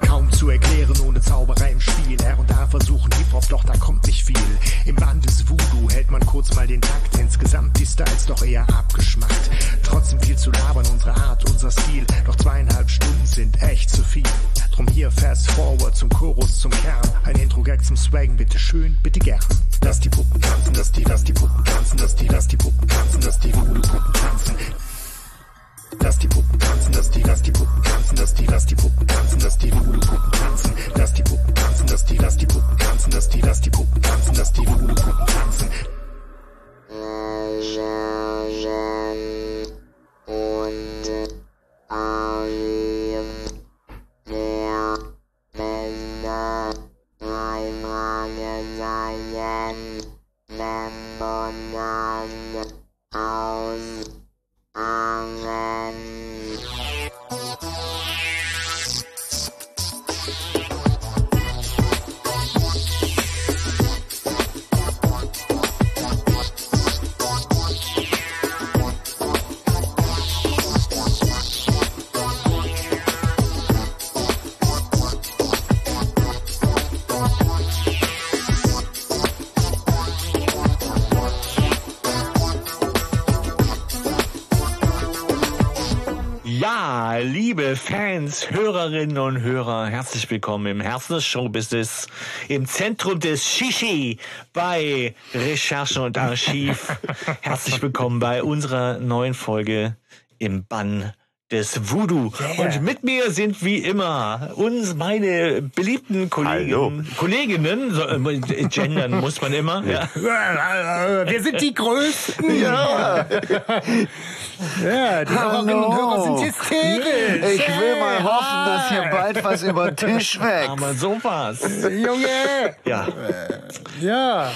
Kaum zu erklären ohne Zauberei im Spiel. R und A versuchen Hip-Hop, doch da kommt nicht viel. Im Band des Voodoo hält man kurz mal den Takt. Insgesamt die Styles doch eher abgeschmackt. Trotzdem viel zu labern, unsere Art, unser Stil. Doch zweieinhalb Stunden sind echt zu viel. Drum hier fast forward zum Chorus, zum Kern. Ein Intro-Gag zum Swaggen, bitte schön, bitte gern. Lass die Puppen tanzen, lass die, lass die Puppen tanzen, lass die, lass die Puppen tanzen, lass die Voodoo-Puppen tanzen. Lass die Puppen tanzen, lass die, lass die Puppen tanzen, lass die, lass die Puppen tanzen, lass die Voodoo-Puppen tanzen. Lass die Puppen tanzen, lass die, lass die Puppen tanzen, lass die, lass die Puppen tanzen, lass die Voodoo-Puppen tanzen. Hörerinnen und Hörer, herzlich willkommen im Herzen des Showbusiness, im Zentrum des Shishi bei Recherche und Archiv. herzlich willkommen bei unserer neuen Folge im Bann des Voodoo. Und mit mir sind wie immer uns meine beliebten Kollegen, Kolleginnen, so, äh, gendern muss man immer. Ja. Wir sind die Größten. Ja. ja die Hörerinnen und Hörer sind hysterisch. Ich will mal hoffen, dass hier bald was über den Tisch wächst. Aber sowas. Junge. Ja, Ja.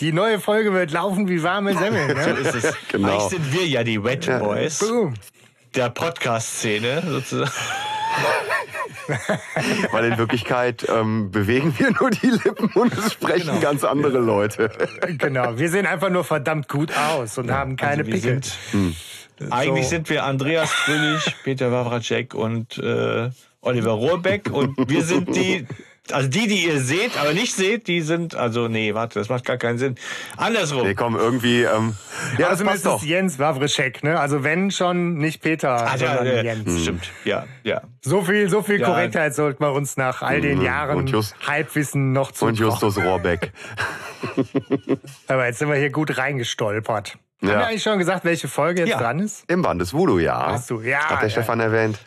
Die neue Folge wird laufen wie warme Semmeln. so Ne? ist es. Genau. Eigentlich sind wir ja die Wet Boys Boom. der Podcast-Szene sozusagen. Weil in Wirklichkeit ähm, bewegen wir nur die Lippen und es sprechen Genau. ganz andere Leute. Genau. Wir sehen einfach nur verdammt gut aus und haben keine Also Pickel. sind- Eigentlich So. sind wir Andreas Fröhlich, Peter Wawracek und äh, Oliver Rohrbeck und wir sind die, also die, die ihr seht, aber nicht seht, die sind, also nee, warte, das macht gar keinen Sinn. Andersrum. Nee, komm, irgendwie, ähm, ja, das Außerdem passt ist doch. Jens Wawrischek, ne? Also wenn schon nicht Peter, Ah, ja, sondern äh, Jens. Stimmt, ja, ja. So viel, so viel Ja. Korrektheit sollten wir uns nach all den Jahren Mhm. Und Just- Halbwissen noch zu. Und Justus Rohrbeck. Aber jetzt sind wir hier gut reingestolpert. Haben Ja. wir eigentlich schon gesagt, welche Folge jetzt Ja. dran ist? Im Band des Voodoo, ja. Hast du, ja, Hat der ja. Stefan erwähnt.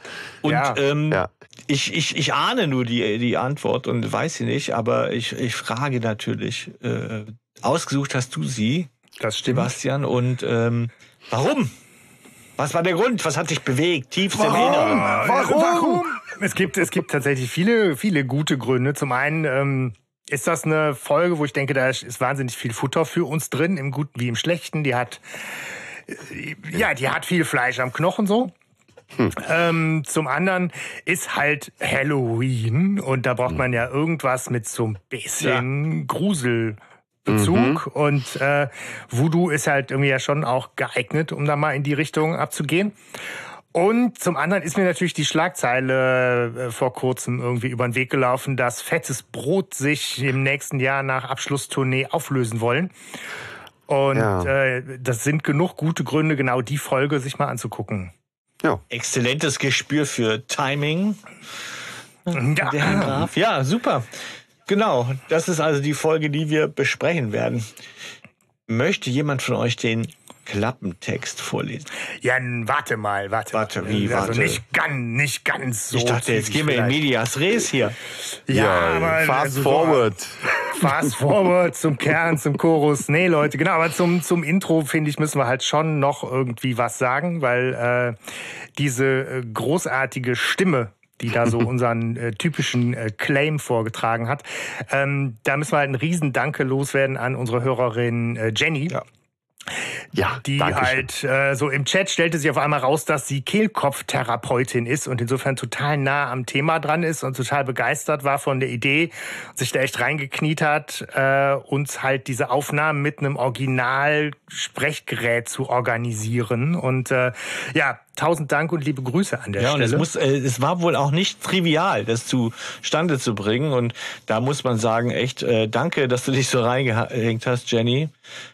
Und Ja. ähm, Ja. Ich, ich, ich ahne nur die, die Antwort und weiß sie nicht, aber ich, ich frage natürlich. Äh, ausgesucht hast du sie, Das stimmt. Sebastian, und ähm, warum? Was war der Grund? Was hat dich bewegt? Tiefst im Inneren? Warum? Es gibt, es gibt tatsächlich viele, viele gute Gründe. Zum einen ähm, ist das eine Folge, wo ich denke, da ist wahnsinnig viel Futter für uns drin, im Guten wie im Schlechten. Die hat, äh, ja, die hat viel Fleisch am Knochen so. Ähm, zum anderen ist halt Halloween und da braucht man ja irgendwas mit so ein bisschen Gruselbezug und äh, Voodoo ist halt irgendwie ja schon auch geeignet, um da mal in die Richtung abzugehen. Und zum anderen ist mir natürlich die Schlagzeile äh, vor kurzem irgendwie über den Weg gelaufen, dass Fettes Brot sich im nächsten Jahr nach Abschlusstournee auflösen wollen. Und Ja. äh, das sind genug gute Gründe, genau die Folge sich mal anzugucken. Ja. Exzellentes Gespür für Timing. Ja, Der Herr Graf. Ja, super. Genau, das ist also die Folge, die wir besprechen werden. Möchte jemand von euch den Klappentext vorlesen? ja warte mal, warte. Warte, wie, Also warte? nicht ganz, nicht ganz so. ich dachte, jetzt gehen wir in. Medias Res hier. Ja, aber fast also so- forward. Fast forward zum Kern, zum Chorus. Nee, Leute, genau, aber zum, zum Intro, finde ich, müssen wir halt schon noch irgendwie was sagen, weil äh, diese äh, großartige Stimme, die da so unseren äh, typischen äh, Claim vorgetragen hat, ähm, da müssen wir halt einen riesen Danke loswerden an unsere Hörerin äh, Jenny. Ja. Ja, Die halt äh, so im Chat stellte sich auf einmal raus, dass sie Kehlkopftherapeutin ist und insofern total nah am Thema dran ist und total begeistert war von der Idee, sich da echt reingekniet hat, äh, uns halt diese Aufnahmen mit einem Original-Sprechgerät zu organisieren. Und äh, ja, tausend Dank und liebe Grüße an der Ja, und Stelle. es, muss, äh, es war wohl auch nicht trivial, das zustande zu bringen. Und da muss man sagen, echt, äh, danke, dass du dich so reingehängt hast, Jenny.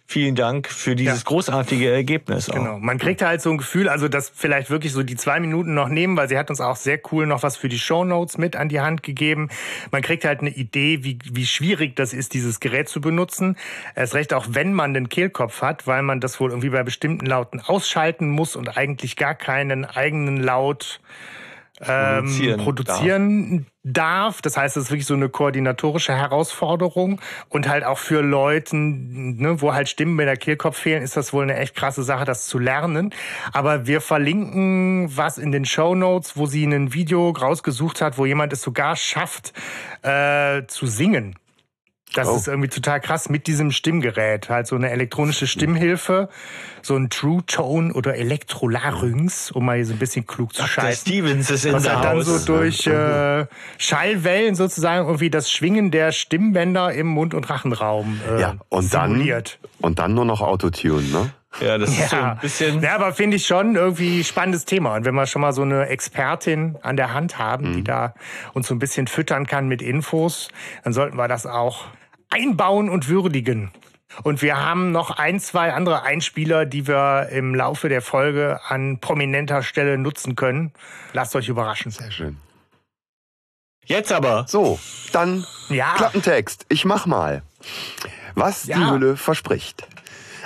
Vielen Dank für dieses Ja. großartige Ergebnis. Auch. Genau. Man kriegt halt so ein Gefühl, also das vielleicht wirklich so die zwei Minuten noch nehmen, weil sie hat uns auch sehr cool noch was für die Shownotes mit an die Hand gegeben. Man kriegt halt eine Idee, wie, wie schwierig das ist, dieses Gerät zu benutzen. Erst recht auch, wenn man den Kehlkopf hat, weil man das wohl irgendwie bei bestimmten Lauten ausschalten muss und eigentlich gar keinen eigenen Laut ähm, Produzieren produzieren darf. Das heißt, es ist wirklich so eine koordinatorische Herausforderung und halt auch für Leuten, ne, wo halt Stimmen mit der Kehlkopf fehlen, ist das wohl eine echt krasse Sache, das zu lernen. Aber wir verlinken was in den Show Notes, wo sie ein Video rausgesucht hat, wo jemand es sogar schafft äh, zu singen. Das Oh. ist irgendwie total krass mit diesem Stimmgerät. Halt so eine elektronische Stimmhilfe, so ein True Tone oder Elektrolarynx, um mal hier so ein bisschen klug zu Der scheißen. Stevens ist in Was der halt dann so durch äh, Schallwellen sozusagen irgendwie das Schwingen der Stimmbänder im Mund- und Rachenraum äh, Ja, und dann, simuliert. und dann nur noch Autotune, ne? Ja, das ist so Ja. ein bisschen. ja, aber finde ich schon irgendwie spannendes Thema. Und wenn wir schon mal so eine Expertin an der Hand haben, Mhm. die da uns so ein bisschen füttern kann mit Infos, dann sollten wir das auch einbauen und würdigen. Und wir haben noch ein, zwei andere Einspieler, die wir im Laufe der Folge an prominenter Stelle nutzen können. Lasst euch überraschen. Sehr schön. Jetzt aber. So, dann Ja. Klappentext. Ich mach mal. Was die Ja. Hülle verspricht.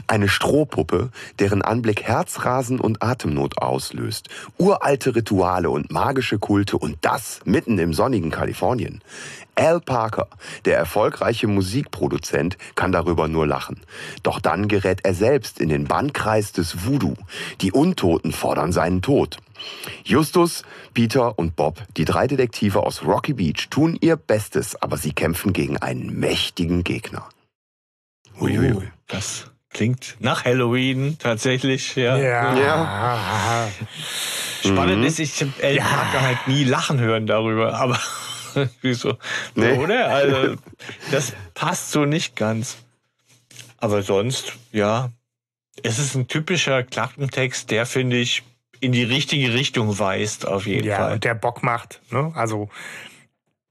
Eine Strohpuppe, deren Anblick Herzrasen und Atemnot auslöst. Uralte Rituale und magische Kulte und das mitten im sonnigen Kalifornien. Al Parker, der erfolgreiche Musikproduzent, kann darüber nur lachen. Doch dann gerät er selbst in den Bannkreis des Voodoo. Die Untoten fordern seinen Tod. Justus, Peter und Bob, die drei Detektive aus Rocky Beach, tun ihr Bestes, aber sie kämpfen gegen einen mächtigen Gegner. Uiuiui. Uh, das klingt nach Halloween tatsächlich. Ja. Ja. Ja. Spannend Mhm. ist, ich habe El Parker halt nie lachen hören darüber, aber wieso? Nee. Oder? Also, das passt so nicht ganz. Aber sonst, ja, es ist ein typischer Klappentext, der, finde ich, in die richtige Richtung weist, auf jeden Ja, Fall. und der Bock macht. Ne? Also,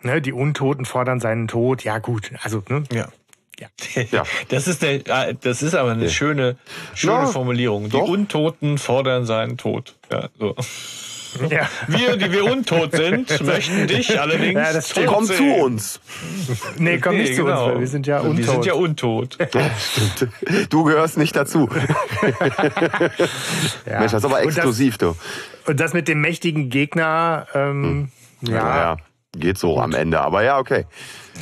ne, die Untoten fordern seinen Tod. Ja, gut. Also, ne? Ja. Ja. Ja. Das ist der, äh, das ist aber eine schöne, schöne Ja, Formulierung. Die. Untoten fordern seinen Tod. Ja, so. Ja. Wir, die wir untot sind, möchten dich allerdings. Ja, das stimmt. tot Komm zu uns. Nee, komm Nee, nicht zu uns, genau. weil wir sind ja untot. Wir sind ja untot. Du gehörst nicht dazu. Ja. Mensch, das ist aber Und exklusiv, du. Das, und das mit dem mächtigen Gegner, ähm, ja, Naja, geht so am Ende. Aber ja, okay.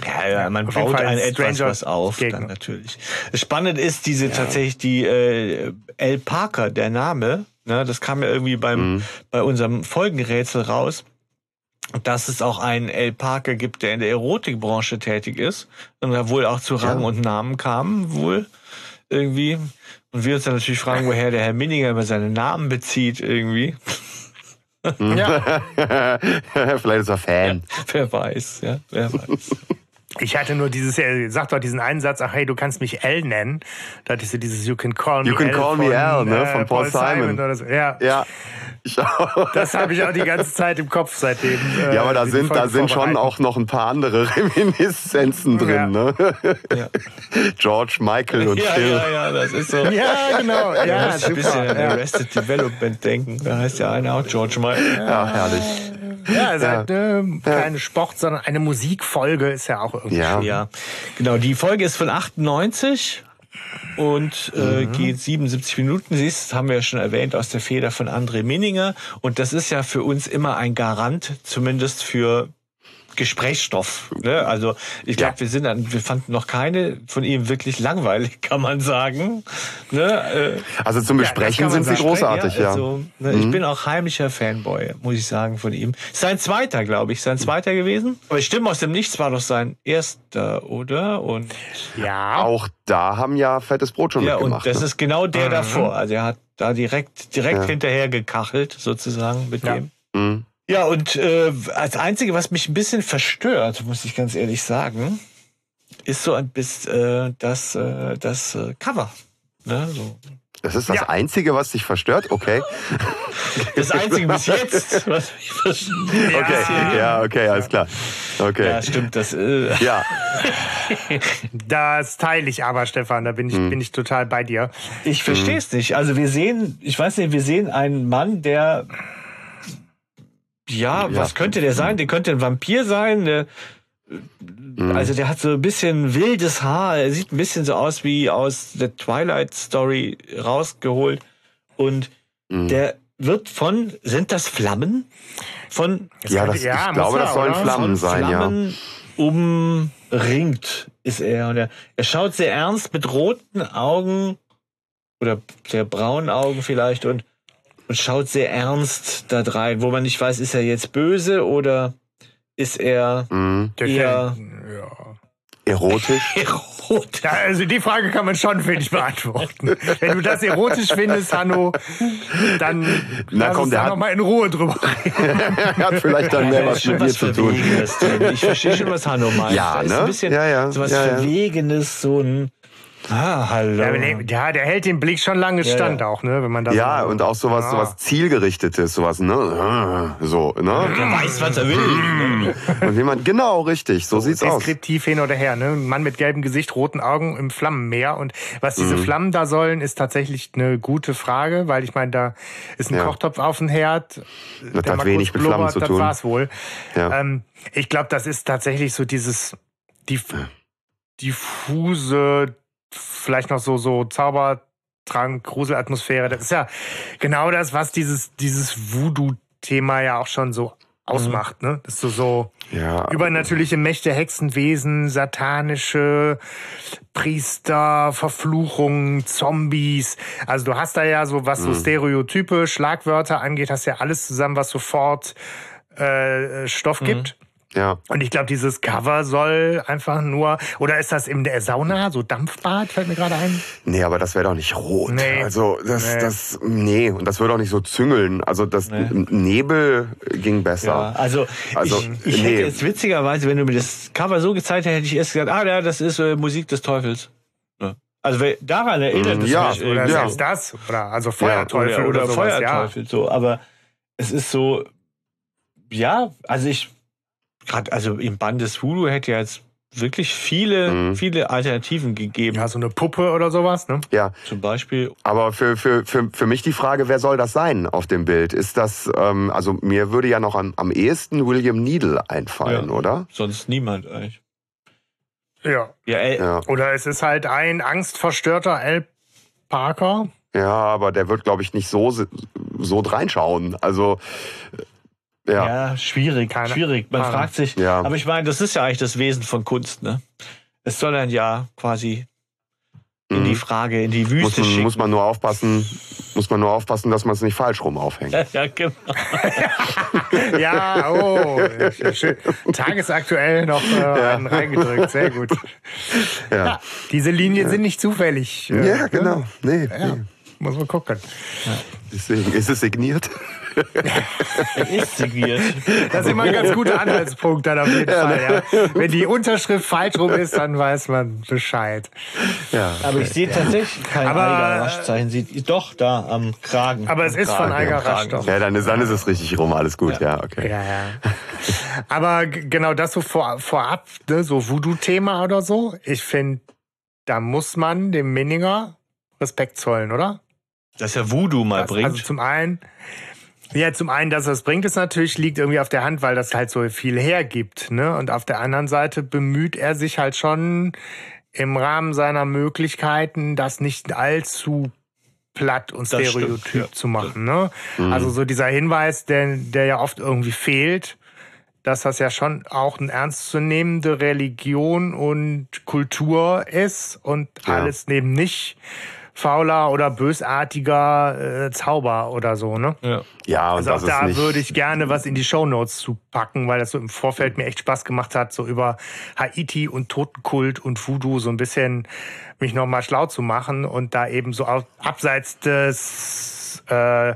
Ja, ja, man auf baut ein etwas Stranger was auf, Gegner. dann natürlich. Spannend ist diese tatsächlich die äh, El Parker, der Name. Ne, das kam ja irgendwie beim Mhm. bei unserem Folgenrätsel raus, dass es auch einen El Parker gibt, der in der Erotikbranche tätig ist und da wohl auch zu Rang Ja. und Namen kam, wohl irgendwie. Und wir uns dann natürlich fragen, woher der Herr Minninger immer seine Namen bezieht, irgendwie. ja. Vielleicht ist er Fan. Wer weiß, ja, wer weiß. Ich hatte nur dieses, er sagt doch diesen einen Satz, ach hey, du kannst mich L nennen. Da hattest du dieses You can call me You can L call von, me L, ne, äh, von Paul Simon. oder so. Ja, Ja. Ich auch. das habe ich auch die ganze Zeit im Kopf seitdem. äh, Ja, aber da sind, da sind schon auch noch ein paar andere Reminiszenzen drin, Ja. ne? Ja. George, Michael und Ja, Phil. ja, ja, das ist so. Ja, genau. Ja, ich ein bisschen an Ja. Arrested Development denken. Da heißt ja einer auch George Michael. Ja, herrlich. Ja, es ist Ja. halt äh, keine Sport, sondern eine Musikfolge ist ja auch irgendwie. Ja. Ja, genau. Die Folge ist von 98 und äh, Mhm. geht 77 Minuten. Siehst, haben wir ja schon erwähnt, aus der Feder von André Minninger. Und das ist ja für uns immer ein Garant, zumindest für Gesprächsstoff. Ne? Also ich glaube, Ja. wir sind dann, wir fanden noch keine von ihm wirklich langweilig, kann man sagen. Ne? Äh, Also zum Ja, Besprechen man sind sie großartig, ja. Also, ne, Ich bin auch heimlicher Fanboy, muss ich sagen, von ihm. Sein zweiter, glaube ich, sein zweiter gewesen. Aber Stimmen aus dem Nichts war doch sein erster, oder? Und Ja. Auch da haben ja Fettes Brot schon ja, und mitgemacht. das ne? ist genau der davor. Also er hat da direkt direkt Ja. hinterher gekachelt, sozusagen mit Ja. dem. Mhm. Ja, und äh, als Einzige, was mich ein bisschen verstört, muss ich ganz ehrlich sagen, ist so ein bisschen äh, das, äh, das äh, Cover. Ne? So. Das ist das Ja. Einzige, was dich verstört? Okay. Das Einzige bis jetzt, was ich verstehe. Okay. Ja, okay, alles klar. Okay. Ja, stimmt. Das, äh, Ja, Das teile ich aber, Stefan, da bin ich, Hm. bin ich total bei dir. ich verstehe es nicht. Also wir sehen, ich weiß nicht, wir sehen einen Mann, der ja, Ja. was könnte der sein? Der könnte ein Vampir sein. Der, Also der hat so ein bisschen wildes Haar. Er sieht ein bisschen so aus wie aus der Twilight Story rausgeholt. Und der wird von, sind das Flammen? Von ja, das, Ja, ich glaube, ja, das sollen oder? Flammen von sein, ja. Flammen umringt ist er. Und er, er schaut sehr ernst mit roten Augen oder sehr braunen Augen vielleicht und, und schaut sehr ernst da rein, wo man nicht weiß, ist er jetzt böse oder ist er Mhm. Der eher ja. Erotisch. rot? Ja, also die Frage kann man schon, finde ich, beantworten. Wenn du das erotisch findest, Hanno, dann Na lass komm, uns der da hat- noch mal in Ruhe drüber reden. er hat vielleicht dann mehr Da was mit dir zu tun. Ich verstehe schon, was Hanno meint. Ja, da ist ne? ein bisschen Ja, ja, so was ja, ja. Verwegenes, so ein Ah, hallo. Ja, der hält den Blick schon lange Ja, stand ja. auch, ne? Wenn man da Ja, so, und auch sowas, Ja. sowas zielgerichtetes, sowas, ne? So, Der ne? weiß, was er will. ne? Und jemand, genau, richtig, so sieht's aus. Deskriptiv hin oder her, ne? Ein Mann mit gelbem Gesicht, roten Augen im Flammenmeer. Und was diese Mhm. Flammen da sollen, ist tatsächlich eine gute Frage, weil ich meine, da ist ein Ja. Kochtopf auf dem Herd. Das der hat mal wenig mit Flammen blubbert, zu das tun. war's wohl. Ja. Ähm, ich glaube, das ist tatsächlich so dieses die, diffuse, vielleicht noch so, so Zaubertrank, Gruselatmosphäre. Das ist ja genau das, was dieses, dieses Voodoo-Thema ja auch schon so ausmacht, ne? Das ist so, so Ja, übernatürliche Mächte, Hexenwesen, satanische Priester, Verfluchungen, Zombies. Also du hast da ja so, was so Stereotype, Schlagwörter angeht, hast ja alles zusammen, was sofort äh, Stoff gibt. Ja. Und ich glaube, dieses Cover soll einfach nur, oder ist das in der Sauna, so Dampfbad, fällt mir gerade ein? Nee, aber das wäre doch nicht rot. Nee. Also, das, Nee. das, nee, und das würde auch nicht so züngeln. Also, das Nebel ging besser. Ja, also, Also, ich, ich nee. hätte jetzt witzigerweise, wenn du mir das Cover so gezeigt hättest, hätte ich erst gesagt, ah ja, das ist äh, Musik des Teufels. Ja. Also wer- daran erinnert Mm, es ja, mich Oder. Ja. ist das? Oder also Feuerteufel oder, oder, oder sowas, Feuerteufel, so. Aber es ist so, ja, also ich, gerade, also im Band des Voodoo hätte ja jetzt wirklich viele, Mhm. viele Alternativen gegeben. ja. So eine Puppe oder sowas, ne? Ja, Zum Beispiel, aber für, für, für, für mich die Frage, wer soll das sein auf dem Bild? Ist das, ähm, also mir würde ja noch am, am ehesten William Needle einfallen, Ja. oder? sonst niemand eigentlich. Ja. Ja, ey, Ja. Oder es ist halt ein angstverstörter Al Parker. Ja, aber der wird, glaube ich, nicht so, so reinschauen. Also, ja. Ja, schwierig, Keine schwierig. Man Ahnung. fragt sich, Ja. aber ich meine, das ist ja eigentlich das Wesen von Kunst, ne? Es soll dann ja quasi in Mhm. die Frage, in die Muss Wüste man, schicken. muss man nur aufpassen, muss man nur aufpassen, dass man es nicht falsch rum aufhängt. ja, genau. Ja, oh, schön. tagesaktuell noch äh, einen reingedrückt, sehr gut. Ja, Ja, diese Linien sind nicht zufällig. äh, ja ne? genau. Nee, Ja, nee. muss man gucken. Deswegen ist es signiert. Ist signiert. Das ist immer ein ganz guter Anhaltspunkt dann auf jeden Fall. Ja. Wenn die Unterschrift falsch rum ist, dann weiß man Bescheid. Ja. Aber ich sehe tatsächlich kein Aber- Eiger-Raschzeichen. Sieht doch da am Kragen. Aber es ist von Kragen, Eiger am Kragen. Rasch doch. Ja, dann ist, dann ist es richtig rum, alles gut, ja, okay. Ja, ja. Aber genau das so vor, vorab, ne, so Voodoo-Thema oder so. Ich finde, da muss man dem Minninger Respekt zollen, oder? Dass er Voodoo mal Also, bringt. also zum einen, ja, zum einen, dass es bringt, ist natürlich, liegt irgendwie auf der Hand, weil das halt so viel hergibt. Ne? Und auf der anderen Seite bemüht er sich halt schon im Rahmen seiner Möglichkeiten, das nicht allzu platt und Das stereotyp stimmt, ja. zu machen. Ne? Also so dieser Hinweis, der, der ja oft irgendwie fehlt, dass das ja schon auch eine ernstzunehmende Religion und Kultur ist und Ja. alles neben nicht fauler oder bösartiger äh, Zauber oder so, ne? ja. Ja, und Also auch da nicht, würde ich gerne was in die Shownotes zu packen, weil das so im Vorfeld mir echt Spaß gemacht hat, so über Haiti und Totenkult und Voodoo so ein bisschen mich nochmal schlau zu machen und da eben so au- abseits des, äh,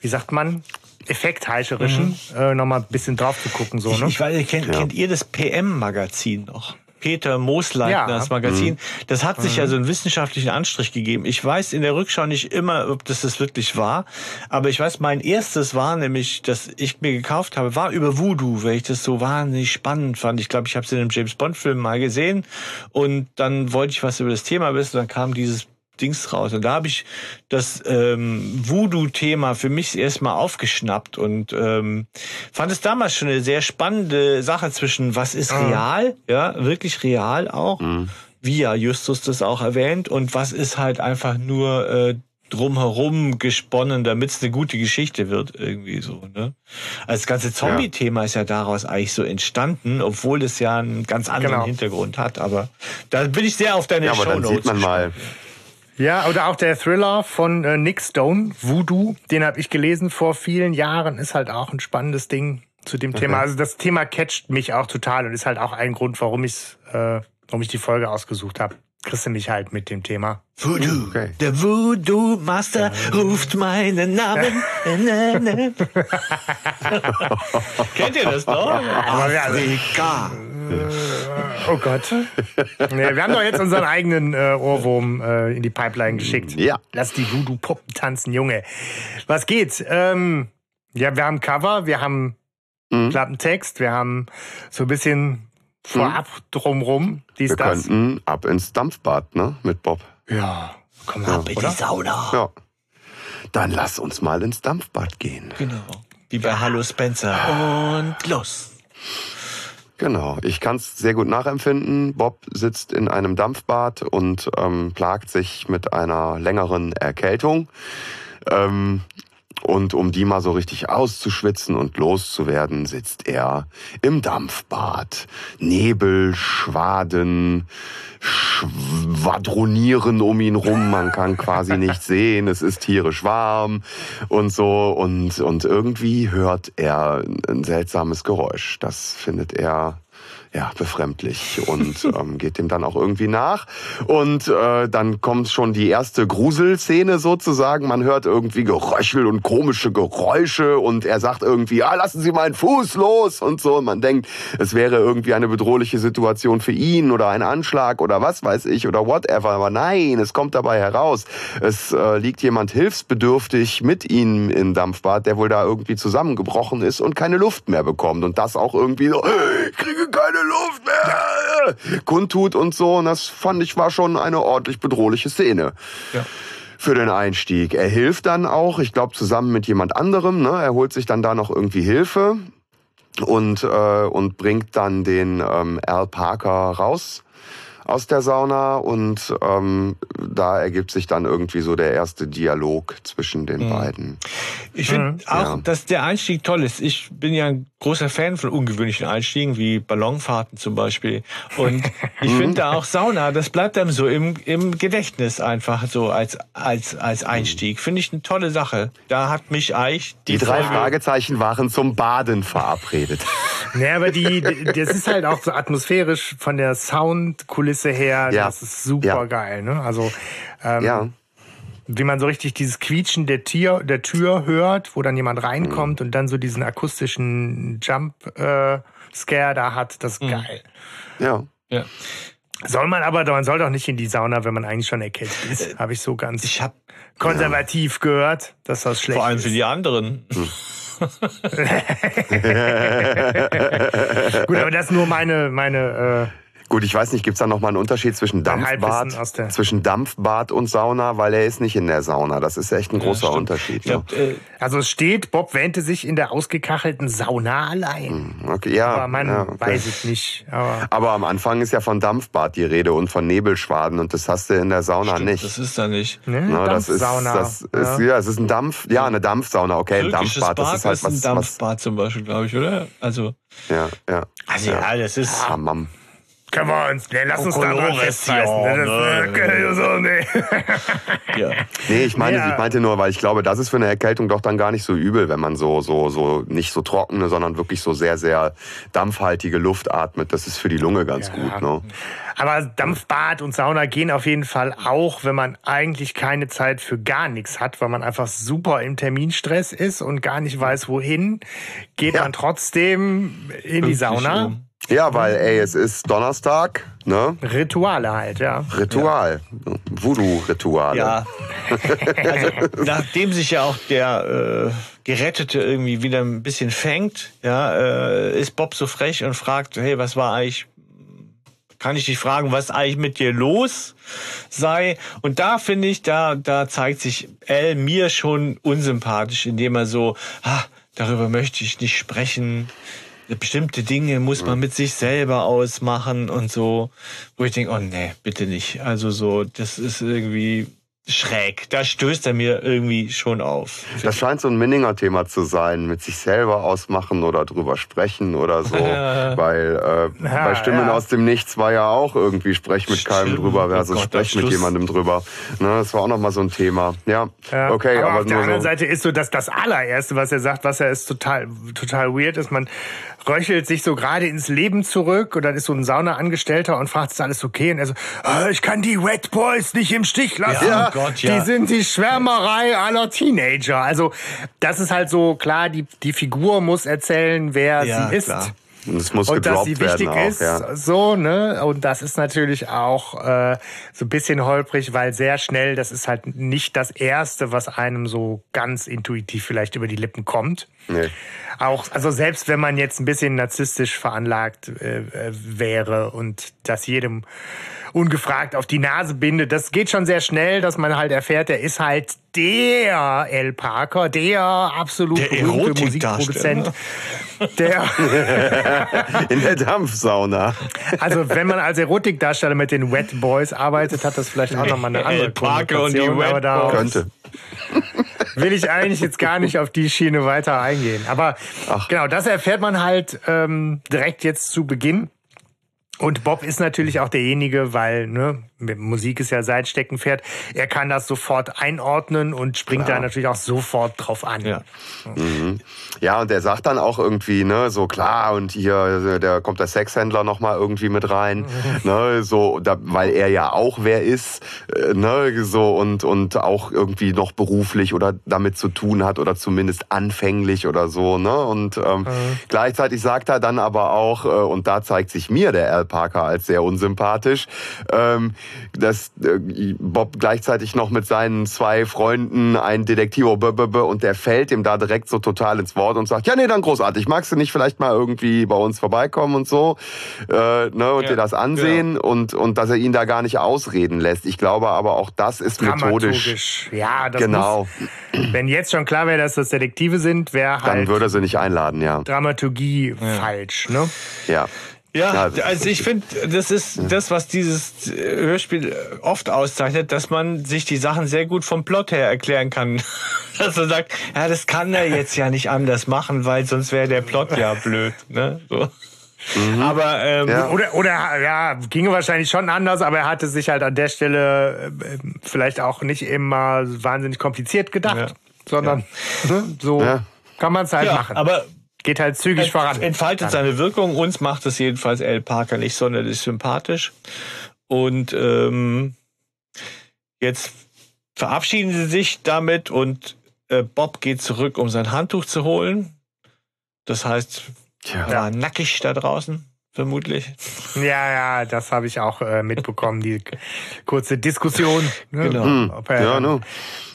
wie sagt man, Effektheischerischen äh, nochmal ein bisschen drauf zu gucken, so, Ich, ne? ich weiß, nicht, kennt, Ja. kennt ihr das PM-Magazin noch? Peter Moosleitner, Ja. das Magazin, das hat sich ja so einen wissenschaftlichen Anstrich gegeben. Ich weiß in der Rückschau nicht immer, ob das das wirklich war, aber ich weiß, mein erstes war nämlich, dass ich mir gekauft habe, war über Voodoo, weil ich das so wahnsinnig spannend fand. Ich glaube, ich habe es in einem James Bond Film mal gesehen und dann wollte ich was über das Thema wissen, dann kam dieses Dings raus. Und da habe ich das ähm, Voodoo-Thema für mich erstmal aufgeschnappt und ähm, fand es damals schon eine sehr spannende Sache zwischen was ist real, ja, wirklich real auch, wie ja Justus das auch erwähnt, und was ist halt einfach nur äh, drumherum gesponnen, damit es eine gute Geschichte wird, irgendwie so. Ne? Also das ganze Zombie-Thema ist ja daraus eigentlich so entstanden, obwohl es ja einen ganz anderen Genau. Hintergrund hat. Aber da bin ich sehr auf deine Ja, aber dann Shownotes sieht man mal. Ja, oder auch der Thriller von äh, Nick Stone, Voodoo, den habe ich gelesen vor vielen Jahren, ist halt auch ein spannendes Ding zu dem Thema. Also das Thema catcht mich auch total und ist halt auch ein Grund, warum, ich's, äh, warum ich die Folge ausgesucht habe. Kriegst du mich halt mit dem Thema. Voodoo. Okay. Der Voodoo Master ruft meinen Namen. Na, na. Kennt ihr das noch? wir- Afrika. Oh Gott. nee, wir haben doch jetzt unseren eigenen äh, Ohrwurm äh, in die Pipeline geschickt. Ja. Lass die Voodoo-Puppen tanzen, Junge. Was geht? Ähm, ja, wir haben Cover, wir haben Mhm. Klappentext, wir haben so ein bisschen vorab drumrum. Dies, wir das. könnten ab ins Dampfbad, ne, mit Bob. Ja, komm mal, In oder? die Sauna. Ja. Dann lass uns mal ins Dampfbad gehen. Genau. Wie bei Hallo Spencer. Und los. Genau, ich kann es sehr gut nachempfinden. Bob sitzt in einem Dampfbad und ähm, plagt sich mit einer längeren Erkältung. Ähm, und um die mal so richtig auszuschwitzen und loszuwerden, sitzt er im Dampfbad. Nebel, Schwaden, schwadronieren um ihn rum. Man kann quasi nicht sehen. Es ist tierisch warm und so. Und, und irgendwie hört er ein seltsames Geräusch. Das findet er ja, befremdlich und ähm, geht dem dann auch irgendwie nach. Und äh, dann kommt schon die erste Gruselszene sozusagen. Man hört irgendwie Geröchel und komische Geräusche und er sagt irgendwie, ah, lassen Sie meinen Fuß los und so. Und man denkt, es wäre irgendwie eine bedrohliche Situation für ihn oder ein Anschlag oder was weiß ich oder whatever. Aber nein, es kommt dabei heraus, es äh, liegt jemand hilfsbedürftig mit ihm im Dampfbad, der wohl da irgendwie zusammengebrochen ist und keine Luft mehr bekommt. Und das auch irgendwie so, ich kriege keine Luft mehr, kundtut und so. Und das fand ich war schon eine ordentlich bedrohliche Szene. Ja. Für den Einstieg. Er hilft dann auch, ich glaube, zusammen mit jemand anderem. Ne? Er holt sich dann da noch irgendwie Hilfe und, äh, und bringt dann den ähm, Al Parker raus aus der Sauna und ähm, da ergibt sich dann irgendwie so der erste Dialog zwischen den beiden. Ich finde auch, Ja. dass der Einstieg toll ist. Ich bin ja ein großer Fan von ungewöhnlichen Einstiegen, wie Ballonfahrten zum Beispiel. Und ich finde da auch Sauna, das bleibt einem so im, im Gedächtnis einfach so als, als, als Einstieg. Finde ich eine tolle Sache. Da hat mich eigentlich die, Die drei Folge- Fragezeichen waren zum Baden verabredet. Nee, aber die, die- das ist halt auch so atmosphärisch von der Soundkulisse her. Ja. Das ist super Ja. geil. Ne? Also ähm, ja. Wie man so richtig dieses Quietschen der Tür, der Tür hört, wo dann jemand reinkommt Mhm. und dann so diesen akustischen Jump-Scare da hat, das ist geil. Ja. Ja. Soll man aber, man soll doch nicht in die Sauna, wenn man eigentlich schon erkältet ist. Habe ich so ganz Ich habe konservativ gehört, dass das schlecht vor allem ist. für die anderen. Gut, aber das ist nur meine, meine äh, Gut, ich weiß nicht, gibt's da nochmal einen Unterschied zwischen Dampfbad, zwischen Dampfbad und Sauna, weil er ist nicht in der Sauna. Das ist echt ein großer stimmt. Unterschied. Glaub, ne? äh, Also es steht, Bob wähnte sich in der ausgekachelten Sauna allein. okay, ja, Aber man ja, okay. weiß es nicht. Aber Aber am Anfang ist ja von Dampfbad die Rede und von Nebelschwaden und das hast du in der Sauna stimmt, nicht. das ist da nicht. ne, Na, das ist, das ist, ja. ja. es ist ein Dampf, ja, eine Dampfsauna, okay, ein Dampfbad, das ist halt ist was, ein was, Dampfbad zum Beispiel, glaube ich, oder? Also, ja, ja. also ja, das ist. Hammam. Können wir uns, ne, lass uns da dran festhalten. Ne, das, äh, können wir so, ne. Ja. Nee, ich meine, Ja. ich meinte nur, weil ich glaube, das ist für eine Erkältung doch dann gar nicht so übel, wenn man so, so, so, nicht so trockene, sondern wirklich so sehr, sehr dampfhaltige Luft atmet. Das ist für die Lunge ganz Ja. gut, ne? Aber Dampfbad und Sauna gehen auf jeden Fall auch, wenn man eigentlich keine Zeit für gar nichts hat, weil man einfach super im Terminstress ist und gar nicht weiß, wohin, geht Ja. man trotzdem in die Sauna. um. Ja, weil, ey, es ist Donnerstag, ne? Rituale halt, ja. Ritual. Voodoo-Rituale. Ja. also, nachdem sich ja auch der äh, Gerettete irgendwie wieder ein bisschen fängt, ja, äh, ist Bob so frech und fragt, hey, was war eigentlich, kann ich dich fragen, was eigentlich mit dir los sei? Und da finde ich, da, da zeigt sich L mir schon unsympathisch, indem er so, ah, darüber möchte ich nicht sprechen. Bestimmte Dinge muss man mit sich selber ausmachen und so, wo ich denke, oh nee, bitte nicht. Also so, das ist irgendwie schräg. Da stößt er mir irgendwie schon auf. Das scheint so ein Minninger Thema zu sein, mit sich selber ausmachen oder drüber sprechen oder so. Weil äh, Ja, bei Stimmen ja. aus dem Nichts war ja auch irgendwie Sprech mit keinem Stimmt. drüber Oh versus Gott, Sprech mit Schluss. jemandem drüber. Ne, das war auch nochmal so ein Thema. Ja, Ja, okay, aber, aber, auf der anderen so. Seite ist so, dass das allererste, was er sagt, was er ist total, total weird ist. Man röchelt sich so gerade ins Leben zurück und dann ist so ein Saunaangestellter und fragt, ist alles okay? Und er so, "Ah, ich kann die Wet Boys nicht im Stich lassen. Ja, oh Gott, ja. Die sind die Schwärmerei aller Teenager. Also das ist halt so klar, die, die Figur muss erzählen, wer Ja, sie ist. klar. Und es muss Und dass gedroppt sie wichtig werden auch, ist, ja. so, ne? Und das ist natürlich auch äh, so ein bisschen holprig, weil sehr schnell, das ist halt nicht das Erste, was einem so ganz intuitiv vielleicht über die Lippen kommt. Nee. Auch, also selbst wenn man jetzt ein bisschen narzisstisch veranlagt äh, äh, wäre und das jedem ungefragt auf die Nase bindet, das geht schon sehr schnell, dass man halt erfährt, er ist halt der L. Parker, der absolut Der berühmte. Musikproduzent. Der, In der Dampfsauna. also wenn man als Erotikdarsteller mit den Wet Boys arbeitet, hat das vielleicht auch nochmal eine andere L. Parker und die Wet Boys. Könnte. will ich eigentlich jetzt gar nicht auf die Schiene weiter eingehen. Aber genau, das erfährt man halt ähm, direkt jetzt zu Beginn. Und Bob ist natürlich auch derjenige, weil ne, Musik ist ja sein Steckenpferd. Er kann das sofort einordnen und springt da natürlich auch sofort drauf an. Ja. Ja, und der sagt dann auch irgendwie, ne, so klar, und hier, da kommt der Sexhändler nochmal irgendwie mit rein, ne, so, da, weil er ja auch wer ist, äh, ne, so, und, und auch irgendwie noch beruflich oder damit zu tun hat oder zumindest anfänglich oder so, ne, und ähm, gleichzeitig sagt er dann aber auch, äh, und da zeigt sich mir der Al Parker als sehr unsympathisch, ähm, dass äh, Bob gleichzeitig noch mit seinen zwei Freunden ein Detektivo -b und der fällt ihm da direkt so total ins Wort und sagt, ja nee, dann großartig, magst du nicht vielleicht mal irgendwie bei uns vorbeikommen und so, äh, ne, und Ja, dir das ansehen und, und dass er ihn da gar nicht ausreden lässt. Ich glaube aber auch das ist methodisch. Dramaturgisch. Ja, das Genau, muss, wenn jetzt schon klar wäre, dass das Detektive sind, wäre dann halt würde er sie nicht einladen, ja. Dramaturgie falsch. Ne? Ja. Ja, Ja. also ich finde, das ist das, was dieses äh, Hörspiel oft auszeichnet, dass man sich die Sachen sehr gut vom Plot her erklären kann. Dass man sagt, ja, das kann er jetzt ja nicht anders machen, weil sonst wäre der Plot ja blöd. Ne? So. Aber ähm, Ja. Oder, oder ja, ginge wahrscheinlich schon anders, aber er hatte sich halt an der Stelle äh, vielleicht auch nicht immer wahnsinnig kompliziert gedacht, Ja. sondern ne, so Ja. kann man es halt ja, machen. aber Geht halt zügig voran. entfaltet seine Wirkung. Uns macht es jedenfalls L. Parker nicht sonderlich sympathisch. Und ähm, jetzt verabschieden sie sich damit und äh, Bob geht zurück, um sein Handtuch zu holen. Das heißt, Tja. er war nackig da draußen, vermutlich. Ja, ja, das habe ich auch äh, mitbekommen, die kurze Diskussion. Ne? Genau. Hm. Ob er Ja, ne.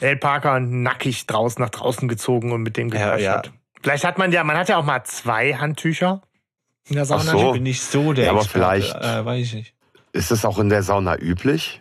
El Parker nackig draußen nach draußen gezogen und mit dem Ja, gequatscht ja. hat. Vielleicht hat man ja, man hat ja auch mal zwei Handtücher in der Sauna. so. Ich bin nicht so der Ja, aber Experte, vielleicht- Äh, weiß ich nicht. Ist es auch in der Sauna üblich?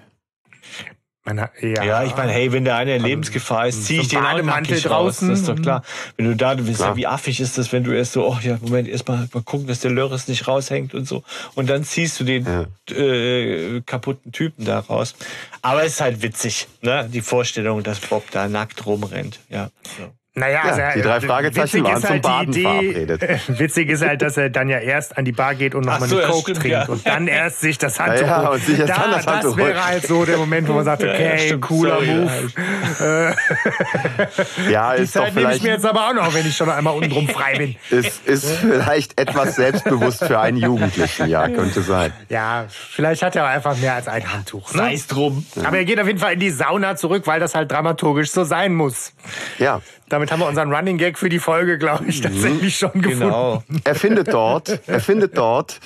Hat, ja. Ja, ich meine, hey, wenn der eine in Lebensgefahr ist, ziehe ich so den auch Bademantel nackig draußen. raus. Das ist doch klar. Wenn du da, du weißt ja, wie affig ist das, wenn du erst so, oh ja, Moment, erst mal, gucken, dass der Lörres nicht raushängt und so. Und dann ziehst du den äh, kaputten Typen da raus. Aber es ist halt witzig, ne? Die Vorstellung, dass Bob da nackt rumrennt. Ja. So. Naja, Ja, also, die drei äh, Fragezeichen witzig waren ist zum halt die Baden Idee, verabredet. Witzig ist halt, dass er dann ja erst an die Bar geht und nochmal so, eine Coke stimmt, trinkt ja. und dann erst sich das Handtuch Ja, ja, holt. und sich erst da, dann das Handtuch Das wäre halt so der Moment, wo man sagt, Ja, ja, okay, stimmt, cooler sorry, Move. Ja, Die ist doch Zeit nehme ich vielleicht mir jetzt aber auch noch, wenn ich schon einmal untenrum frei bin. ist, ist vielleicht etwas selbstbewusst für einen Jugendlichen, ja, könnte sein. Ja, vielleicht hat er auch einfach mehr als ein Handtuch. Ne? Sei es drum. Aber er geht auf jeden Fall in die Sauna zurück, weil das halt dramaturgisch so sein muss. Ja, Damit haben wir unseren Running Gag für die Folge, glaube ich, tatsächlich schon gefunden. Genau. Er findet dort, er findet dort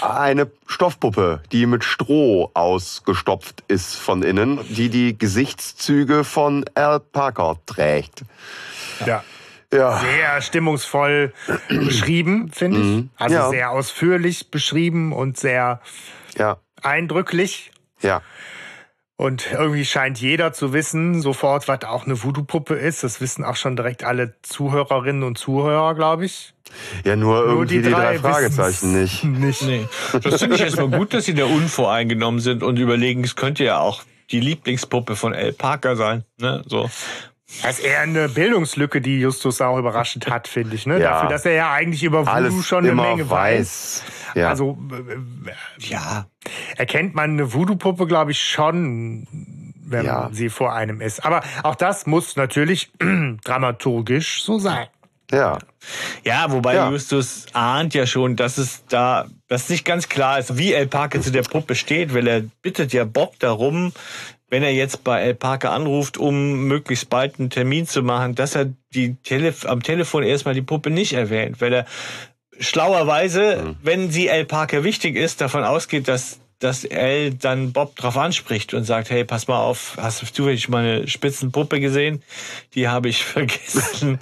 eine Stoffpuppe, die mit Stroh ausgestopft ist von innen, die die Gesichtszüge von Al Parker trägt. Ja. Ja, Sehr stimmungsvoll beschrieben, finde ich. Also Ja. sehr ausführlich beschrieben und sehr ja, eindrücklich. ja. Und irgendwie scheint jeder zu wissen, sofort, was auch eine Voodoo-Puppe ist. Das wissen auch schon direkt alle Zuhörerinnen und Zuhörer, glaube ich. Ja, nur irgendwie die, drei, Fragezeichen nicht. nicht. Nee. Das finde ich erstmal gut, dass sie da unvoreingenommen sind und überlegen, es könnte ja auch die Lieblingspuppe von Al Parker sein. Ne? So. Das ist eher eine Bildungslücke, die Justus auch überraschend hat, finde ich. Ne? Ja. Dafür, dass er ja eigentlich über Voodoo Alles schon eine Menge weiß. weiß. Ja. Also äh, Ja. erkennt man eine Voodoo-Puppe, glaube ich, schon, wenn Ja. sie vor einem ist. Aber auch das muss natürlich dramaturgisch so sein. ja. Ja, wobei Ja. Justus ahnt ja schon, dass es da, dass nicht ganz klar ist, wie El Parker zu der Puppe steht, weil er bittet ja Bob darum, wenn er jetzt bei El Parker anruft, um möglichst bald einen Termin zu machen, dass er die Tele am Telefon erstmal die Puppe nicht erwähnt, weil er schlauerweise, wenn sie El Parker wichtig ist, davon ausgeht, dass dass El dann Bob drauf anspricht und sagt, hey, pass mal auf, hast du zufällig mal eine Spitzenpuppe gesehen? Die habe ich vergessen.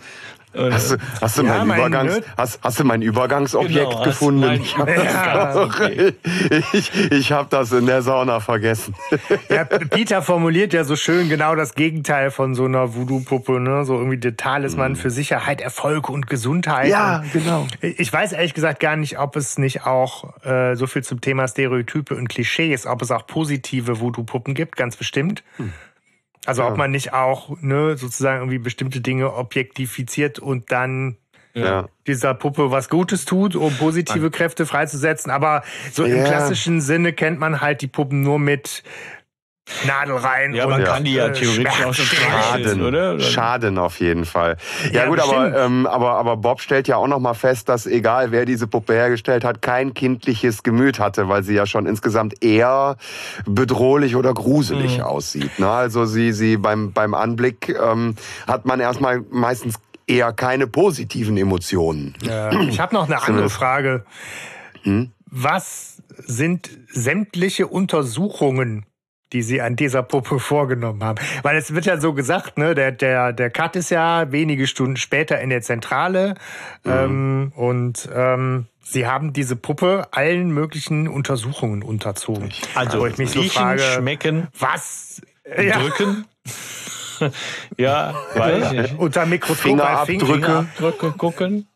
Und, Hast du, hast du Ja, mein, mein Übergangs, Nerd- hast, hast du mein Übergangsobjekt Genau, gefunden? mein Ich hab Übergangsobjekt. ich, ich habe das in der Sauna vergessen. Ja, Peter formuliert ja so schön genau das Gegenteil von so einer Voodoo-Puppe, ne? So irgendwie der Talisman für Sicherheit, Erfolg und Gesundheit. Mhm. Ja, Und genau. Ich weiß ehrlich gesagt gar nicht, ob es nicht auch äh, so viel zum Thema Stereotype und Klischees, ob es auch positive Voodoo-Puppen gibt, ganz bestimmt. Hm. Also ob man nicht auch ne, sozusagen irgendwie bestimmte Dinge objektifiziert und dann Ja. dieser Puppe was Gutes tut, um positive Kräfte freizusetzen. Aber so im Ja. klassischen Sinne kennt man halt die Puppen nur mit Nadel rein. ja, man und, kann die ja äh, theoretisch auch streicheln, Schaden, oder? Schaden auf jeden Fall. Ja, Ja, gut, bestimmt. aber, ähm, aber, aber Bob stellt ja auch noch mal fest, dass egal wer diese Puppe hergestellt hat, kein kindliches Gemüt hatte, weil sie ja schon insgesamt eher bedrohlich oder gruselig Mhm. aussieht. Ne? Also sie, sie beim, beim Anblick ähm, hat man erstmal meistens eher keine positiven Emotionen. Ja. Ich habe noch eine andere Frage. Hm? Was sind sämtliche Untersuchungen, die Sie an dieser Puppe vorgenommen haben? Weil es wird ja so gesagt, ne, der, der, der Cut ist ja wenige Stunden später in der Zentrale Mhm. ähm, und ähm, Sie haben diese Puppe allen möglichen Untersuchungen unterzogen. Also Wo ich mich so riechen, frage, schmecken, was äh, ja, drücken. ja, weiß ich nicht. unter Mikroskop Fingerabdrücke. Fingerabdrücke gucken.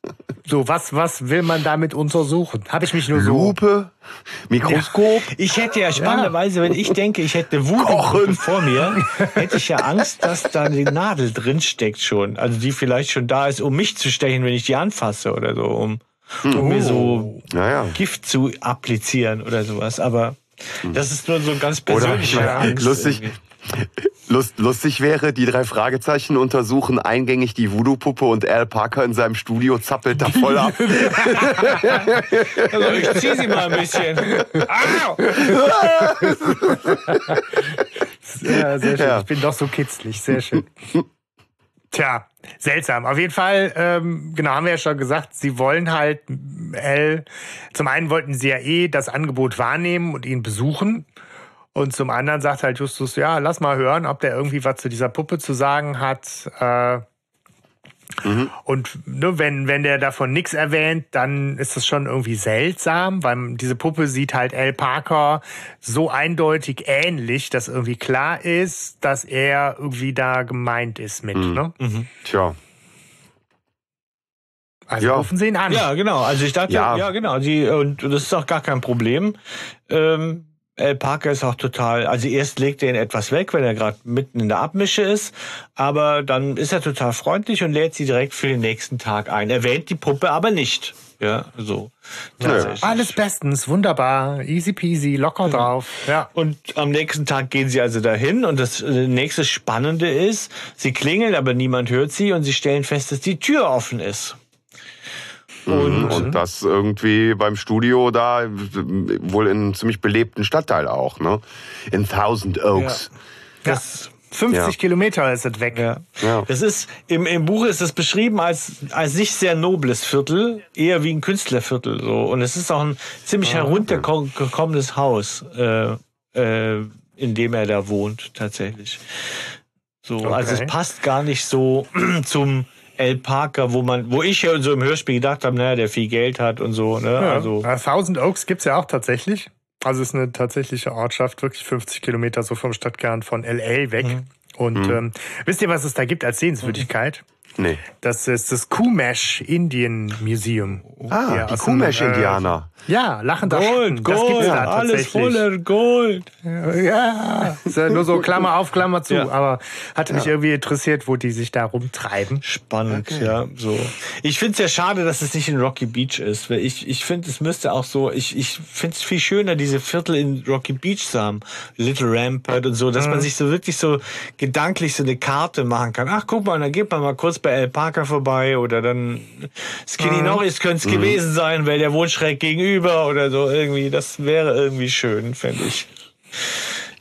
So, was, was will man damit untersuchen? Habe ich mich nur so. Lupe, Mikroskop. Ich hätte ja spannenderweise, wenn ich denke, ich hätte Voodoo vor mir, hätte ich ja Angst, dass da die Nadel drin steckt schon. Also die vielleicht schon da ist, um mich zu stechen, wenn ich die anfasse oder so, um, um mir so Naja. Gift zu applizieren oder sowas. Aber das ist nur so ein ganz Oder persönlicher Angst. lustig, irgendwie. Lust, lustig wäre, die drei Fragezeichen untersuchen eingängig die Voodoo-Puppe und Al Parker in seinem Studio zappelt da voll ab. Also ich zieh sie mal ein bisschen. Au! Ja, sehr schön. Ja. Ich bin doch so kitzlig. Sehr schön. Tja, seltsam. Auf jeden Fall, ähm, genau, haben wir ja schon gesagt, sie wollen halt L. Zum einen wollten sie ja eh das Angebot wahrnehmen und ihn besuchen. Und zum anderen sagt halt Justus, ja, lass mal hören, ob der irgendwie was zu dieser Puppe zu sagen hat. Äh, Und ne, wenn, wenn der davon nichts erwähnt, dann ist das schon irgendwie seltsam, weil diese Puppe sieht halt Al Parker so eindeutig ähnlich, dass irgendwie klar ist, dass er irgendwie da gemeint ist mit. Ne? Tja, Also Ja. rufen Sie ihn an. Ja, genau. Also ich dachte, Ja. ja, genau. Sie, und das ist auch gar kein Problem. Ähm, Parker ist auch total, also erst legt er ihn etwas weg, wenn er gerade mitten in der Abmische ist, aber dann ist er total freundlich und lädt sie direkt für den nächsten Tag ein. Erwähnt die Puppe aber nicht. Ja, so. Tatsächlich. Alles bestens, wunderbar, easy peasy, locker drauf. Ja. Und am nächsten Tag gehen sie also dahin und das äh, nächste Spannende ist, sie klingeln, aber niemand hört sie und sie stellen fest, dass die Tür offen ist. Und, und das irgendwie beim Studio da, wohl in einem ziemlich belebten Stadtteil auch, ne? In Thousand Oaks. Das 50 Ja. Kilometer ist es weg. Ja. Ja. Das ist, im, im Buch ist es beschrieben als, als nicht sehr nobles Viertel, eher wie ein Künstlerviertel, so. Und es ist auch ein ziemlich heruntergekommenes Haus, äh, äh, in dem er da wohnt, tatsächlich. So, also Okay. es passt gar nicht so zum El Parker, wo man, wo ich ja so im Hörspiel gedacht habe, naja, der viel Geld hat und so, ne? Ja. Also, Ja, Thousand Oaks gibt's ja auch tatsächlich. Also ist eine tatsächliche Ortschaft, wirklich 50 Kilometer so vom Stadtkern von L.A. weg. Mhm. Und ähm, wisst ihr, was es da gibt als Sehenswürdigkeit? Nee. Das ist das Kumesh Indian Museum. Ah, Ja, die Kumesh-Indianer. Ja, lachender Gold, Schatten. Das gibt's Gold, da alles voller Gold. Ja, ist ja nur so Klammer auf, Klammer zu. Ja. Aber hatte mich irgendwie interessiert, wo die sich da rumtreiben. Spannend, ja, so. Ich finde es ja schade, dass es nicht in Rocky Beach ist, weil ich, ich finde, es müsste auch so, ich, ich finde es viel schöner, diese Viertel in Rocky Beach zu haben. Little Rampart und so, dass man sich so wirklich so gedanklich so eine Karte machen kann. Ach, guck mal, dann geht man mal kurz bei El Parker vorbei oder dann Skinny Norris könnte es gewesen sein, weil der wohnt schräg gegenüber oder so irgendwie. Das wäre irgendwie schön, fände ich.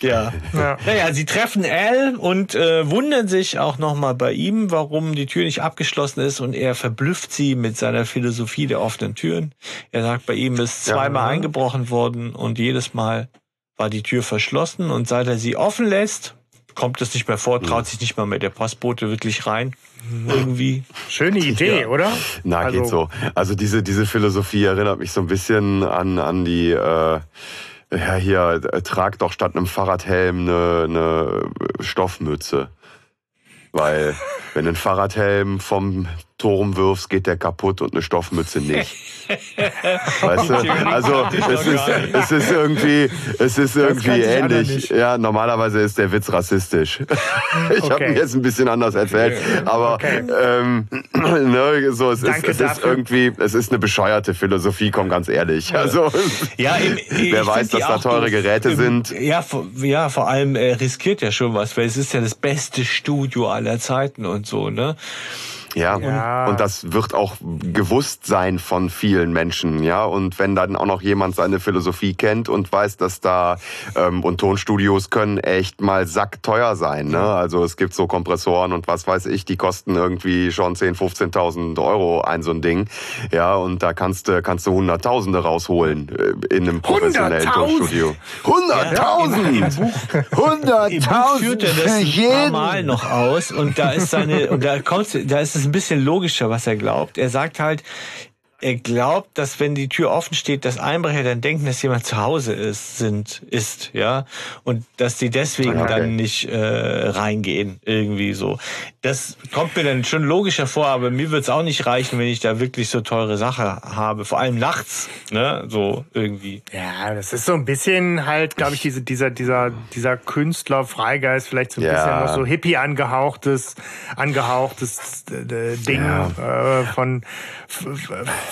Ja. Ja. Naja, sie treffen Al und äh, wundern sich auch nochmal bei ihm, warum die Tür nicht abgeschlossen ist und er verblüfft sie mit seiner Philosophie der offenen Türen. Er sagt, bei ihm ist zweimal eingebrochen worden und jedes Mal war die Tür verschlossen und seit er sie offen lässt, kommt es nicht mehr vor, traut sich nicht mal mehr der Postbote wirklich rein. Irgendwie. Schöne Idee, Ja. oder? Na, Also- geht so. Also diese, diese Philosophie erinnert mich so ein bisschen an, an die, äh, ja, hier, äh, trag doch statt einem Fahrradhelm eine, eine Stoffmütze. Weil, wenn einen Fahrradhelm vom Turm wirfst, geht der kaputt und eine Stoffmütze nicht. Weißt du? Also, es ist, es ist irgendwie, es ist irgendwie ähnlich. Ja, normalerweise ist der Witz rassistisch. Ich habe Okay. ihn jetzt ein bisschen anders erzählt, aber Okay. ähm, ne, so, es, ist, es ist irgendwie, es ist eine bescheuerte Philosophie, komm ganz ehrlich. Also, Ja, im, wer weiß, dass da teure. Geräte Im- sind. Ja, vor- ja, vor allem äh, riskiert ja schon was, weil es ist ja das beste Studio aller Zeiten und so, ne? Ja. Ja. Und das wird auch gewusst sein von vielen Menschen, ja. Und wenn dann auch noch jemand seine Philosophie kennt und weiß, dass da ähm, und Tonstudios können echt mal sackteuer sein, ne? Also es gibt so Kompressoren und was weiß ich, die kosten irgendwie schon 10.000, 15.000 Euro ein so ein Ding, ja. Und da kannst du kannst du Hunderttausende rausholen äh, in einem professionellen 100.000? Tonstudio. Hunderttausend, Im Buch führt Hunderttausend er das ein paar. Mal noch aus und da ist seine und da kommt da ist es ein bisschen logischer, was er glaubt. Er sagt halt, er glaubt, dass wenn die Tür offen steht, dass Einbrecher dann denken, dass jemand zu Hause ist, sind, ist, ja, und dass die deswegen Okay. dann nicht äh, reingehen, irgendwie so. Das kommt mir dann schon logischer vor, aber mir wird's auch nicht reichen, wenn ich da wirklich so teure Sache habe, vor allem nachts, ne, so irgendwie. Ja, das ist so ein bisschen halt, glaube ich, diese, dieser, dieser, dieser Künstler, Freigeist, vielleicht so ein Ja. bisschen noch so Hippie angehauchtes, angehauchtes äh, Ding äh, von F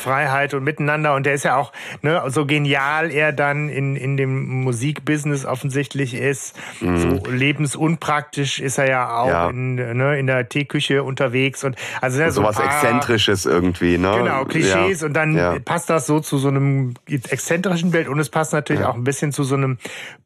Freiheit und Miteinander. Und der ist ja auch ne, so genial er dann in, in dem Musikbusiness offensichtlich ist. So lebensunpraktisch ist er ja auch Mhm. Ja. In, ne, in der Teeküche unterwegs. Und also so Sowas ein paar- Exzentrisches irgendwie, ne? Genau, Klischees Ja. und dann Ja. passt das so zu so einem exzentrischen Bild und es passt natürlich auch ein bisschen zu so einem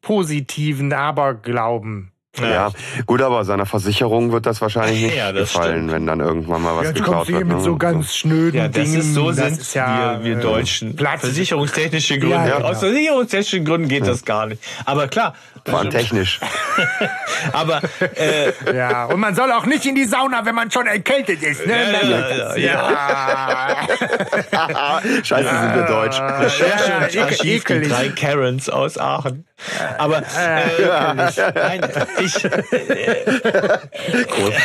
positiven Aberglauben. Ja, gut, aber seiner Versicherung wird das wahrscheinlich nicht Ja, das gefallen, stimmt. wenn dann irgendwann mal was Jetzt geklaut wird. mit ne? so ganz schnöden Ja, das Dingen. ist so das sind ist ja, wir, wir äh, Deutschen. Platz. Versicherungstechnische Gründe. Ja, ja, Aus genau. versicherungstechnischen Gründen geht das gar nicht. Aber klar. Vor allem technisch. Aber äh, Ja, und man soll auch nicht in die Sauna, wenn man schon erkältet ist. Ne? Ja, ja, ja, ja. Scheiße, sind wir deutsch. Recherche Ja, und Archiv, drei Karens aus Aachen. Aber äh, nein, ich, äh,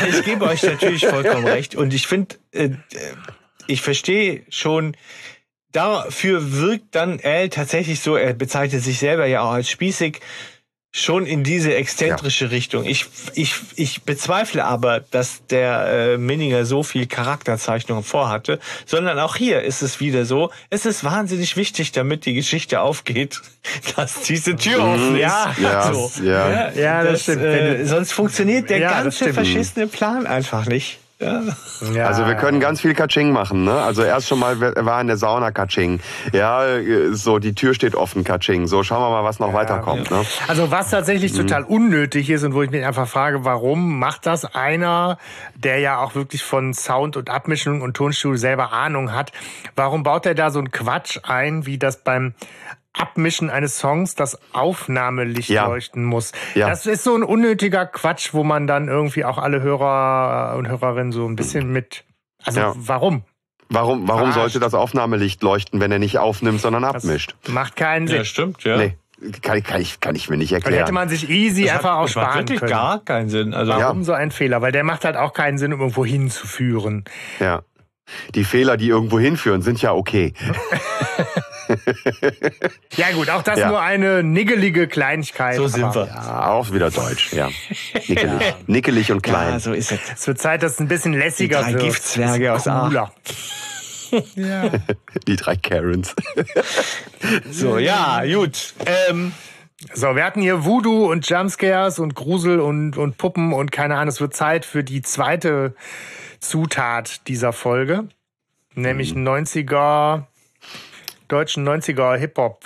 ich gebe euch natürlich vollkommen recht. Und ich finde, äh, ich verstehe schon, dafür wirkt dann Al tatsächlich so, er bezeichnet sich selber ja auch als spießig, schon in diese exzentrische Richtung. Ich, ich, ich bezweifle aber, dass der äh, Minninger so viel Charakterzeichnung vorhatte, sondern auch hier ist es wieder so, es ist wahnsinnig wichtig, damit die Geschichte aufgeht, dass diese Tür offen ist. Ja. Ja, so. ja. Ja, das stimmt. Äh, sonst funktioniert der Ja, das ganze verschissene Plan einfach nicht. Ja. Also wir können ganz viel Katsching machen, ne? Also erst schon mal waren in der Sauna Katsching. Ja, so die Tür steht offen Katsching. So schauen wir mal, was noch weiterkommt, ne? Also was tatsächlich total unnötig ist und wo ich mich einfach frage, warum macht das einer, der ja auch wirklich von Sound und Abmischung und Tonstudio selber Ahnung hat, warum baut er da so einen Quatsch ein, wie das beim Abmischen eines Songs das Aufnahmelicht Ja. leuchten muss. Ja. Das ist so ein unnötiger Quatsch, wo man dann irgendwie auch alle Hörer und Hörerinnen so ein bisschen mit. Also Ja. warum? Warum, warum Verarscht. sollte das Aufnahmelicht leuchten, wenn er nicht aufnimmt, sondern Das abmischt? macht keinen Sinn. Ja, stimmt, ja. Nee, kann, ich- kann, ich, kann ich mir nicht Und erklären. hätte man sich easy Das einfach hat- auch das macht sparen wirklich können. gar keinen Sinn. Also, Ja. Warum so ein Fehler? Weil der macht halt auch keinen Sinn, um irgendwo hinzuführen. ja. Die Fehler, die irgendwo hinführen, sind ja okay. Ja gut, auch das Ja. nur eine niggelige Kleinigkeit. so sind wir. Ja, auch wieder deutsch, ja. Nickelig, Nickelig und klein. Ja, so ist es. Es wird Zeit, dass es ein bisschen lässiger Die drei wird. Giftzwerge aus Cooler. ja. Die drei Karens. So, ja, gut. Ähm, So, wir hatten hier Voodoo und Jumpscares und Grusel und, und Puppen und keine Ahnung. Es wird Zeit für die zweite Zutat dieser Folge. Nämlich Mhm. 90er, deutschen 90er Hip-Hop.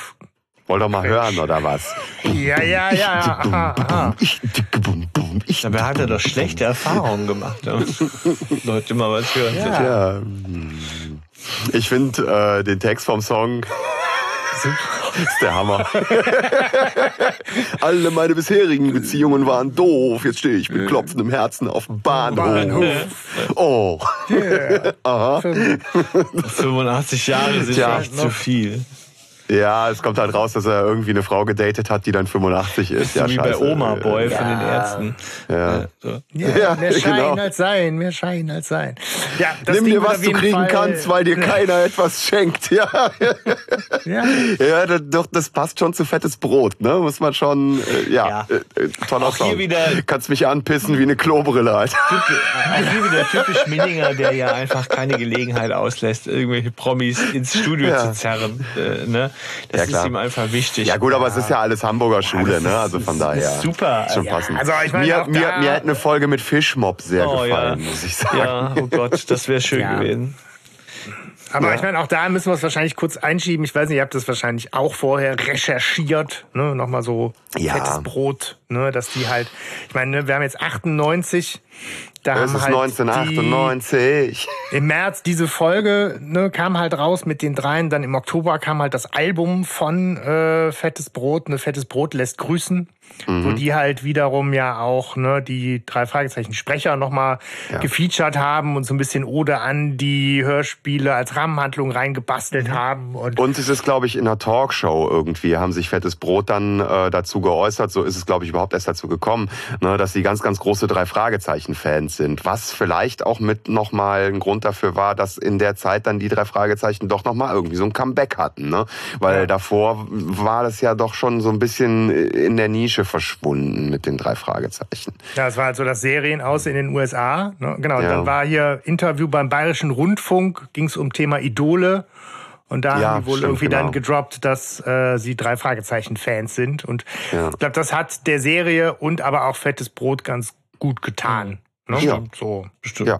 Wollt ihr mal hören, oder was? Ja, ja, ja. Aha, aha. Ich, dicke, bum, bum, ich, dabei hat er doch schlechte Erfahrungen gemacht. Leute mal was hören. Ja. Ja. hm. Ich finde äh, den Text vom Song ist der Hammer. Alle meine bisherigen Beziehungen waren doof. Jetzt stehe ich mit klopfendem Herzen auf dem Bahnhof. Bahnhof. Oh. Yeah. 85 Jahre sind Tja. echt zu viel. Ja, es kommt halt raus, dass er irgendwie eine Frau gedatet hat, die dann 85 ist. So Ja, wie bei scheiße. Oma Boy von den Ärzten. Ja. so. Ja, Ja, mehr Schein genau. als Sein, mehr Schein als Sein. Ja, das Nimm Ding dir was du kriegen Fall- kannst, weil dir keiner etwas schenkt. Ja, Ja. ja das, doch, das passt schon zu fettes Brot, ne? Muss man schon, äh, ja, Ja. Äh, äh, toller Auch hier Song. wieder- Kannst mich anpissen wie eine Klobrille, Alter. Auch hier wieder typisch Minninger, der ja einfach keine Gelegenheit auslässt, irgendwelche Promis ins Studio Ja. zu zerren. Äh, ne? Das Ja, ist ihm einfach wichtig. Ja gut, aber es ist ja alles Hamburger Schule, ne? Also von daher. super. Schon Ja, passend. also ich meine, mir, mir, da- mir hat eine Folge mit Fischmob sehr Oh, gefallen, ja. muss ich sagen. Ja, oh Gott, das wäre schön Ja. gewesen. Aber Ja. ich meine, auch da müssen wir es wahrscheinlich kurz einschieben. Ich weiß nicht, ihr habt das wahrscheinlich auch vorher recherchiert. Ne? Nochmal so Ja. fettes Brot, ne? dass die halt. Ich meine, ne, wir haben jetzt 98. Da Es haben ist halt 1998. Die, Im März diese Folge ne, kam halt raus mit den dreien. Dann im Oktober kam halt das Album von äh, Fettes Brot. Ne, Fettes Brot lässt grüßen. Wo die halt wiederum ja auch ne, die drei Fragezeichen Sprecher nochmal Ja. gefeatured haben und so ein bisschen Ode an die Hörspiele als Rahmenhandlung reingebastelt haben. Und Und es ist, glaube ich, in einer Talkshow irgendwie, haben sich Fettes Brot dann äh, dazu geäußert. So ist es, glaube ich, überhaupt erst dazu gekommen, ne, dass sie ganz, ganz große drei Fragezeichen-Fans sind. Was vielleicht auch mit nochmal ein Grund dafür war, dass in der Zeit dann die drei Fragezeichen doch nochmal irgendwie so ein Comeback hatten. Ne? Weil davor war das ja doch schon so ein bisschen in der Nische verschwunden mit den drei Fragezeichen. Ja, es war halt so das Serien aus in den USA. Ne? Genau, Ja. dann war hier Interview beim Bayerischen Rundfunk, ging es um Thema Idole. Und da Ja, haben die wohl stimmt, irgendwie dann genau. gedroppt, dass äh, sie drei Fragezeichen-Fans sind. Und Ja. ich glaube, das hat der Serie und aber auch Fettes Brot ganz gut getan. Ne? Ja. So. Bestimmt. Ja.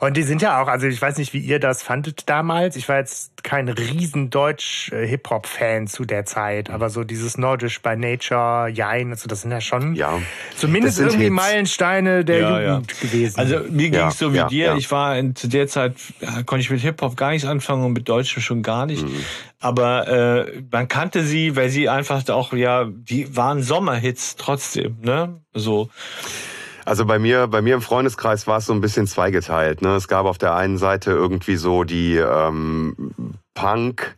Und die sind ja auch, also ich weiß nicht, wie ihr das fandet damals. Ich war jetzt kein riesen Deutsch-Hip-Hop-Fan zu der Zeit, aber so dieses Nordisch by Nature, Jein, also das sind ja schon Ja. zumindest irgendwie Hits. Meilensteine der Ja, ja. Jugend gewesen. Also mir ging Ja, es so wie ja, dir. ja. Ich war in, zu der Zeit, ja, konnte ich mit Hip-Hop gar nichts anfangen und mit Deutschem schon gar nicht. Mhm. Aber äh, man kannte sie, weil sie einfach auch, ja, die waren Sommerhits trotzdem, ne? So. Also bei mir, bei mir im Freundeskreis war es so ein bisschen zweigeteilt. Ne? Es gab auf der einen Seite irgendwie so die ähm, Punk.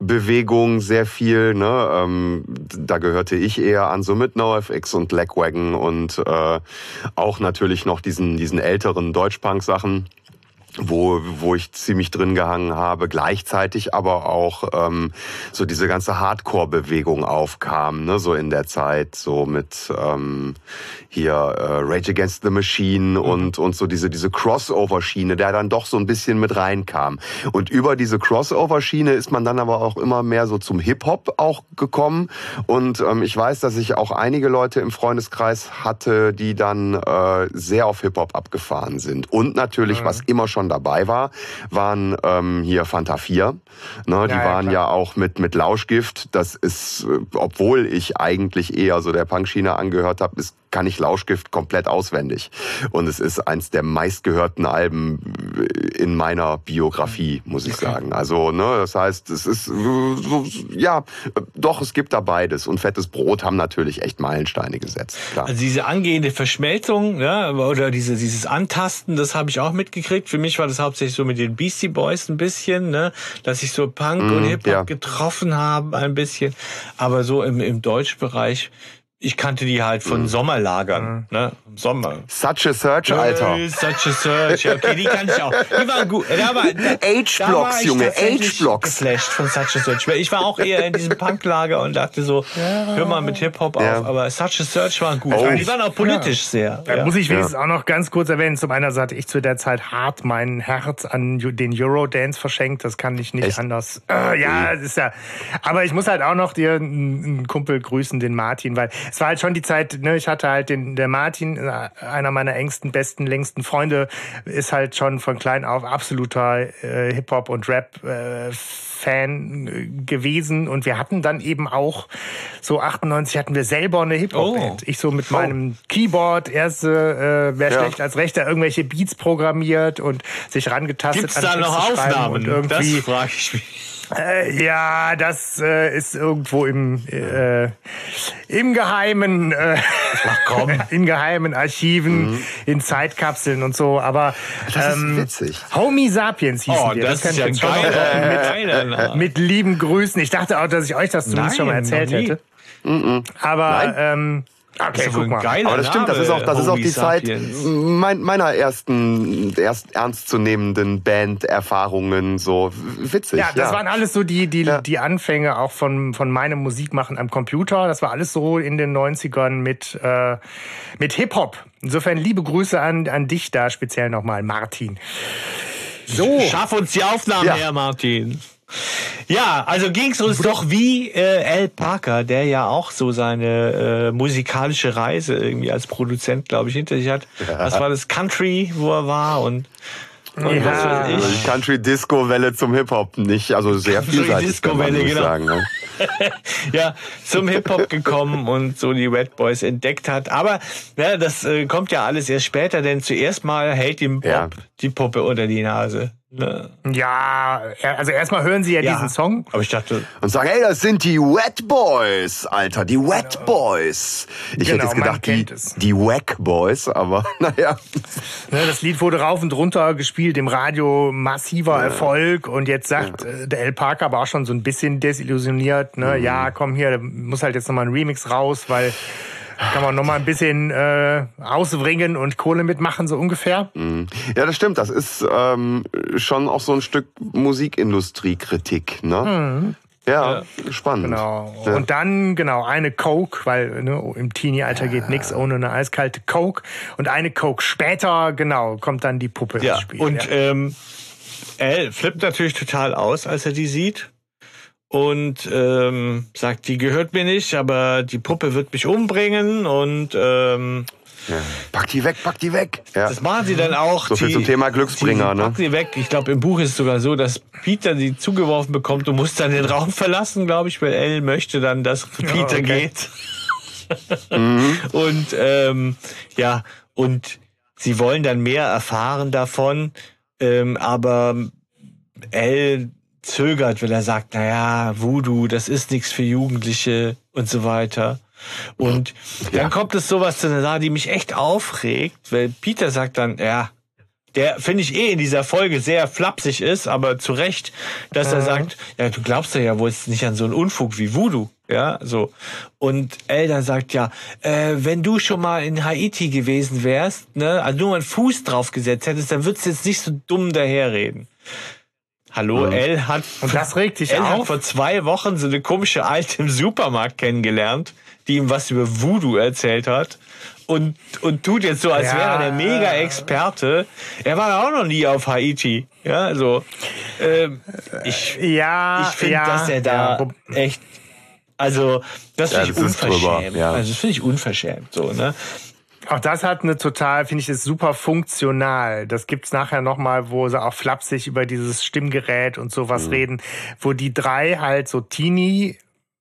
Bewegung sehr viel, ne? Ähm, da gehörte ich eher an, so mit NoFX und Lagwagon und äh, auch natürlich noch diesen, diesen älteren Deutschpunk-Sachen. Wo, wo ich ziemlich drin gehangen habe, gleichzeitig aber auch ähm, so diese ganze Hardcore-Bewegung aufkam, ne, so in der Zeit, so mit ähm, hier äh, Rage Against the Machine und, und so diese, diese Crossover-Schiene, der dann doch so ein bisschen mit reinkam. Und über diese Crossover-Schiene ist man dann aber auch immer mehr so zum Hip-Hop auch gekommen. Und ähm, ich weiß, dass ich auch einige Leute im Freundeskreis hatte, die dann äh, sehr auf Hip-Hop abgefahren sind. Und natürlich, was immer schon dabei war, waren ähm, hier Fanta 4. Ne, die Ja, ja, waren klar. ja auch mit, mit Lauschgift. Das ist, äh, obwohl ich eigentlich eher so der Punkschiene angehört habe, ist kann ich Lauschgift komplett auswendig. Und es ist eins der meistgehörten Alben in meiner Biografie, muss ich sagen. Also, ne, das heißt, es ist, ja, doch, es gibt da beides. Und Fettes Brot haben natürlich echt Meilensteine gesetzt, klar. Also diese angehende Verschmelzung, ja, oder diese, dieses Antasten, das habe ich auch mitgekriegt. Für mich war das hauptsächlich so mit den Beastie Boys ein bisschen, ne, dass ich so Punk und Hip-Hop ja. getroffen habe ein bisschen. Aber so im, im Deutschbereich, ich kannte die halt von Sommerlagern, ne, im Sommer. Such a Search, Alter. Äh, Such a Search, ja, okay, die kann ich auch. Die waren gut. Da war, H-Blocks, Junge, H-Blocks. geflasht von Such a Search. Ich war auch eher in diesem Punklager und dachte so, hör mal mit Hip-Hop Ja. auf. Aber Such a Search waren gut. Oh. Die waren auch politisch sehr. Da ja. muss ich wenigstens auch noch ganz kurz erwähnen. Zum einen hatte ich zu der Zeit hart mein Herz an den Eurodance verschenkt. Das kann ich nicht Echt? anders. Äh, ja, es ist ja. Aber ich muss halt auch noch dir einen Kumpel grüßen, den Martin, weil es war halt schon die Zeit, ne, ich hatte halt den, der Martin, äh, einer meiner engsten, besten, längsten Freunde, ist halt schon von klein auf absoluter äh, Hip-Hop und Rap äh, äh, gewesen und wir hatten dann eben auch so 98 hatten wir selber eine Hip-Hop-Band. Oh. Ich so mit meinem Keyboard erste, äh, wer Ja. schlecht als Rechter, irgendwelche Beats programmiert und sich rangetastet Gibt's da noch Aufnahmen? Das frage ich mich. Äh, ja, das äh, ist irgendwo im, äh, im geheimen, äh, komm. in geheimen Archiven, in Zeitkapseln und so. Aber Mhm. Das ist ähm, witzig. Homie Sapiens hießen Oh, wir. das, kann ist ich ja jetzt schon geil. noch sagen. Äh, geiler Name. Mit lieben Grüßen. Ich dachte auch, dass ich euch das zumindest schon mal Nein, erzählt noch nie. hätte. Aber Nein. ähm, okay, Das guck ein mal. geiler Aber das stimmt, das Name, ist auch, das ist auch die Zeit mein, meiner ersten, erst ernstzunehmenden Band-Erfahrungen. So witzig. Ja, das ja. waren alles so die, die, Ja. die Anfänge auch von, von meinem Musikmachen am Computer. Das war alles so in den 90ern mit, äh, mit Hip-Hop. Insofern liebe Grüße an, an dich da, speziell nochmal, Martin. So. Schaff uns die Aufnahmen Ja. her, Martin. Ja, also ging's uns doch wie äh, Al Parker, der ja auch so seine äh, musikalische Reise irgendwie als Produzent, glaube ich, hinter sich hat. Was war das Country, wo er war und, und was Ja. weiß Also die Country-Disco-Welle zum Hip-Hop nicht, also sehr vielseitig, Disco-Welle, so genau. sagen. Ne? ja, zum Hip-Hop gekommen und so die Red Boys entdeckt hat. Aber ja, das äh, kommt ja alles erst später, denn zuerst mal hält ihm Bob Ja. die Puppe unter die Nase. Ne? Ja, also erstmal hören Sie ja, Ja. diesen Song. Aber ich dachte, Und sagen, hey, das sind die Wet Boys, Alter, die Wet Boys. Ich Genau, hätte jetzt gedacht, die, es. die Wack Boys, aber naja. Ne, das Lied wurde rauf und runter gespielt, im Radio massiver Erfolg. Und jetzt sagt äh, der El Parker aber auch schon so ein bisschen desillusioniert, ne, Mhm. ja, komm hier, da muss halt jetzt nochmal ein Remix raus, weil kann man nochmal ein bisschen äh, ausbringen und Kohle mitmachen, so ungefähr. Ja, das stimmt. Das ist ähm, schon auch so ein Stück Musikindustriekritik, ne? Ja, spannend. Mhm. Genau. Ja. Und dann, genau, eine Coke, weil ne, im Teenie-Alter geht nix ohne eine eiskalte Coke. Und eine Coke später, genau, kommt dann die Puppe Ja, ins Spiel. und ja. ähm, er flippt natürlich total aus, als er die sieht. Und ähm, sagt, die gehört mir nicht, aber die Puppe wird mich umbringen. Und ähm, Ja. Pack die weg, pack die weg. Ja. das machen sie dann auch. So viel die, zum Thema Glücksbringer, die, ne? Packen sie weg. Ich glaube, im Buch ist es sogar so, dass Peter sie zugeworfen bekommt und muss dann den Raum verlassen, glaube ich, weil Elle möchte dann, dass Peter okay. geht. Mhm. Und ähm, ja, und sie wollen dann mehr erfahren davon, ähm, aber Elle zögert, weil er sagt, naja, Voodoo, das ist nichts für Jugendliche und so weiter. Und Ja. dann kommt es sowas zu einer Sache, die mich echt aufregt, weil Peter sagt dann, ja, der finde ich eh in dieser Folge sehr flapsig ist, aber zu Recht, dass er sagt, ja, du glaubst ja wohl nicht an so einen Unfug wie Voodoo. Ja, so. Und El dann sagt ja, äh, wenn du schon mal in Haiti gewesen wärst, ne, also nur mal einen Fuß drauf gesetzt hättest, dann würdest du jetzt nicht so dumm daherreden. Hallo, Mhm. El hat, Und das regt dich El hat auf? vor zwei Wochen so eine komische Alte im Supermarkt kennengelernt, die ihm was über Voodoo erzählt hat. Und, und tut jetzt so, als Ja. wäre er der Mega-Experte. Er war ja auch noch nie auf Haiti. Ja, also, ähm, ich, Ja, ich finde, ja, dass er da ja, echt, also das Ja, finde ich unverschämt. ja. Also das finde ich unverschämt, so ne. Auch das hat eine total, finde ich, ist super funktional. Das gibt's nachher nochmal, wo sie auch flapsig über dieses Stimmgerät und sowas Mhm. reden, wo die drei halt so Teenie,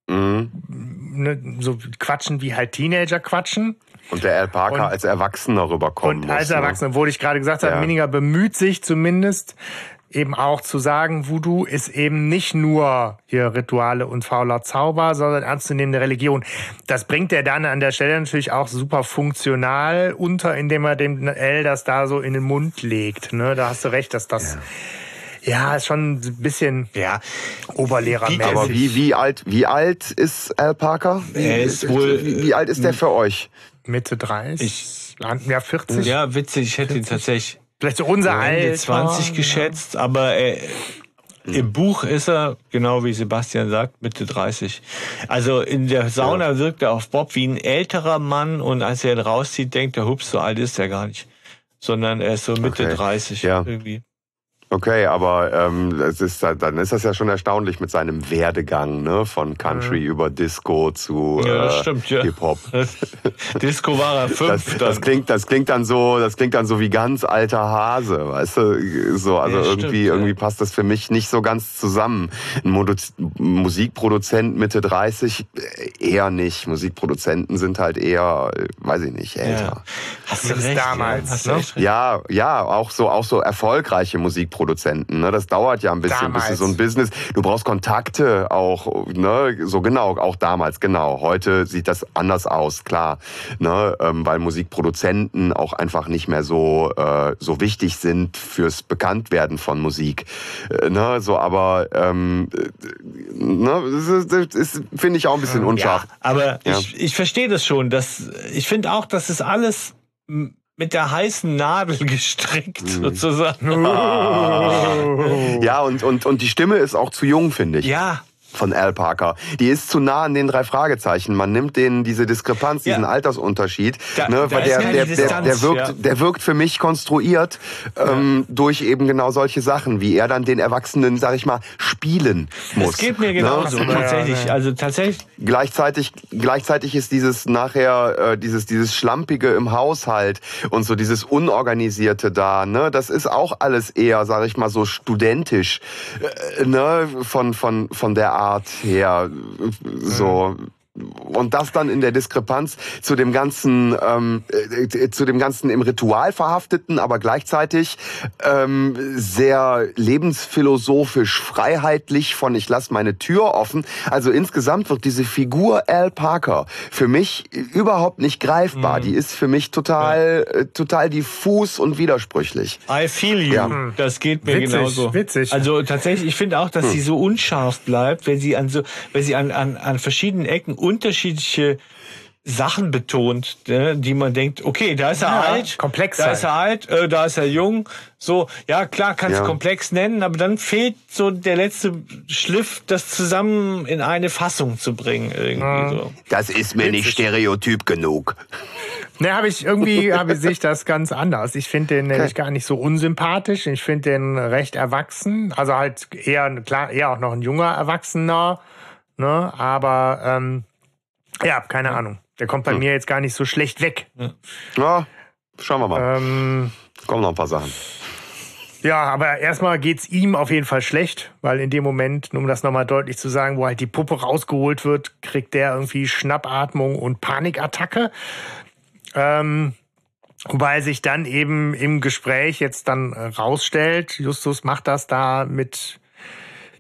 Mhm. ne, so quatschen wie halt Teenager quatschen. Und der Al Parker Und- als Erwachsener rüberkommen Und als muss, ne? Erwachsener, wo ich gerade gesagt habe, Ja. Mininger bemüht sich zumindest eben auch zu sagen, Voodoo ist eben nicht nur hier Rituale und fauler Zauber, sondern ernstzunehmende Religion. Das bringt er dann an der Stelle natürlich auch super funktional unter, indem er dem L das da so in den Mund legt. Ne? Da hast du recht, dass das ja, ist schon ein bisschen Ja, Oberlehrermäßig. Aber wie, wie, alt, wie alt ist Al Parker? Wie, Er ist wohl- wie, wie alt ist der für euch? Mitte 30, ja 40, ja, witzig. Ich hätte ihn tatsächlich vielleicht so unser Ende Alter. 20 geschätzt, aber äh, im Buch ist er, genau wie Sebastian sagt, Mitte 30. Also in der Sauna wirkt er auf Bob wie ein älterer Mann und als er ihn rauszieht, denkt er, hups, so alt ist er gar nicht. Sondern er ist so Mitte Okay. 30 Ja. irgendwie. Okay, aber ähm, es ist, dann ist das ja schon erstaunlich mit seinem Werdegang, ne? Von Country über Disco zu Ja, das äh, stimmt, ja. Hip-Hop. Disco war er Das, fünf das dann. klingt, das klingt dann so, das klingt dann so wie ganz alter Hase, weißt du? So, also Ja, irgendwie, stimmt, ja. irgendwie passt das für mich nicht so ganz zusammen. Ein Modu Musikproduzent Mitte 30 äh, eher nicht. Musikproduzenten sind halt eher, äh, weiß ich nicht, älter. Ja. Hast du Das ist recht, damals, ja, hast du ne? Ja, ja, auch so, auch so erfolgreiche Musikproduzenten. Ne? Das dauert ja ein bisschen, bis du Damals. so ein Business. Du brauchst Kontakte auch, ne? So genau, auch damals, genau. Heute sieht das anders aus, klar, ne? Ähm, weil Musikproduzenten auch einfach nicht mehr so äh, so wichtig sind fürs Bekanntwerden von Musik. Äh, ne? So, aber ähm, äh, ne? das, ist- das ist, finde ich auch ein bisschen unscharf. Ja, aber Ja. ich, ich verstehe das schon. Dass, ich finde auch, das ist alles mit der heißen Nadel gestrickt, Mhm. sozusagen. Ja, und, und, und die Stimme ist auch zu jung, finde ich. Ja, von Al Parker. Die ist zu nah an den drei Fragezeichen. Man nimmt denen diese Diskrepanz, Ja. diesen Altersunterschied, Da- ne, da weil der, der, der, Distanz, der, wirkt, ja. der wirkt für mich konstruiert ähm, durch eben genau solche Sachen, wie er dann den Erwachsenen, sag ich mal, spielen muss. es geht mir genauso, Ne? tatsächlich. Also tatsächlich, Gleichzeitig, gleichzeitig ist dieses nachher äh, dieses dieses schlampige im Haushalt und so dieses unorganisierte da, ne, das ist auch alles eher, sag ich mal so studentisch, äh, ne, von von von der Art her, so. Und das dann in der Diskrepanz zu dem ganzen, ähm, äh, zu dem ganzen im Ritual verhafteten, aber gleichzeitig ähm, sehr lebensphilosophisch, freiheitlich von ich lasse meine Tür offen. Also insgesamt wird diese Figur Al Parker für mich überhaupt nicht greifbar. Die ist für mich total, äh, total diffus und widersprüchlich. I feel you. Ja. Das geht mir Witzig, genauso. witzig. Also tatsächlich, ich finde auch, dass Hm. sie so unscharf bleibt, wenn sie an so, wenn sie an, an, an verschiedenen Ecken unterschiedliche Sachen betont, ne, die man denkt, okay, da ist er Ja, alt, komplex da sein. ist er alt, äh, da ist er jung, so, ja klar, kannst du Ja. komplex nennen, aber dann fehlt so der letzte Schliff, das zusammen in eine Fassung zu bringen, irgendwie so. Das ist mir nicht stereotyp genug. Ne, habe ich irgendwie habe ich sehe ich das ganz anders. Ich finde den nämlich gar nicht so unsympathisch. Ich finde den recht erwachsen, also halt eher klar eher auch noch ein junger Erwachsener, ne? Aber ähm, ja, keine Ahnung. Der kommt bei mir jetzt gar nicht so schlecht weg. Ja, schauen wir mal. Ähm, Kommen noch ein paar Sachen. ja, aber erstmal geht's ihm auf jeden Fall schlecht, weil in dem Moment, nur um das nochmal deutlich zu sagen, wo halt die Puppe rausgeholt wird, kriegt der irgendwie Schnappatmung und Panikattacke. Ähm, wobei sich dann eben im Gespräch jetzt dann äh, rausstellt, Justus macht das da mit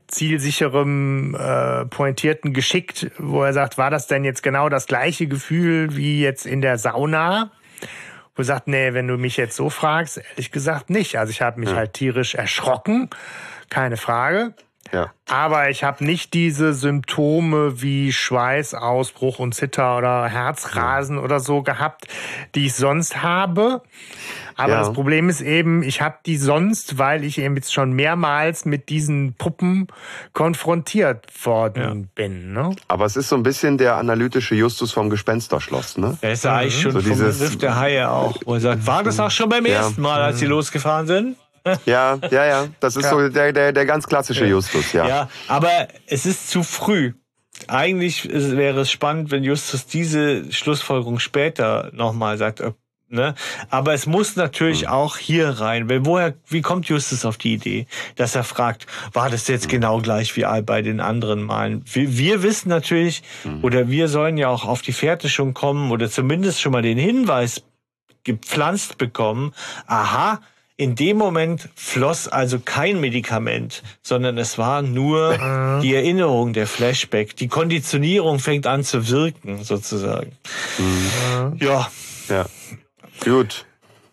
zielsicherem, äh, pointierten Geschickt, wo er sagt, war das denn jetzt genau das gleiche Gefühl wie jetzt in der Sauna? Wo er sagt, nee, wenn du mich jetzt so fragst, ehrlich gesagt nicht. Also ich habe mich halt tierisch erschrocken, keine Frage. Ja. Aber ich habe nicht diese Symptome wie Schweißausbruch und Zitter oder Herzrasen oder so gehabt, die ich sonst habe. Aber Ja. das Problem ist eben, ich habe die sonst, weil ich eben jetzt schon mehrmals mit diesen Puppen konfrontiert worden bin. Ne? Aber es ist so ein bisschen der analytische Justus vom Gespensterschloss, ne? Der ist ja eigentlich schon So vom dieses- Begriff der Haie auch. Wo er sagt, war das auch schon beim Ja. ersten Mal, als sie losgefahren sind? Ja, ja, ja. Das ist so der, der, der ganz klassische Justus, ja. Ja, aber es ist zu früh. Eigentlich wäre es spannend, wenn Justus diese Schlussfolgerung später nochmal sagt. Ne? Aber es muss natürlich Hm. auch hier rein. Weil woher, wie kommt Justus auf die Idee, dass er fragt, war das jetzt Hm. genau gleich wie bei den anderen Malen? Wir, wir wissen natürlich, Hm. oder wir sollen ja auch auf die Fährte schon kommen oder zumindest schon mal den Hinweis gepflanzt bekommen, aha, in dem Moment floss also kein Medikament, sondern es war nur die Erinnerung, der Flashback. Die Konditionierung fängt an zu wirken, sozusagen. Ja, ja. Gut.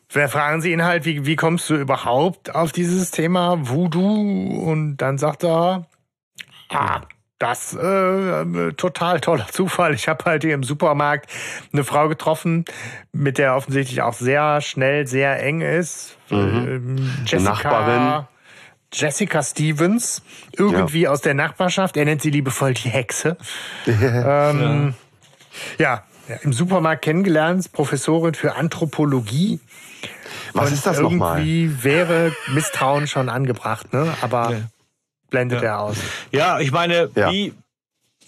Wir fragen sie ihn halt, wie, wie kommst du überhaupt auf dieses Thema Voodoo? Und dann sagt er, ah, das äh, total toller Zufall. Ich habe halt hier im Supermarkt eine Frau getroffen, mit der offensichtlich auch sehr schnell sehr eng ist. Ähm, Jessica, Nachbarin. Jessica Stevens, irgendwie aus der Nachbarschaft. Er nennt sie liebevoll die Hexe. ähm, ja. ja, im Supermarkt kennengelernt, Professorin für Anthropologie. Was Und ist das nochmal? Irgendwie wäre Misstrauen schon angebracht, ne? Aber Ja. Blendet er aus. ja, ich meine, Ja. wie,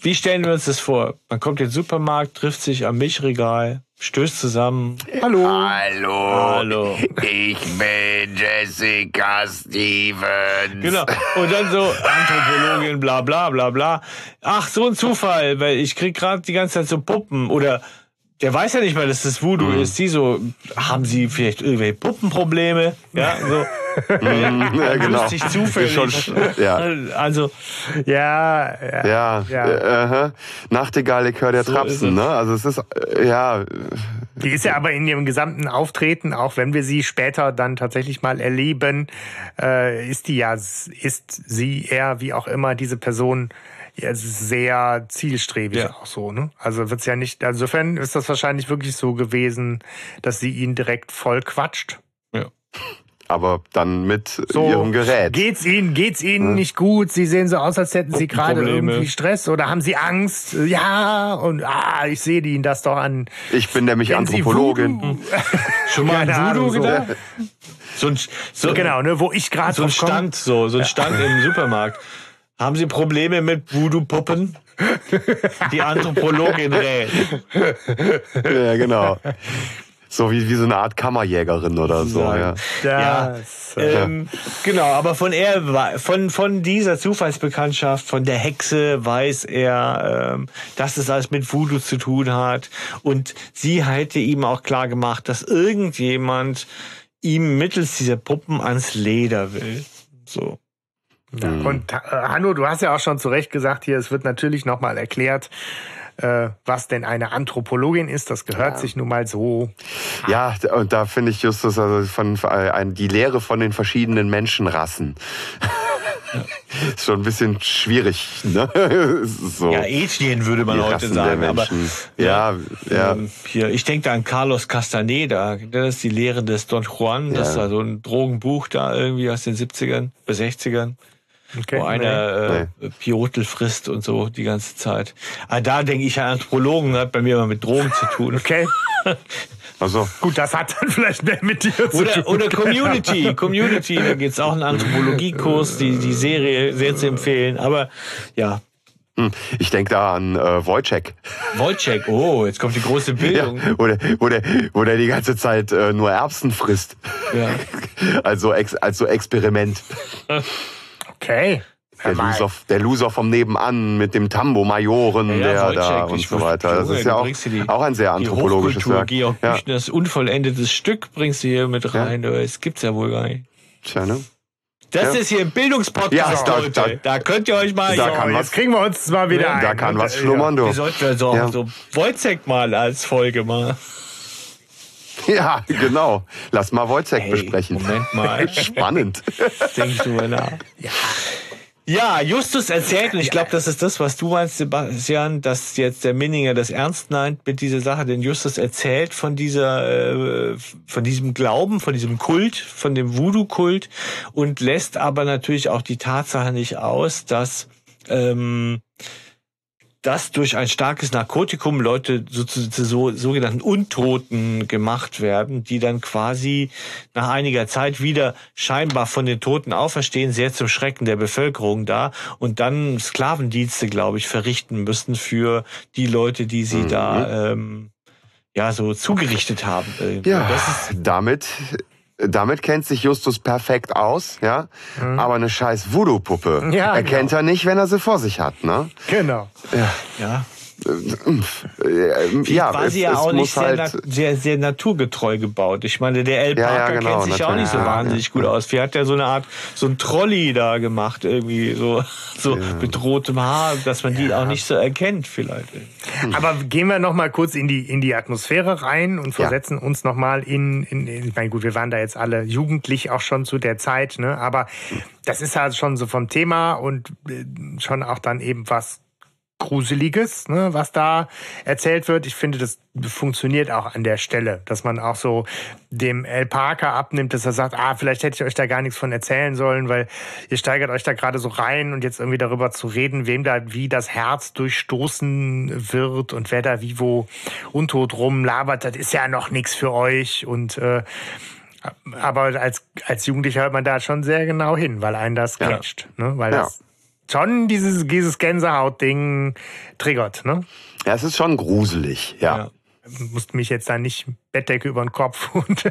wie stellen wir uns das vor? Man kommt in den Supermarkt, trifft sich am Milchregal, stößt zusammen. Hallo. Hallo. Hallo. Ich bin Jessica Stevens. Genau. Und dann so Anthropologin, bla bla bla bla. Ach, so ein Zufall, weil ich krieg gerade die ganze Zeit so Puppen oder der weiß ja nicht mal, dass das Voodoo Mhm. ist. Sie so, haben sie vielleicht irgendwelche Puppenprobleme? Ja, so. Ja, genau. Lustig zufällig. Schon, ja. Also, Ja, ja. Ja, Ja. Äh, aha. Nachtigall, Likör der So Trapsen, ne? Also es ist, äh, ja, Die ist ja aber in ihrem gesamten Auftreten, auch wenn wir sie später dann tatsächlich mal erleben, äh, ist die ja, ist sie eher wie auch immer diese Person ja, sehr zielstrebig Ja. auch so, ne? Also wird's ja nicht, insofern ist das wahrscheinlich wirklich so gewesen, dass sie ihn direkt voll quatscht. ja. aber dann mit So, ihrem Gerät. Geht's Ihnen, geht's Ihnen nicht gut? Sie sehen so aus, als hätten Sie gerade irgendwie Stress oder haben Sie Angst? Ja, und ah, ich sehe Ihnen das doch an. Ich bin nämlich Wenn Anthropologin. Voodoo- Schon mal Keine ein Voodoo Ahnung, so. gedacht? So ein, so, Genau, ne, wo ich gerade so ein. Stand, so, so ein Stand im Supermarkt. Haben Sie Probleme mit Voodoo-Puppen? Die Anthropologin rät. Ja, genau. So wie, wie so eine Art Kammerjägerin oder so, ja. Das, äh, Ähm, genau, aber von er von von dieser Zufallsbekanntschaft, von der Hexe weiß er, ähm, dass es alles mit Voodoo zu tun hat und sie hätte ihm auch klar gemacht, dass irgendjemand ihm mittels dieser Puppen ans Leder will. So. Ja. Und äh, Hanno, du hast ja auch schon zu Recht gesagt, hier, es wird natürlich nochmal erklärt, äh, was denn eine Anthropologin ist. Das gehört sich nun mal so. Ja, und da finde ich Justus also von, äh, die Lehre von den verschiedenen Menschenrassen. ist schon ein bisschen schwierig, ne? So. Ja, Ethnien würde man die heute Rassen sagen, der aber Menschen. ja, ja. Ähm, hier, ich denke da an Carlos Castaneda, das ist die Lehre des Don Juan, das ist Ja. da so ein Drogenbuch da irgendwie aus den 70ern bis 60ern. Okay, wo einer äh, Piotel frisst und so die ganze Zeit. Aber da denke ich an Anthropologen, hat bei mir immer mit Drogen zu tun. Okay, Also, gut, das hat dann vielleicht mehr mit dir zu Oder, tun. oder Community. Community, da geht's auch einen Anthropologiekurs, die, die Serie sehr zu empfehlen. Aber ja, hm, ich denke da an äh, Wojciech. Wojciech, oh, jetzt kommt die große Ja, Bildung. wo, der, wo, der, wo der die ganze Zeit äh, nur Erbsen frisst. Ja. Also, ex, als so Experiment. Okay. Der mal. Loser, der Loser vom Nebenan mit dem Ja, Tambo-Majoren, ja, der Wojciech, da und so weiter. Das ist ja auch, die- auch ein sehr anthropologisches Werk. Georg Ja, Büchners unvollendetes Stück bringst du hier mit rein. Das gibt's ja wohl gar nicht. tja, ne? Das Ja. ist hier ein Bildungspodcast, Ja, da- Leute. da- Da, könnt ihr euch mal... Da ja, kann So, was- jetzt kriegen wir uns mal wieder Ja, ein. Da kann Und, was äh, schlummern, Wir du. sollten ja so, Ja. so Wojciech mal als Folge machen. Ja, genau. Lass mal Wojciech Hey, besprechen. Moment mal. Spannend. Denk ich drüber nach. Ja, Justus erzählt, und ich glaube, das ist das, was du meinst, Sebastian, dass jetzt der Minninger das ernst meint mit dieser Sache, denn Justus erzählt von dieser, äh, von diesem Glauben, von diesem Kult, von dem Voodoo-Kult und lässt aber natürlich auch die Tatsache nicht aus, dass ähm, dass durch ein starkes Narkotikum Leute so zu, zu so, sogenannten Untoten gemacht werden, die dann quasi nach einiger Zeit wieder scheinbar von den Toten auferstehen, sehr zum Schrecken der Bevölkerung da und dann Sklavendienste, glaube ich, verrichten müssen für die Leute, die sie Mhm. da ähm, ja so zugerichtet haben. Ja, Das ist, damit, damit kennt sich Justus perfekt aus, ja. Aber eine scheiß Voodoo-Puppe Mhm. Ja, erkennt genau. er nicht, wenn er sie vor sich hat, ne? Genau. ja. Äh, ja, war es, sie ja es auch muss nicht sehr, halt, sehr, sehr naturgetreu gebaut. Ich meine, der El Ja, ja, Parker genau, kennt sich ja auch nicht so. Ja, wahnsinnig ja. gut aus. Wie hat der so eine Art, so ein Trolley da gemacht, irgendwie so, so mit rotem Haar, dass man die auch nicht so erkennt, vielleicht. Aber gehen wir noch mal kurz in die, in die Atmosphäre rein und versetzen uns noch mal in, in, in, ich meine, gut, wir waren da jetzt alle jugendlich auch schon zu der Zeit, ne? aber das ist halt schon so vom Thema und äh, schon auch dann eben was Gruseliges, ne, was da erzählt wird. Ich finde, das funktioniert auch an der Stelle, dass man auch so dem El Parker abnimmt, dass er sagt, ah, vielleicht hätte ich euch da gar nichts von erzählen sollen, weil ihr steigert euch da gerade so rein und jetzt irgendwie darüber zu reden, wem da wie das Herz durchstoßen wird und wer da wie wo untot rumlabert, das ist ja noch nichts für euch und äh, aber als, als Jugendlicher hört man da schon sehr genau hin, weil einen das Ja. catcht, ne? weil Ja. das schon dieses, dieses Gänsehaut-Ding triggert. Ne? ja, es ist schon gruselig, ja. Ja. Musste mich jetzt da nicht Bettdecke über den Kopf und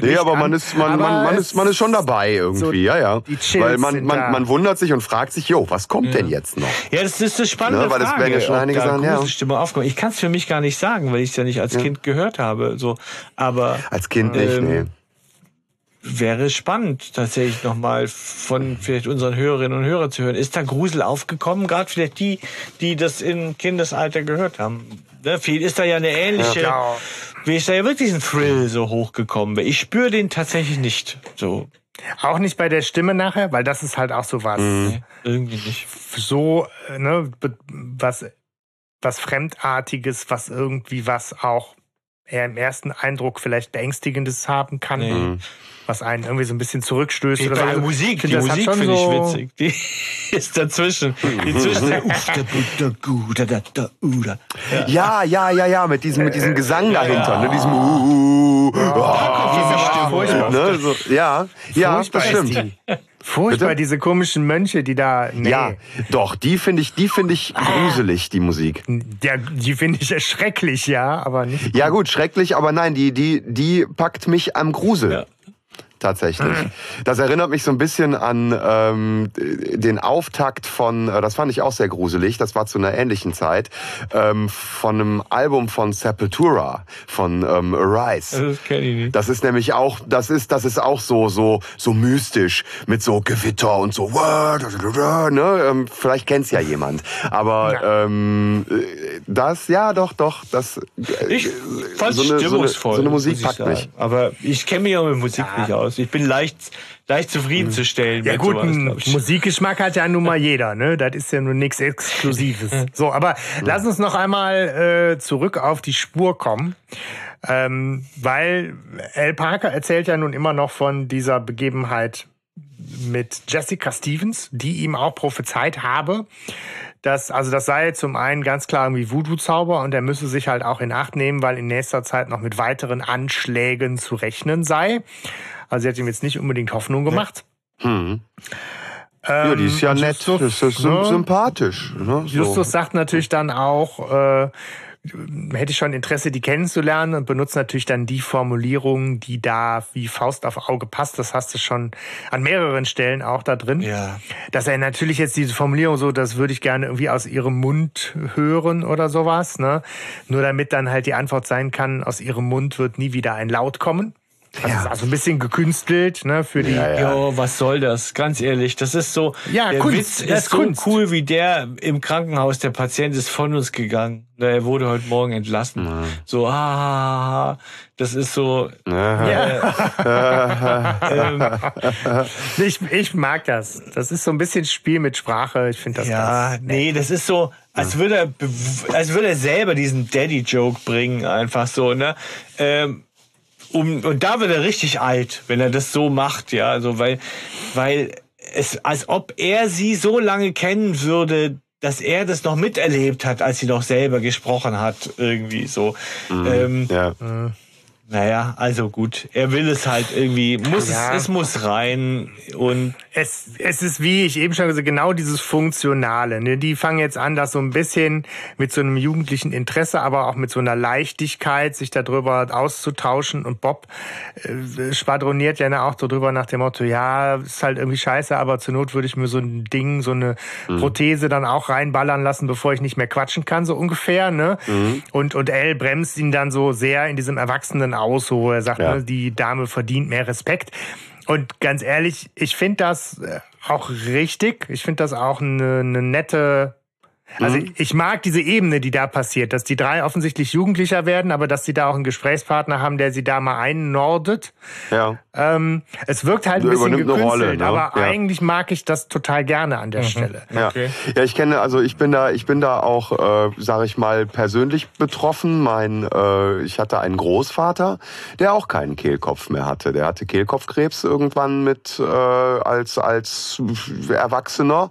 Nee, aber man an. ist, man, Aber man, man ist, man ist schon dabei irgendwie, so ja, ja. Weil man, man, man wundert sich und fragt sich, jo, was kommt denn jetzt noch? Ja, das ist eine spannende Ne, weil das Frage, werden ja schon einige sagen, ja. Gruselstimme aufkommt. Ich kann es für mich gar nicht sagen, weil ich es ja nicht als Kind gehört habe. So, aber Als Kind nicht, Ähm, nee. Wäre spannend, tatsächlich nochmal von vielleicht unseren Hörerinnen und Hörern zu hören. Ist da Grusel aufgekommen? Gerade vielleicht die, die das im Kindesalter gehört haben. Ne, viel ist da ja eine ähnliche, Ja. wie ist da ja wirklich ein Thrill so hochgekommen. Ich spüre den tatsächlich nicht. So, auch nicht bei der Stimme nachher, weil das ist halt auch so was, Mhm. irgendwie nicht. so, äh, ne, was, was Fremdartiges, was irgendwie was auch eher im ersten Eindruck vielleicht Beängstigendes haben kann. Nee. Was einen irgendwie so ein bisschen zurückstößt. Die, oder so. der Musik, find, die das hat Musik schon finde ich so- witzig. Die ist dazwischen. Die zwischen u, da. Ja, ja, ja, ja, mit diesem, mit diesem Gesang dahinter, ne, diesem Uh, uh, ne, so, ja, ja, Furchtbar das stimmt. Furchtbar, Bitte? diese komischen Mönche, die da. Nee. Ja, doch, die finde ich, die finde ich gruselig, die Musik. Ja, die finde ich erschrecklich, ja, aber nicht. Ja gut, schrecklich, aber nein, die, die, die packt mich am Grusel. Ja. Tatsächlich. Das erinnert mich so ein bisschen an ähm, den Auftakt von, äh, das fand ich auch sehr gruselig, das war zu einer ähnlichen Zeit, ähm, von einem Album von Sepultura, von ähm, Arise. Das kenne ich nicht. Das ist nämlich auch, das ist, das ist auch so, so, so mystisch mit so Gewitter und so. Ne? Ähm, vielleicht kennt's ja jemand, aber ähm, äh, das, ja, doch, doch, das. Ich fand so eine, so eine, stimmungsvoll. so eine Musik packt mich. Aber ich kenne mich auch mit Musik nicht aus. Ich bin leicht, leicht zufriedenzustellen. Ja gut, sowas. Musikgeschmack hat ja nun mal jeder, ne? Das ist ja nur nichts Exklusives. So, aber lass uns noch einmal äh, zurück auf die Spur kommen. Ähm, weil Al Parker erzählt ja nun immer noch von dieser Begebenheit mit Jessica Stevens, die ihm auch prophezeit habe. Dass also das sei zum einen ganz klar irgendwie Voodoo-Zauber und er müsse sich halt auch in Acht nehmen, weil in nächster Zeit noch mit weiteren Anschlägen zu rechnen sei. Also sie hat ihm jetzt nicht unbedingt Hoffnung gemacht. Hm. Ja, die ist ja nett, Justus, das ist ne? sympathisch. Ne? So. Justus sagt natürlich dann auch, äh, hätte ich schon Interesse, die kennenzulernen und benutzt natürlich dann die Formulierung, die da wie Faust auf Auge passt. Das hast du schon an mehreren Stellen auch da drin. Ja. Dass er natürlich jetzt diese Formulierung so, das würde ich gerne irgendwie aus ihrem Mund hören oder sowas, ne? Nur damit dann halt die Antwort sein kann, aus ihrem Mund wird nie wieder ein Laut kommen. Das ist also ein bisschen gekünstelt, ne, für die. Ja, ja. Jo, was soll das? Ganz ehrlich, das ist so. Ja, der Kunst, Witz das ist so Kunst. cool wie der im Krankenhaus. Der Patient ist von uns gegangen. Er wurde heute Morgen entlassen. So, ah, das ist so. ähm, Ich, ich mag das. Das ist so ein bisschen Spiel mit Sprache. Ich finde das ja, ganz nee, das ist so, als würde er, als würde er selber diesen Daddy-Joke bringen, einfach so, ne? Ähm, um, und da wird er richtig alt, wenn er das so macht, ja, also weil, weil es, als ob er sie so lange kennen würde, dass er das noch miterlebt hat, als sie noch selber gesprochen hat, irgendwie so. Ähm, Ja. Naja, also gut, er will es halt irgendwie, muss Ja. es, es muss rein und Es, es ist, wie ich eben schon gesagt genau dieses Funktionale. Ne? Die fangen jetzt an, das so ein bisschen mit so einem jugendlichen Interesse, aber auch mit so einer Leichtigkeit, sich darüber auszutauschen. Und Bob äh, schwadroniert ja auch so drüber nach dem Motto, ja, ist halt irgendwie scheiße, aber zur Not würde ich mir so ein Ding, so eine Prothese dann auch reinballern lassen, bevor ich nicht mehr quatschen kann, so ungefähr. Ne? Und, und Elle bremst ihn dann so sehr in diesem Erwachsenen aus, so wo er sagt, Ja. ne, die Dame verdient mehr Respekt. Und ganz ehrlich, ich finde das äh, auch richtig. Ich finde das auch eine, eine nette. Also ich mag diese Ebene, die da passiert, dass die drei offensichtlich jugendlicher werden, aber dass sie da auch einen Gesprächspartner haben, der sie da mal einnordet. ja. Ähm, es wirkt halt ein bisschen übernimmt eine gekünstelt, Rolle, ne? aber Ja. eigentlich mag ich das total gerne an der Stelle. Ja. ja, ich kenne, also ich bin da, ich bin da auch, äh, sage ich mal, persönlich betroffen. Mein, äh, ich hatte einen Großvater, der auch keinen Kehlkopf mehr hatte. Der hatte Kehlkopfkrebs irgendwann mit äh, als als Erwachsener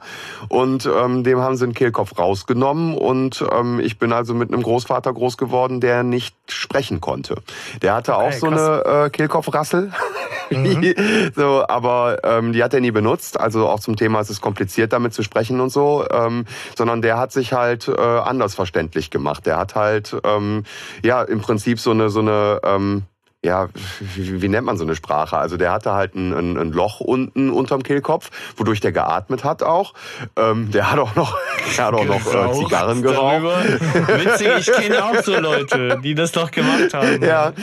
und ähm, dem haben sie den Kehlkopf rausgenommen und ähm, ich bin also mit einem Großvater groß geworden, der nicht sprechen konnte. Der hatte auch Okay, so eine äh, Kehlkopfrassel. so, aber ähm, die hat er nie benutzt. Also auch zum Thema, es ist kompliziert damit zu sprechen und so. Ähm, sondern der hat sich halt äh, anders verständlich gemacht. Der hat halt ähm, ja im Prinzip so eine so eine ähm, ja, wie, wie nennt man so eine Sprache? Also der hatte halt ein, ein, ein Loch unten unterm Kehlkopf, wodurch der geatmet hat auch. Ähm, der hat auch noch, der hat auch noch äh, Zigarren geraucht. Witzig, ich kenne auch so Leute, die das noch gemacht haben. Ja,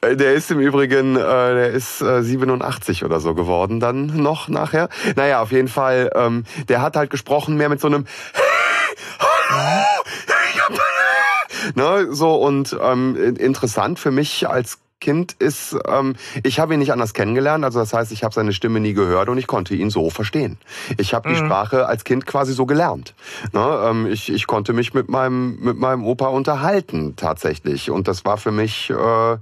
Äh, der ist im Übrigen, äh, der ist äh, 87 oder so geworden dann noch nachher. Naja, auf jeden Fall, ähm, der hat halt gesprochen mehr mit so einem ne, so und ähm, interessant für mich als Kind ist, ähm, ich habe ihn nicht anders kennengelernt, also das heißt, ich habe seine Stimme nie gehört und ich konnte ihn so verstehen. Ich habe die Sprache als Kind quasi so gelernt. Ne, ähm, ich, ich konnte mich mit meinem mit meinem Opa unterhalten tatsächlich und das war für mich äh,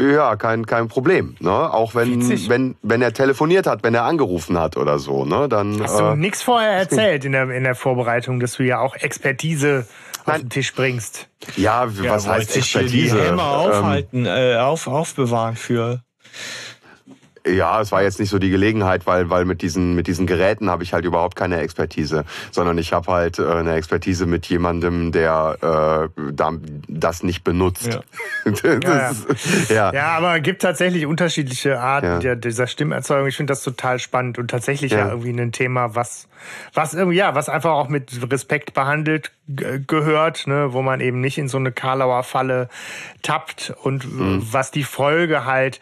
ja kein kein Problem. Ne? Auch wenn Witzig. wenn wenn er telefoniert hat, wenn er angerufen hat oder so, ne, dann Hast du äh, nichts vorher erzählt in der, in der Vorbereitung, dass du ja auch Expertise auf den Tisch bringst? ja, Ja, was wollte heißt Expertise? Die Hämmer Ähm, aufhalten, äh, auf, aufbewahren für. Ja, es war jetzt nicht so die Gelegenheit, weil, weil mit diesen, mit diesen Geräten habe ich halt überhaupt keine Expertise, sondern ich habe halt äh, eine Expertise mit jemandem, der äh, da, das nicht benutzt. Ja. das, ja. Ja, aber es gibt tatsächlich unterschiedliche Arten Ja. der, dieser Stimmerzeugung. Ich finde das total spannend und tatsächlich ja. Ja. irgendwie ein Thema, was, was irgendwie, ja, was einfach auch mit Respekt behandelt g- gehört, ne, wo man eben nicht in so eine Karlauer Falle tappt und äh, Mhm. was die Folge halt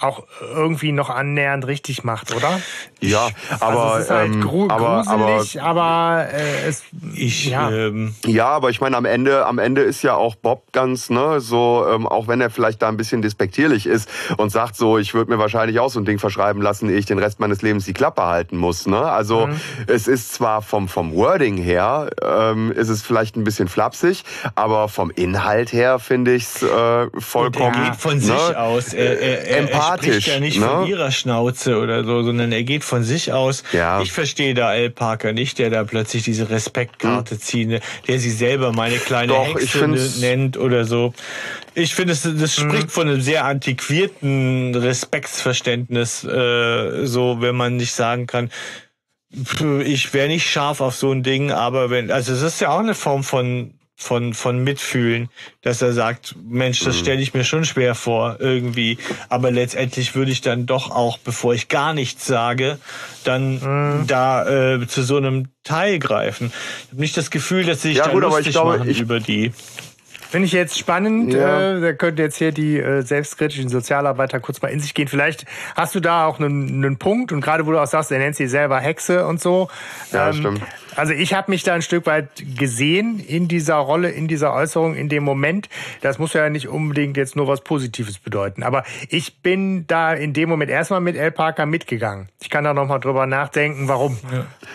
auch irgendwie noch annähernd richtig macht, oder? Ja, aber, also es ist halt ähm, aber, aber gruselig, aber, äh, es, Ich, ja. ähm, Ja, aber ich meine, am Ende, am Ende ist ja auch Bob ganz, ne, so, ähm, auch wenn er vielleicht da ein bisschen despektierlich ist und sagt so, ich würde mir wahrscheinlich auch so ein Ding verschreiben lassen, ehe ich den Rest meines Lebens die Klappe halten muss, ne? Also es ist zwar vom vom Wording her, ähm, ist es vielleicht ein bisschen flapsig, aber vom Inhalt her finde ich's äh, vollkommen. er geht von sich ne, aus. Er, er, er, er spricht ja nicht ne? von ihrer Schnauze oder so, sondern er geht von sich aus. Ja. Ich verstehe da Al Parker nicht, der da plötzlich diese Respektkarte zieht, ne, der sie selber meine kleine Hm. Doch, Hexe nennt oder so. Ich finde, das, das Hm. spricht von einem sehr antiquierten Respektsverständnis, äh, so wenn man nicht sagen kann, ich wäre nicht scharf auf so ein Ding, aber wenn, also es ist ja auch eine Form von von von Mitfühlen, dass er sagt, Mensch, das stelle ich mir schon schwer vor irgendwie, aber letztendlich würde ich dann doch auch, bevor ich gar nichts sage, dann da äh, zu so einem Teil greifen. Ich habe nicht das Gefühl, dass sie sich Ja, da gut, aber lustig ich glaube, machen ich- über die. Finde ich jetzt spannend. Ja. Äh, da könnte jetzt hier die äh, selbstkritischen Sozialarbeiter kurz mal in sich gehen. Vielleicht hast du da auch einen, einen Punkt und gerade wo du auch sagst, er nennt sie selber Hexe und so. Ja, stimmt. Also ich habe mich da ein Stück weit gesehen in dieser Rolle, in dieser Äußerung, in dem Moment. Das muss ja nicht unbedingt jetzt nur was Positives bedeuten. Aber ich bin da in dem Moment erstmal mit El Parker mitgegangen. Ich kann da noch mal drüber nachdenken, warum.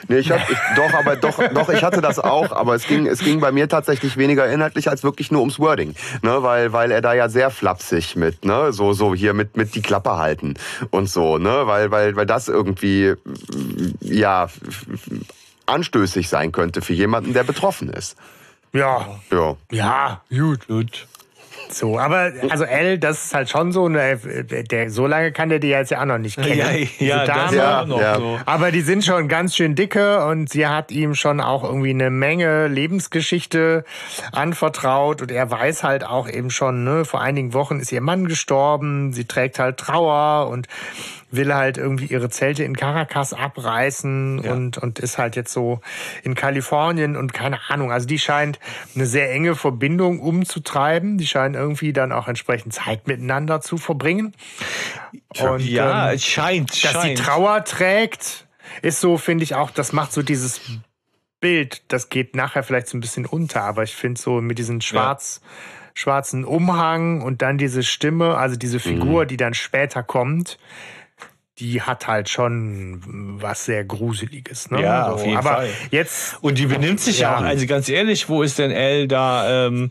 Nee, ich hab, ich, doch, aber doch, doch, ich hatte das auch, aber es ging, es ging bei mir tatsächlich weniger inhaltlich als wirklich nur ums Wording, ne, weil, weil er da ja sehr flapsig mit, ne, so, so hier mit, mit die Klappe halten und so, ne, weil, weil, weil das irgendwie, ja, anstößig sein könnte für jemanden, der betroffen ist. Ja, Ja. ja, gut. Gut. So, aber also L, das ist halt schon so, ne, der, so lange kann der die jetzt ja auch noch nicht kennen. Ja, ja, das Dame. noch Ja. so. Aber die sind schon ganz schön dicke und sie hat ihm schon auch irgendwie eine Menge Lebensgeschichte anvertraut und er weiß halt auch eben schon, ne, vor einigen Wochen ist ihr Mann gestorben, sie trägt halt Trauer und will halt irgendwie ihre Zelte in Caracas abreißen und, und ist halt jetzt so in Kalifornien und keine Ahnung. Also die scheint eine sehr enge Verbindung umzutreiben. Die scheinen irgendwie dann auch entsprechend Zeit miteinander zu verbringen. Und, Ja, ähm, es scheint, dass scheint. die Trauer trägt, ist so, finde ich auch, das macht so dieses Bild, das geht nachher vielleicht so ein bisschen unter, aber ich finde so mit diesem schwarz, schwarzen Umhang und dann diese Stimme, also diese Figur, die dann später kommt, die hat halt schon was sehr Gruseliges. Ne? Ja, auf jeden aber Fall. jetzt Und die benimmt sich ja Ja. auch, also ganz ehrlich, wo ist denn Elle da? Ähm,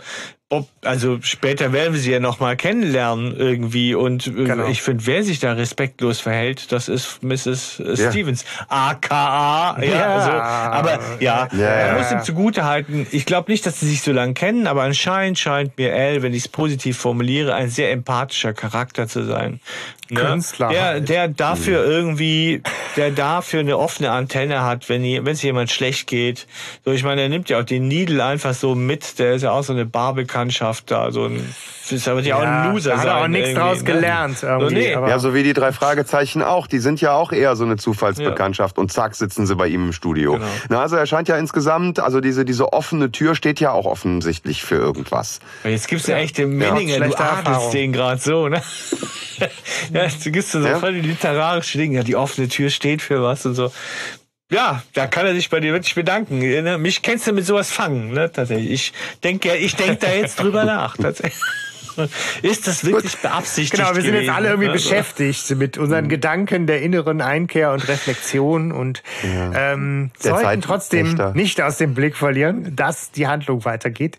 ob, also später werden wir sie ja noch mal kennenlernen irgendwie und äh, Genau. ich finde, wer sich da respektlos verhält, das ist Mrs. Ja. Stevens, aka, ja, Ja. Also, aber ja, Ja, man muss ihm zugute halten. Ich glaube nicht, dass sie sich so lange kennen, aber anscheinend scheint mir Elle, wenn ich es positiv formuliere, ein sehr empathischer Charakter zu sein. Ne? Künstler Der, halt. der dafür irgendwie, der dafür eine offene Antenne hat, wenn es jemand schlecht geht. So, ich meine, er nimmt ja auch den Needle einfach so mit. Der ist ja auch so eine Barbekanntschaft da, so ein, ist aber ja auch ja, ein Loser da hat er sein auch nichts draus ne? gelernt. Irgendwie, nee. Ja, so wie die drei Fragezeichen auch. Die sind ja auch eher so eine Zufallsbekanntschaft und zack sitzen sie bei ihm im Studio. Genau. Na, also er scheint ja insgesamt, also diese, diese offene Tür steht ja auch offensichtlich für irgendwas. Jetzt gibst du echt den Menninger, du schlechte adelst den gerade so, ne? ja, du gibst so Ja. voll die literarische Dinge, ja, die offene Tür steht für was und so. Ja, da kann er sich bei dir wirklich bedanken. Ne? Mich kennst du mit sowas fangen, ne? Tatsächlich. Ich denke, ja, ich denke da jetzt drüber nach. Tatsächlich. Ist das wirklich beabsichtigt? Genau, wir sind jetzt gewesen, alle irgendwie ne? beschäftigt mit Mhm. unseren Gedanken der inneren Einkehr und Reflexion und ähm, Der sollten trotzdem nicht aus dem Blick verlieren, dass die Handlung weitergeht.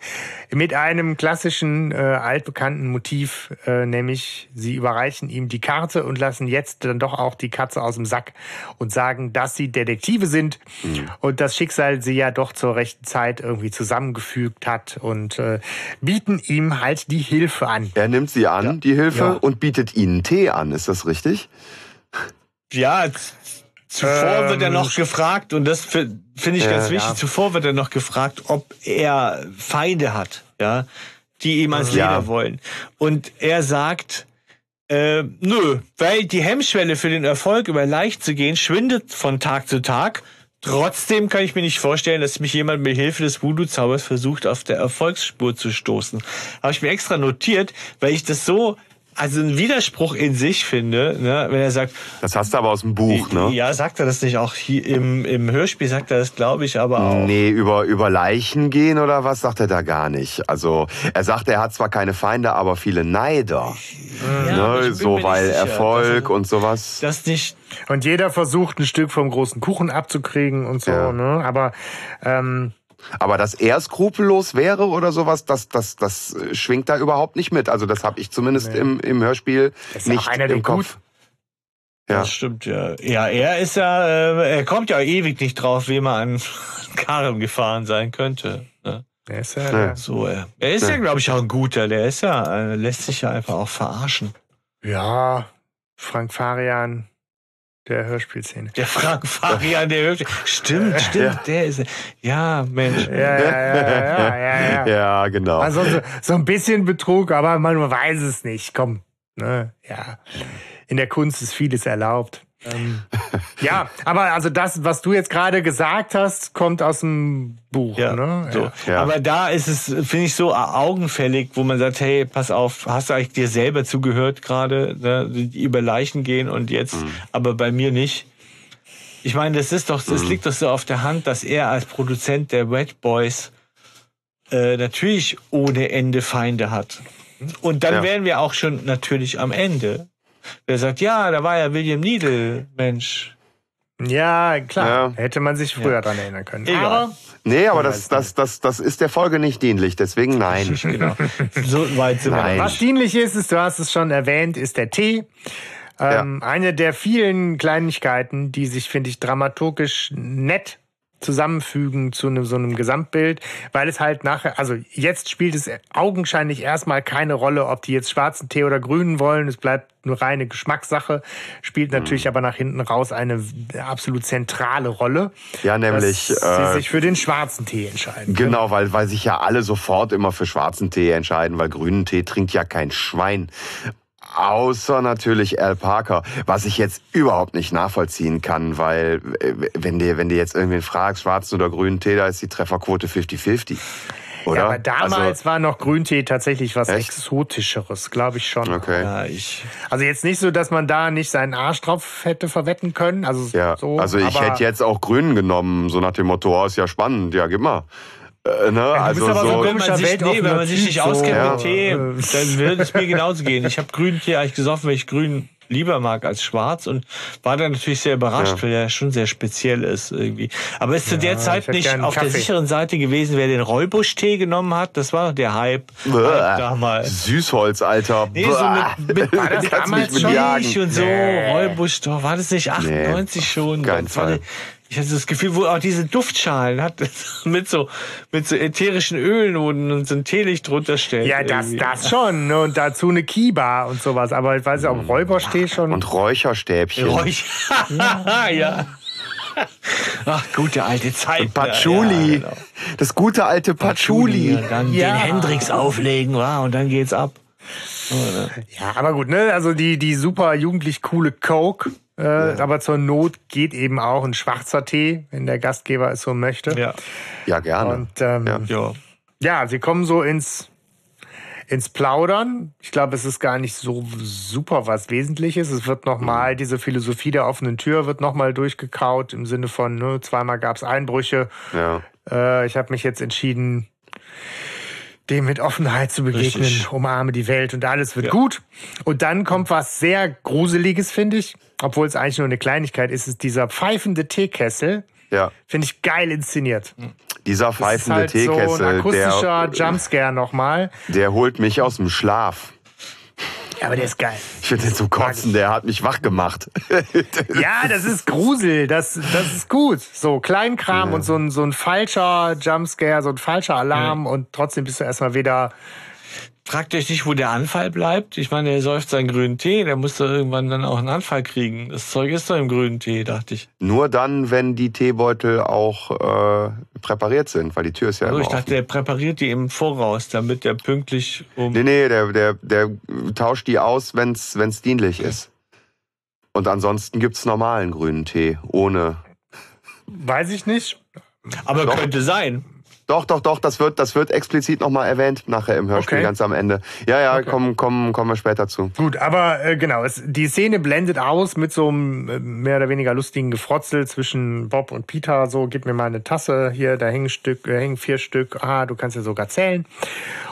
Mit einem klassischen, äh, altbekannten Motiv, äh, nämlich sie überreichen ihm die Karte und lassen jetzt dann doch auch die Katze aus dem Sack und sagen, dass sie Detektive sind Mhm. und das Schicksal sie ja doch zur rechten Zeit irgendwie zusammengefügt hat und äh, bieten ihm halt die Hilfe an. Er nimmt sie an, die Hilfe, Ja. und bietet ihnen Tee an. Ist das richtig? Ja, zuvor Ähm, wird er noch gefragt, und das fi- finde ich ganz Ja, wichtig, ja. zuvor wird er noch gefragt, ob er Feinde hat, ja, die ihm ans Ja. Leder wollen. Und er sagt, äh, nö, weil die Hemmschwelle für den Erfolg über leicht zu gehen schwindet von Tag zu Tag. Trotzdem kann ich mir nicht vorstellen, dass mich jemand mit Hilfe des Voodoo-Zaubers versucht, auf der Erfolgsspur zu stoßen. Habe ich mir extra notiert, weil ich das so, also einen Widerspruch in sich finde, ne, wenn er sagt, Das hast du aber aus dem Buch, ne? ja, sagt er das nicht auch hier im, im Hörspiel, sagt er das, glaube ich, aber auch. Nee, über, über Leichen gehen oder was sagt er da gar nicht. Also er sagt, er hat zwar keine Feinde, aber viele Neider. Ja, ne? So weil sicher, Erfolg er und sowas. Das nicht. Und jeder versucht, ein Stück vom großen Kuchen abzukriegen und so, Ja. ne? Aber ähm, Aber dass er skrupellos wäre oder sowas, das, das, das äh, schwingt da überhaupt nicht mit. Also das habe ich zumindest im, im Hörspiel ist ja nicht einer im Kopf. Ja. Das stimmt, ja. Ja, er ist ja, äh, er kommt ja ewig nicht drauf, wie man an Karren gefahren sein könnte. Ne? der ist ja, Ja. So, er, er ist ja, glaube ich, auch ein guter. Der ist ja, äh, lässt sich ja einfach auch verarschen. ja, Frank Farian der Hörspielszene. Der Frank Farian, der hübsche. Stimmt, stimmt, der ist. Ja, Mensch. Ja, ja, ja, ja, ja, ja. Ja, genau. Also so, so ein bisschen Betrug, aber man weiß es nicht. Komm, ne? Ja. In der Kunst ist vieles erlaubt. Ja, aber also das, was du jetzt gerade gesagt hast, kommt aus dem Buch. Ja, ne? so. Ja. Aber da ist es, finde ich, so augenfällig, wo man sagt, hey, pass auf, hast du eigentlich dir selber zugehört gerade, ne, die über Leichen gehen und jetzt, Mhm. aber bei mir nicht. Ich meine, das ist doch, das liegt doch so auf der Hand, dass er als Produzent der Red Boys äh, natürlich ohne Ende Feinde hat. Und dann Ja. wären wir auch schon natürlich am Ende. Wer sagt, ja, da war ja William Needle, Mensch. Ja, klar. Ja. Hätte man sich früher dran erinnern können. Egal. Aber Nee, aber das, das, das, das ist der Folge nicht dienlich, deswegen nein. Genau. So weit sind Nein. wir. was dienlich ist, ist, du hast es schon erwähnt, ist der Tee. Ähm, Eine der vielen Kleinigkeiten, die sich, finde ich, dramaturgisch nett zusammenfügen zu einem, so einem Gesamtbild, weil es halt nachher, also jetzt spielt es augenscheinlich erstmal keine Rolle, ob die jetzt schwarzen Tee oder grünen wollen. Es bleibt nur reine Geschmackssache, spielt Mhm. natürlich aber nach hinten raus eine absolut zentrale Rolle. Ja, nämlich, dass äh, sie sich für den schwarzen Tee entscheiden. Genau, weil, weil sich ja alle sofort immer für schwarzen Tee entscheiden, weil grünen Tee trinkt ja kein Schwein. Außer natürlich Al Parker, was ich jetzt überhaupt nicht nachvollziehen kann, weil äh, wenn dir, wenn dir jetzt irgendwen fragst, schwarzen oder grünen Tee, da ist die Trefferquote 50-50. Oder? Ja, aber damals Also, war noch Grüntee tatsächlich was Echt? Exotischeres, glaube ich schon. okay. Ja, ich, Also jetzt nicht so, dass man da nicht seinen Arsch drauf hätte verwetten können. Also Ja, so, also ich aber hätte jetzt auch grünen genommen, so nach dem Motto, oh, ist ja spannend, ja, gib mal. Äh, ne? also aber so so, wenn man sich, nee, wenn man sich nicht so. auskennt Ja. mit Tee, dann würde es mir genauso gehen. Ich habe grünen Tee eigentlich gesoffen, weil ich grün lieber mag als schwarz und war dann natürlich sehr überrascht, Ja. weil er schon sehr speziell ist irgendwie. Aber ist zu der ich Zeit nicht auf der Kaffee. sicheren Seite gewesen, wer den Räubusch-Tee genommen hat. Das war doch der Hype, Hype damals. Süßholz, Alter. Nee, so mit, mit, War das mit damals schon? und so, Nee. Räubusch, doch, war das nicht 98 schon? keinen Das war Fall. Ich hatte das Gefühl, wo auch diese Duftschalen hat, mit so, mit so ätherischen Ölen und so ein Teelicht drunter stellt. Ja, das, das schon. ne? Und dazu eine Kiba und sowas. Aber ich weiß ja, ob Räuberstee schon. Und Räucherstäbchen. Räuch. ja. Ach, gute alte Zeit. Patchouli. Ja, genau. Das gute alte Patchouli. Und dann Ja. den Hendrix auflegen, wow, und dann geht's ab. Ja, aber gut, ne? Also die, die super jugendlich coole Coke. Äh, Aber zur Not geht eben auch ein schwarzer Tee, wenn der Gastgeber es so möchte. Ja. Ja, gerne. Und ähm, Ja. Ja. ja, sie kommen so ins, ins Plaudern. Ich glaube, es ist gar nicht so super was Wesentliches. Es wird nochmal, diese Philosophie der offenen Tür wird nochmal durchgekaut im Sinne von, ne, zweimal gab es Einbrüche. ja. Äh, ich habe mich jetzt entschieden, dem mit Offenheit zu begegnen, Richtig. umarme die Welt und alles wird Ja. gut. Und dann kommt was sehr Gruseliges, finde ich. Obwohl es eigentlich nur eine Kleinigkeit ist, ist dieser pfeifende Teekessel. ja. Finde ich geil inszeniert. Dieser Das ist pfeifende halt so ein Teekessel, akustischer der, Jumpscare nochmal. der holt mich aus dem Schlaf. Ja, aber der ist geil. Ich finde den zum Kotzen, der hat mich wach gemacht. Ja, das ist Grusel. Das, das ist gut. So Kleinkram und so ein, so ein falscher Jumpscare, so ein falscher Alarm und trotzdem bist du erstmal wieder Fragt euch nicht, wo der Anfall bleibt. Ich meine, er säuft seinen grünen Tee, der muss doch irgendwann dann auch einen Anfall kriegen. Das Zeug ist doch im grünen Tee, dachte ich. Nur dann, wenn die Teebeutel auch äh, präpariert sind, weil die Tür ist ja Also immer ich dachte, offen. der präpariert die im Voraus, damit der pünktlich um. Nee, nee, der, der, der tauscht die aus, wenn's wenn's dienlich ist. Und ansonsten gibt's normalen grünen Tee, ohne. Weiß ich nicht. Aber Doch. könnte sein. Doch, doch, doch, das wird, das wird explizit nochmal erwähnt nachher im Hörspiel Okay. ganz am Ende. Ja, ja, kommen, kommen, kommen wir später zu. Gut, aber äh, genau, es, die Szene blendet aus mit so einem äh, mehr oder weniger lustigen Gefrotzel zwischen Bob und Peter. So, gib mir mal eine Tasse hier, da hängen, Stück, äh, hängen vier Stück. Ah, du kannst ja sogar zählen.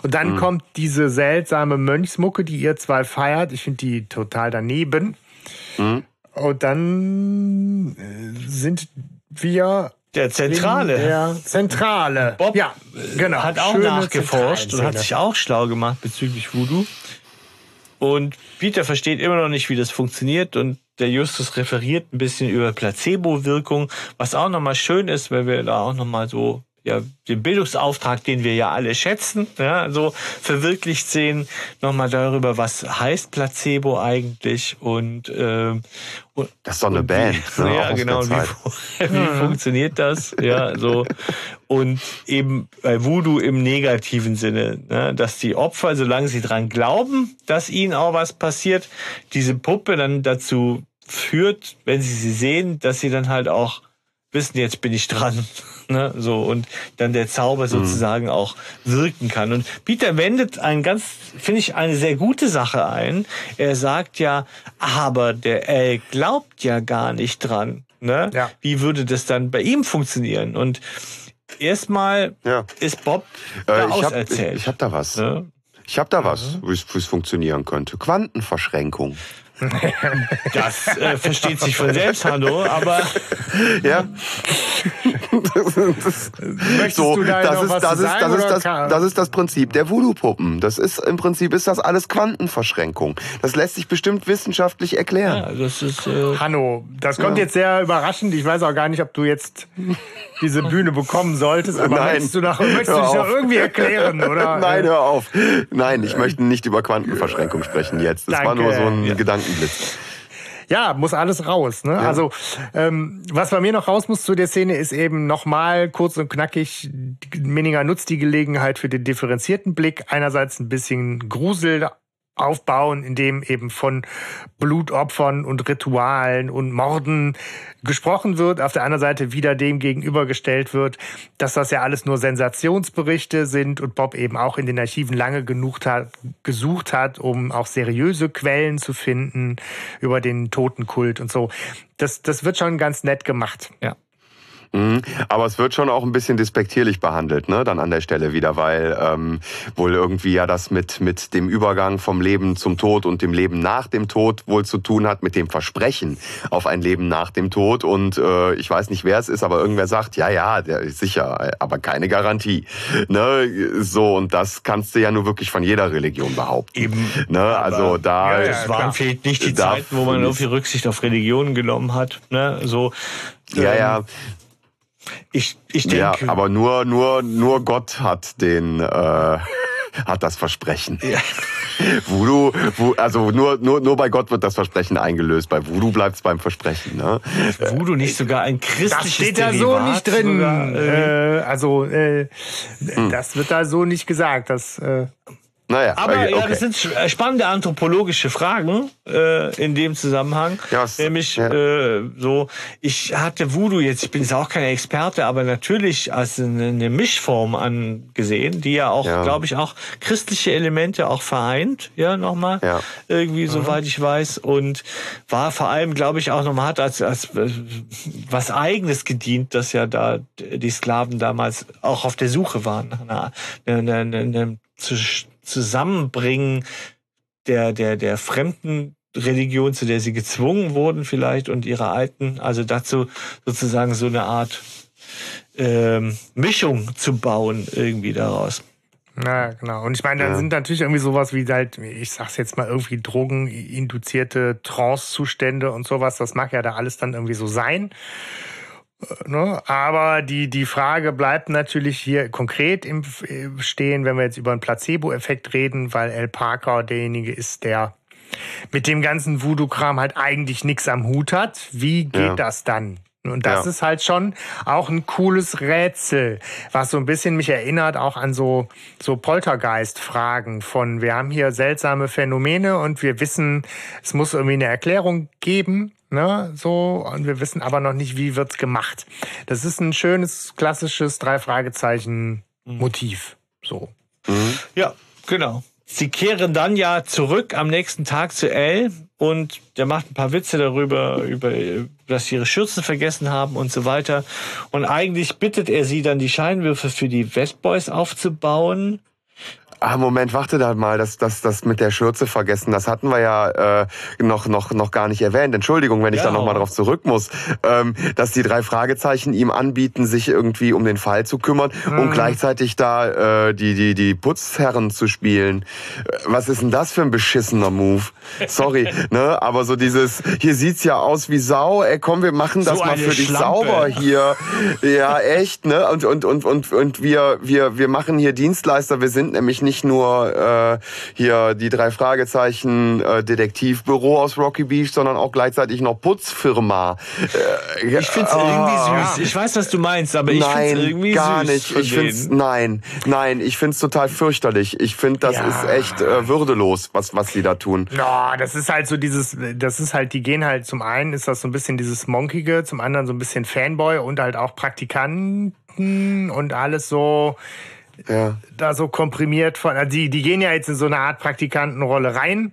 Und dann kommt diese seltsame Mönchsmucke, die ihr zwei feiert. Ich finde die total daneben. Und dann äh, sind wir Der Zentrale. der Zentrale. Bob ja, genau. hat auch Schöne nachgeforscht und hat sich auch schlau gemacht bezüglich Voodoo. Und Peter versteht immer noch nicht, wie das funktioniert und der Justus referiert ein bisschen über Placebo-Wirkung, was auch nochmal schön ist, weil wir da auch nochmal so ja, den Bildungsauftrag, den wir ja alle schätzen, ja, so verwirklicht sehen, nochmal darüber, was heißt Placebo eigentlich und, ähm, und Das ist doch eine Band. Wie, ne, ja, genau. Wie, wie funktioniert das? Ja, so. Und eben bei Voodoo im negativen Sinne, ne, dass die Opfer, solange sie dran glauben, dass ihnen auch was passiert, diese Puppe dann dazu führt, wenn sie sie sehen, dass sie dann halt auch wissen, jetzt bin ich dran. Ne? So, und dann der Zauber sozusagen auch wirken kann. Und Peter wendet ein ganz, finde ich, eine sehr gute Sache ein. Er sagt ja, aber der L glaubt ja gar nicht dran. Ne? Ja. Wie würde das dann bei ihm funktionieren? Und erstmal Ja. ist Bob Äh, da ich habe ich, auserzählt. ich hab da was. ne? Ich habe da was, es wie es funktionieren könnte. Quantenverschränkung. Das äh, versteht sich von selbst, Hanno, aber Ja. das, Möchtest so, du da das noch ist, das, zu ist, sagen, das, ist oder das, kann- das ist das Prinzip der Voodoo-Puppen. Das ist im Prinzip ist das alles Quantenverschränkung. Das lässt sich bestimmt wissenschaftlich erklären. ja, das ist äh, Hanno, das kommt jetzt sehr überraschend. Ich weiß auch gar nicht, ob du jetzt diese Bühne bekommen solltest, aber Nein. möchtest du, noch, möchtest du dich noch irgendwie erklären, oder? Nein, hör auf. Nein, ich möchte nicht über Quantenverschränkung sprechen jetzt. Das war Danke. nur so ein Ja. Gedankenblitz. Ja, muss alles raus. Ne? Also ähm, was bei mir noch raus muss zu der Szene ist eben nochmal kurz und knackig, Minninger nutzt die Gelegenheit für den differenzierten Blick. Einerseits ein bisschen Grusel aufbauen, in dem eben von Blutopfern und Ritualen und Morden gesprochen wird. Auf der anderen Seite wieder dem gegenübergestellt wird, dass das ja alles nur Sensationsberichte sind und Bob eben auch in den Archiven lange genug hat, gesucht hat, um auch seriöse Quellen zu finden über den Totenkult und so. Das, das wird schon ganz nett gemacht. ja. Mhm. Aber es wird schon auch ein bisschen despektierlich behandelt, ne? Dann an der Stelle wieder, weil ähm, wohl irgendwie ja das mit mit dem Übergang vom Leben zum Tod und dem Leben nach dem Tod wohl zu tun hat mit dem Versprechen auf ein Leben nach dem Tod. Und äh, ich weiß nicht, wer es ist, aber irgendwer sagt, ja, ja, der ist sicher, aber keine Garantie. Ne? So und das kannst du ja nur wirklich von jeder Religion behaupten. Eben. Ne? Also da. Ja, ja, Es waren vielleicht nicht die Zeiten, wo man so viel Rücksicht auf Religionen genommen hat. Ne? So, Ja, ähm, ja, Ich, ich denke, ja, aber nur, nur, nur Gott hat den, äh, hat das Versprechen. Ja. Voodoo, Vo- also nur, nur, nur bei Gott wird das Versprechen eingelöst. Bei Voodoo bleibt es beim Versprechen. Ne? Voodoo nicht sogar ein Das christliches steht da so nicht drin. Sogar, äh, Äh, also äh, das wird da so nicht gesagt. Das, äh, Naja, aber okay. ja, das sind sch- spannende anthropologische Fragen äh, in dem Zusammenhang. Ja, es- Nämlich ja. äh, so, ich hatte Voodoo jetzt, ich bin jetzt auch kein Experte, aber natürlich als eine, eine Mischform angesehen, die ja auch, Ja. glaube ich, auch christliche Elemente auch vereint, ja, nochmal. Ja. Irgendwie, soweit ich weiß. Und war vor allem, glaube ich, auch nochmal hat als, als äh, was Eigenes gedient, dass ja da die Sklaven damals auch auf der Suche waren nach einer, einer, einer, einer Zusammenbringen der, der, der fremden Religion, zu der sie gezwungen wurden vielleicht und ihrer alten, also dazu sozusagen so eine Art ähm, Mischung zu bauen irgendwie daraus. na genau. Und ich meine, dann Ja. sind natürlich irgendwie sowas wie halt, ich sag's jetzt mal irgendwie drogeninduzierte Trance-Zustände und sowas. Das mag ja da alles dann irgendwie so sein. Ne? Aber die, die Frage bleibt natürlich hier konkret im äh, Stehen, wenn wir jetzt über einen Placebo-Effekt reden, weil El Parker derjenige ist, der mit dem ganzen Voodoo-Kram halt eigentlich nichts am Hut hat. Wie geht Ja. das dann? Und das Ja. ist halt schon auch ein cooles Rätsel, was so ein bisschen mich erinnert auch an so, so Poltergeist-Fragen von, wir haben hier seltsame Phänomene und wir wissen, es muss irgendwie eine Erklärung geben, ne, so, und wir wissen aber noch nicht, wie wird's gemacht. Das ist ein schönes, klassisches Drei-Fragezeichen-Motiv, so. Ja, genau. Sie kehren dann ja zurück am nächsten Tag zu Elle und der macht ein paar Witze darüber, über, dass sie ihre Schürzen vergessen haben und so weiter. Und eigentlich bittet er sie dann, die Scheinwürfe für die Westboys aufzubauen. Ah, Moment, warte da mal, das, das, das mit der Schürze vergessen, das hatten wir ja äh, noch, noch, noch gar nicht erwähnt. Entschuldigung, wenn ich Ja. da nochmal drauf zurück muss. Ähm, dass die drei Fragezeichen ihm anbieten, sich irgendwie um den Fall zu kümmern und gleichzeitig da äh, die, die, die Putzherren zu spielen. Äh, Was ist denn das für ein beschissener Move? Sorry, ne? Aber so dieses, hier sieht's ja aus wie Sau, ey komm, wir machen das So mal für dich Schlampe. sauber hier. Ja, echt, ne? Und, und, und, und, und wir, wir, wir machen hier Dienstleister, wir sind nämlich nicht nicht nur äh, hier die drei Fragezeichen äh, Detektivbüro aus Rocky Beach, sondern auch gleichzeitig noch Putzfirma. Äh, Ich find's irgendwie süß. Ich weiß, was du meinst, aber ich nein, find's irgendwie gar süß. nicht. Ich find's nein, nein. Ich find's total fürchterlich. Ich finde, das Ja. ist echt äh, würdelos, was was sie da tun. Ja, das ist halt so dieses, das ist halt, die gehen halt zum einen ist das so ein bisschen dieses Monkige, zum anderen so ein bisschen Fanboy und halt auch Praktikanten und alles so Ja. da so komprimiert von, also die, die gehen ja jetzt in so eine Art Praktikantenrolle rein.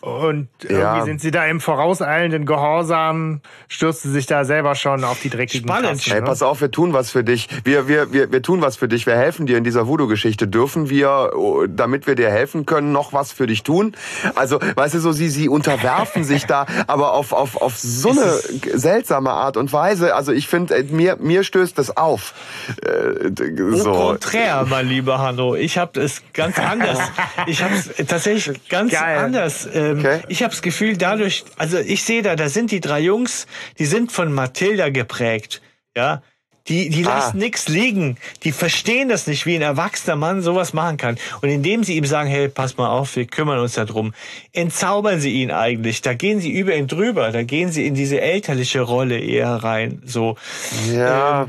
Und irgendwie Ja. sind sie da im vorauseilenden Gehorsam, stürzen sich da selber schon auf die dreckigen Spannend. Tasten, Ey, ne? pass auf, wir tun was für dich. Wir, wir, wir, wir tun was für dich. Wir helfen dir in dieser Voodoo-Geschichte. Dürfen wir, oh, damit wir dir helfen können, noch was für dich tun? Also, weißt du, so sie, sie unterwerfen sich da, aber auf, auf, auf so eine seltsame Art und Weise. Also, ich finde, mir, mir stößt das auf. Äh, d- Au so. contraire, mein lieber Hanno. Ich habe es ganz anders. Ich habe es tatsächlich ganz Geil. anders. Ähm, Okay. Ich habe das Gefühl, dadurch, also ich sehe da, da sind die drei Jungs, die sind von Mathilda geprägt. Ja. Die, die Ah. lassen nix liegen. Die verstehen das nicht, wie ein erwachsener Mann sowas machen kann. Und indem sie ihm sagen, hey, pass mal auf, wir kümmern uns darum, entzaubern sie ihn eigentlich. Da gehen sie über ihn drüber. Da gehen sie in diese elterliche Rolle eher rein. So Ja. äh,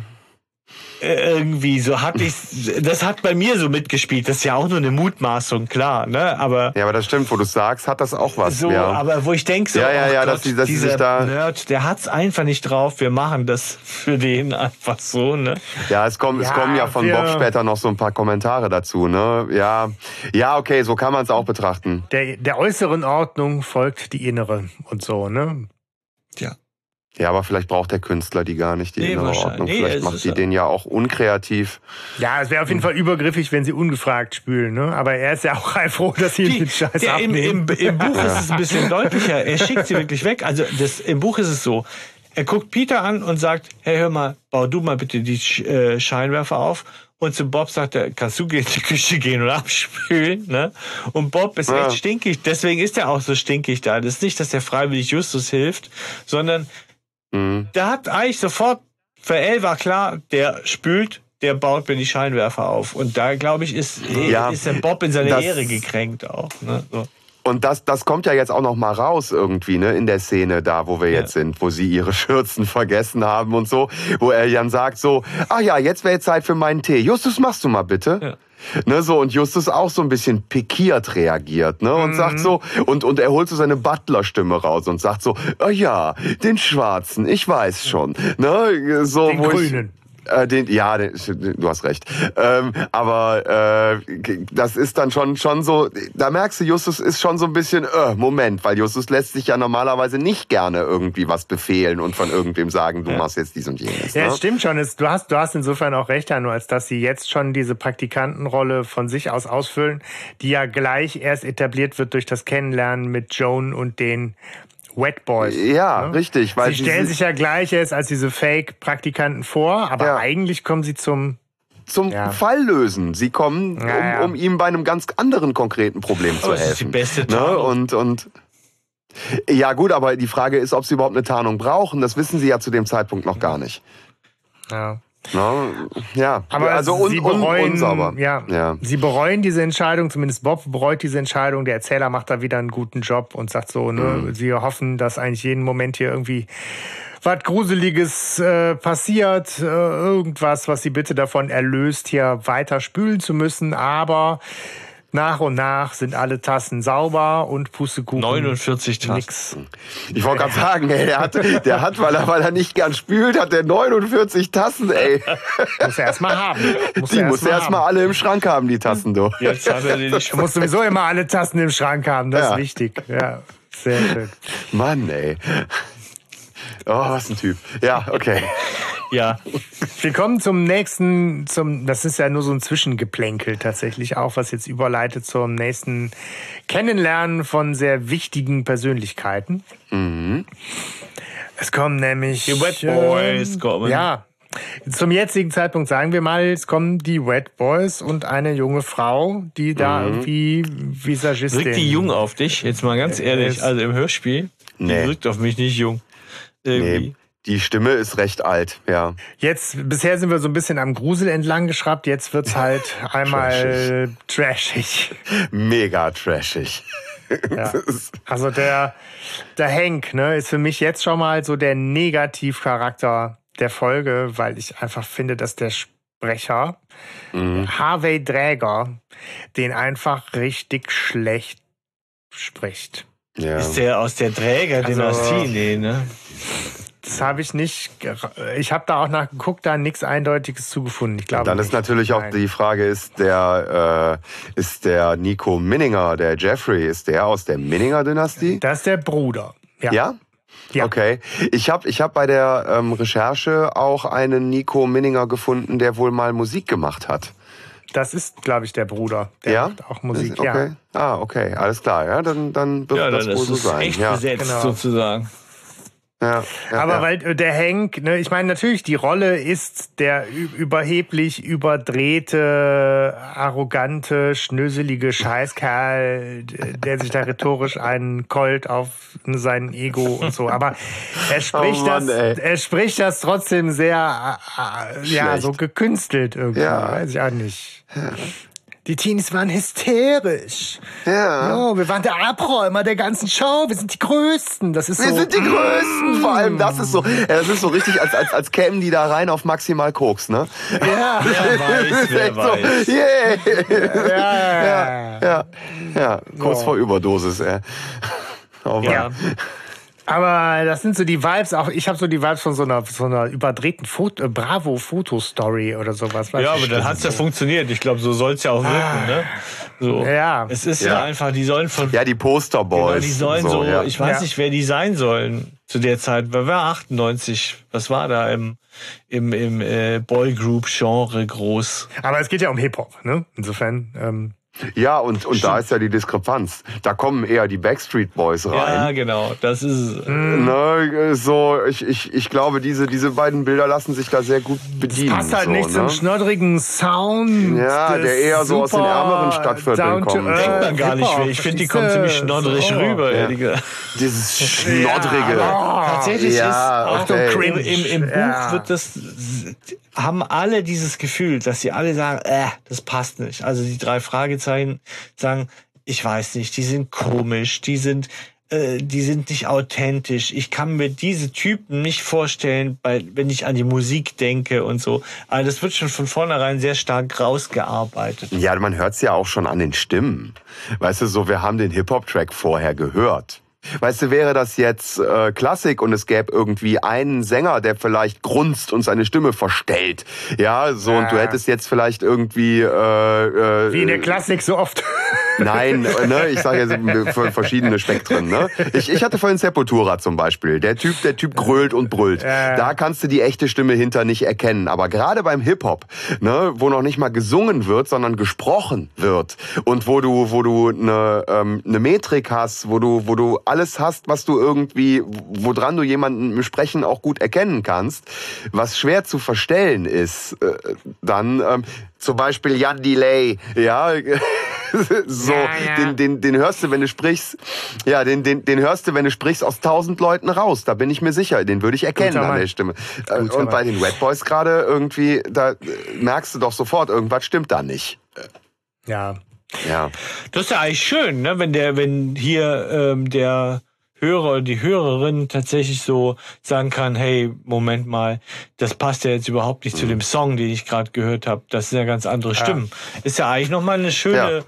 irgendwie so hat ich das hat bei mir so mitgespielt das ist ja auch nur eine Mutmaßung klar ne aber ja, aber das stimmt, wo du sagst, hat das auch was. so ja. aber wo ich denke so Ja, ja, oh ja, Gott, dass die- dass die dieser sich da- Nerd der hat's einfach nicht drauf wir machen das für den einfach so ne Ja, es kommen, es Ja, kommen ja von wir- Bob später noch so ein paar Kommentare dazu, ne? Ja, ja, okay, so kann man es auch betrachten. Der, der äußeren Ordnung folgt die innere und so, ne? Ja Ja, aber vielleicht braucht der Künstler die gar nicht, die Nee, innere wahrscheinlich. Ordnung. Nee, Vielleicht macht die ja- den ja auch unkreativ. Ja, es wäre auf jeden Fall übergriffig, wenn sie ungefragt spülen, ne? Aber er ist ja auch heilfroh, dass sie ihm Die, den Scheiß der, im, abnehmen. im, Im Buch ist es ein bisschen deutlicher. Er schickt sie wirklich weg. Also das, im Buch ist es so. Er guckt Peter an und sagt, hey, hör mal, bau du mal bitte die Sch- äh, Scheinwerfer auf. Und zu Bob sagt er, kannst du in die Küche gehen und abspülen? Ne? Und Bob ist Ja. echt stinkig. Deswegen ist er auch so stinkig da. Das ist nicht, dass er freiwillig Justus hilft, sondern Mhm. der hat eigentlich sofort, für Elle war klar, der spült, der baut mir die Scheinwerfer auf. Und da, glaube ich, ist, Ja, ist der Bob in seine Ehre gekränkt auch. Ne? So. Und das, das kommt ja jetzt auch noch mal raus irgendwie, ne, in der Szene da, wo wir Ja. jetzt sind, wo sie ihre Schürzen vergessen haben und so, wo er dann sagt so, ach ja, jetzt wäre Zeit für meinen Tee. Justus, machst du mal bitte? Ja. Ne, so, und Justus auch so ein bisschen pikiert reagiert, ne, und sagt so, und, und er holt so seine Butler-Stimme raus und sagt so, oh ja, den Schwarzen, ich weiß schon, ne, so, Den Grünen. Ich, äh, den, ja, den, du hast recht. Ähm, aber äh, das ist dann schon schon so. Da merkst du, Justus ist schon so ein bisschen. Äh, Moment, weil Justus lässt sich ja normalerweise nicht gerne irgendwie was befehlen und von irgendwem sagen, du machst jetzt dies und jenes. Ja, ne? es stimmt schon. Es, du, hast, du hast insofern auch recht, Hanno, als dass sie jetzt schon diese Praktikantenrolle von sich aus ausfüllen, die ja gleich erst etabliert wird durch das Kennenlernen mit Joan und den Wet Boys. Ja, richtig, weil sie stellen sie- sich ja gleich erst als diese Fake-Praktikanten vor, aber Ja. eigentlich kommen sie zum zum Ja. Fall lösen. Sie kommen, Ja, ja. um, um ihm bei einem ganz anderen konkreten Problem zu helfen. ist die beste ne? Tarnung. Und und ja gut, aber die Frage ist, ob sie überhaupt eine Tarnung brauchen. Das wissen sie ja zu dem Zeitpunkt noch gar nicht. ja. Ne? Ja, Aber also un, sie bereuen, unsauber. Ja, ja. sie bereuen diese Entscheidung, zumindest Bob bereut diese Entscheidung. Der Erzähler macht da wieder einen guten Job und sagt so, ne, Mhm. sie hoffen, dass eigentlich jeden Moment hier irgendwie was Gruseliges äh, passiert, äh, irgendwas, was sie bitte davon erlöst, hier weiter spülen zu müssen. Aber nach und nach sind alle Tassen sauber und Pustekuchen. 49 Tassen. Nix. Ich wollte gerade sagen, ey, der hat, der hat, weil er, weil er nicht gern spült, hat der 49 Tassen, ey. Muss er erstmal haben. Muss Die er muss er erst erstmal alle im Schrank haben, die Tassen, du. Jetzt haben wir den Du musst sowieso immer alle Tassen im Schrank haben. Das Ja. ist wichtig. Ja, sehr schön. Mann, ey. Oh, was ein Typ. Ja, okay. Ja, Wir kommen zum nächsten, zum, das ist ja nur so ein Zwischengeplänkel tatsächlich auch, was jetzt überleitet zum nächsten Kennenlernen von sehr wichtigen Persönlichkeiten. Es kommen nämlich Die Wet Boys ähm, kommen. Ja. Zum jetzigen Zeitpunkt sagen wir mal, es kommen die Wet Boys und eine junge Frau, die da irgendwie Visagistin. wirkt die jung auf dich? Jetzt mal ganz ehrlich. ist- Also im Hörspiel, die Nee. wirkt auf mich nicht jung. Irgendwie. Die Stimme ist recht alt, ja. Jetzt, bisher sind wir so ein bisschen am Grusel entlang geschraubt, jetzt wird's halt einmal trashig. Mega trashig. Ja. Also der, der Hank, ne, ist für mich jetzt schon mal so der Negativcharakter der Folge, weil ich einfach finde, dass der Sprecher Harvey Dräger den einfach richtig schlecht spricht. Ja. Ist der aus der Träger-Dynastie? nee, ne? Das habe ich nicht. Ich habe da auch nachgeguckt, da nichts Eindeutiges zugefunden. Ich glaube. Dann ist nicht. natürlich auch Nein. die Frage, ist der, äh, ist der Nico Minninger, der Jeffrey, ist der aus der Minninger-Dynastie? Das ist der Bruder. Ja. Ja? Ja. Okay. Ich habe ich hab bei der ähm, Recherche auch einen Nico Minninger gefunden, der wohl mal Musik gemacht hat. Das ist, glaube ich, der Bruder. Der ja? macht auch Musik, Ist- okay. ja. Ah, okay. Alles klar. Ja, dann, dann wird Ja, das dann wohl ist so es sein. echt ja. besetzt Genau. sozusagen. Ja, ja, Aber ja. weil äh, der Hank, ne, ich meine, natürlich, die Rolle ist der überheblich überdrehte, arrogante, schnöselige Scheißkerl, der sich da rhetorisch einen Colt auf sein Ego und so. Aber er spricht Oh Mann, das, ey. er spricht das trotzdem sehr, äh, äh, ja, Schlecht. so gekünstelt irgendwie. Ja. Weiß ich auch nicht. Die Teenies waren hysterisch. Ja. Oh, wir waren der Abräumer der ganzen Show. Wir sind die Größten. Das ist Wir so. sind die Größten. Vor allem, das ist so, ja, das ist so richtig, als, als, als kämen die da rein auf maximal Koks, ne? Ja. Wer weiß, wer Echt so, weiß. yeah. Ja, Ja, ja, ja, kurz So. vor Überdosis, ey. Oh. Ja. Aber das sind so die Vibes, auch ich habe so die Vibes von so einer, so einer überdrehten Foto, äh, Bravo-Fotostory oder sowas. Ja, aber dann nicht. hat's ja funktioniert. Ich glaube, so soll's ja auch wirken, ne? So. Ja. Es ist ja, Ja. einfach, die sollen von. Ja, die Posterboys. Genau, die sollen so, ja. ich weiß Ja. nicht, wer die sein sollen zu der Zeit. Wer war 98? Was war da im, im, im äh, Boygroup-Genre groß? Aber es geht ja um Hip-Hop, ne? Insofern. Ähm, Ja, und, und da ist ja die Diskrepanz. Da kommen eher die Backstreet Boys Ja, rein. genau. Das ist. es. Ne, so, ich, ich, ich glaube, diese, diese beiden Bilder lassen sich da sehr gut bedienen. passt halt so, nicht ne? zum schnoddrigen Sound. Ja, der eher so aus den ärmeren Stadtvierteln kommt. earth Denkt man gar nicht. Hip-Hop, Ich finde, die kommen ziemlich schnoddrig So. rüber, ehrlich gesagt. Dieses Schnoddrige. Tatsächlich Ja, ist Achtung, okay. im, im, im Buch Ja. wird das haben alle dieses Gefühl, dass sie alle sagen, äh, das passt nicht. Also die drei Fragezeichen sagen, ich weiß nicht, die sind komisch, die sind äh, die sind nicht authentisch. Ich kann mir diese Typen nicht vorstellen, bei, wenn ich an die Musik denke und so. Also das wird schon von vornherein sehr stark rausgearbeitet. Ja, man hört's ja auch schon an den Stimmen. Weißt du, so, wir haben den Hip-Hop-Track vorher gehört. Weißt du, wäre das jetzt äh, Klassik und es gäbe irgendwie einen Sänger, der vielleicht grunzt und seine Stimme verstellt. Ja, so, und du Ja. hättest jetzt vielleicht irgendwie... Äh, äh, Wie in der Klassik so oft. Nein, ne, ich sage jetzt für verschiedene Spektren. Ne? Ich, ich hatte vorhin Sepultura zum Beispiel. Der Typ, der Typ grölt und brüllt. Ja. Da kannst du die echte Stimme hinter nicht erkennen. Aber gerade beim Hip Hop, ne, wo noch nicht mal gesungen wird, sondern gesprochen wird und wo du, wo du eine, ähm, eine Metrik hast, wo du, wo du alles hast, was du irgendwie, woran du jemanden im Sprechen auch gut erkennen kannst, was schwer zu verstellen ist, äh, dann ähm, zum Beispiel Jan Delay, ja. so, Ja, ja. Den, den, den hörst du, wenn du sprichst, ja, den, den, den hörst du, wenn du sprichst, aus tausend Leuten raus. Da bin ich mir sicher. Den würde ich erkennen Guter an Mann. der Stimme. Äh, Guter Und Mann. bei den Red Boys gerade irgendwie, da äh, merkst du doch sofort, irgendwas stimmt da nicht. Ja. Ja. Das ist ja eigentlich schön, ne? wenn der, wenn hier ähm, der Hörer oder die Hörerin tatsächlich so sagen kann, hey, Moment mal, das passt ja jetzt überhaupt nicht zu dem Song, den ich gerade gehört habe. Das sind ja ganz andere Stimmen. Ist ja eigentlich nochmal eine schöne,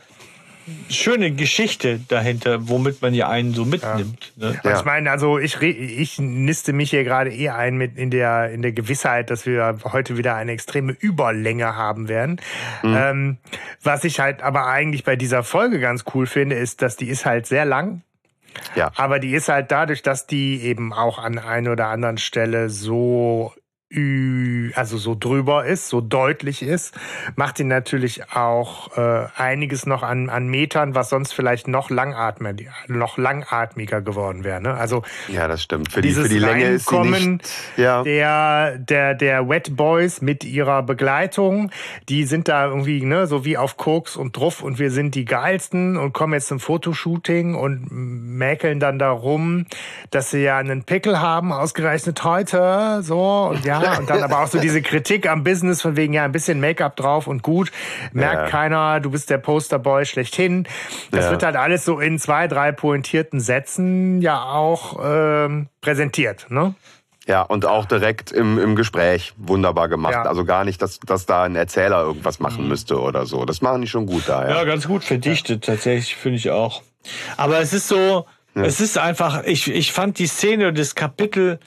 schöne Geschichte dahinter, womit man ja einen so mitnimmt. Ne? Ja. Ich meine, also ich, ich niste mich hier gerade eh ein mit in der, in der Gewissheit, dass wir heute wieder eine extreme Überlänge haben werden. Ähm, was ich halt aber eigentlich bei dieser Folge ganz cool finde, ist, dass die ist halt sehr lang. Ja. Aber die ist halt dadurch, dass die eben auch an einer oder anderen Stelle so also so drüber ist, so deutlich ist, macht ihn natürlich auch äh, einiges noch an, an Metern, was sonst vielleicht noch langatmiger, noch langatmiger geworden wäre. Ne? Also Ja, das stimmt. Für die, für die Länge ist sie nicht. Ja. der, der, der Wet Boys mit ihrer Begleitung, die sind da irgendwie ne, so wie auf Koks und Druff und wir sind die geilsten und kommen jetzt zum Fotoshooting und mäkeln dann darum, dass sie ja einen Pickel haben, ausgerechnet heute, so und ja, und dann aber auch so diese Kritik am Business von wegen ja ein bisschen Make-up drauf und gut, merkt Ja. keiner, du bist der Posterboy schlechthin. Das Ja. wird halt alles so in zwei, drei pointierten Sätzen ja auch ähm, präsentiert, ne? Ja, und auch direkt im, im Gespräch wunderbar gemacht. Ja. Also gar nicht, dass, dass da ein Erzähler irgendwas machen müsste oder so. Das machen die schon gut da, ja. Ja, ganz gut verdichtet, tatsächlich, finde ich auch. Aber es ist so, es ist einfach, ich, ich fand die Szene und das Kapitel,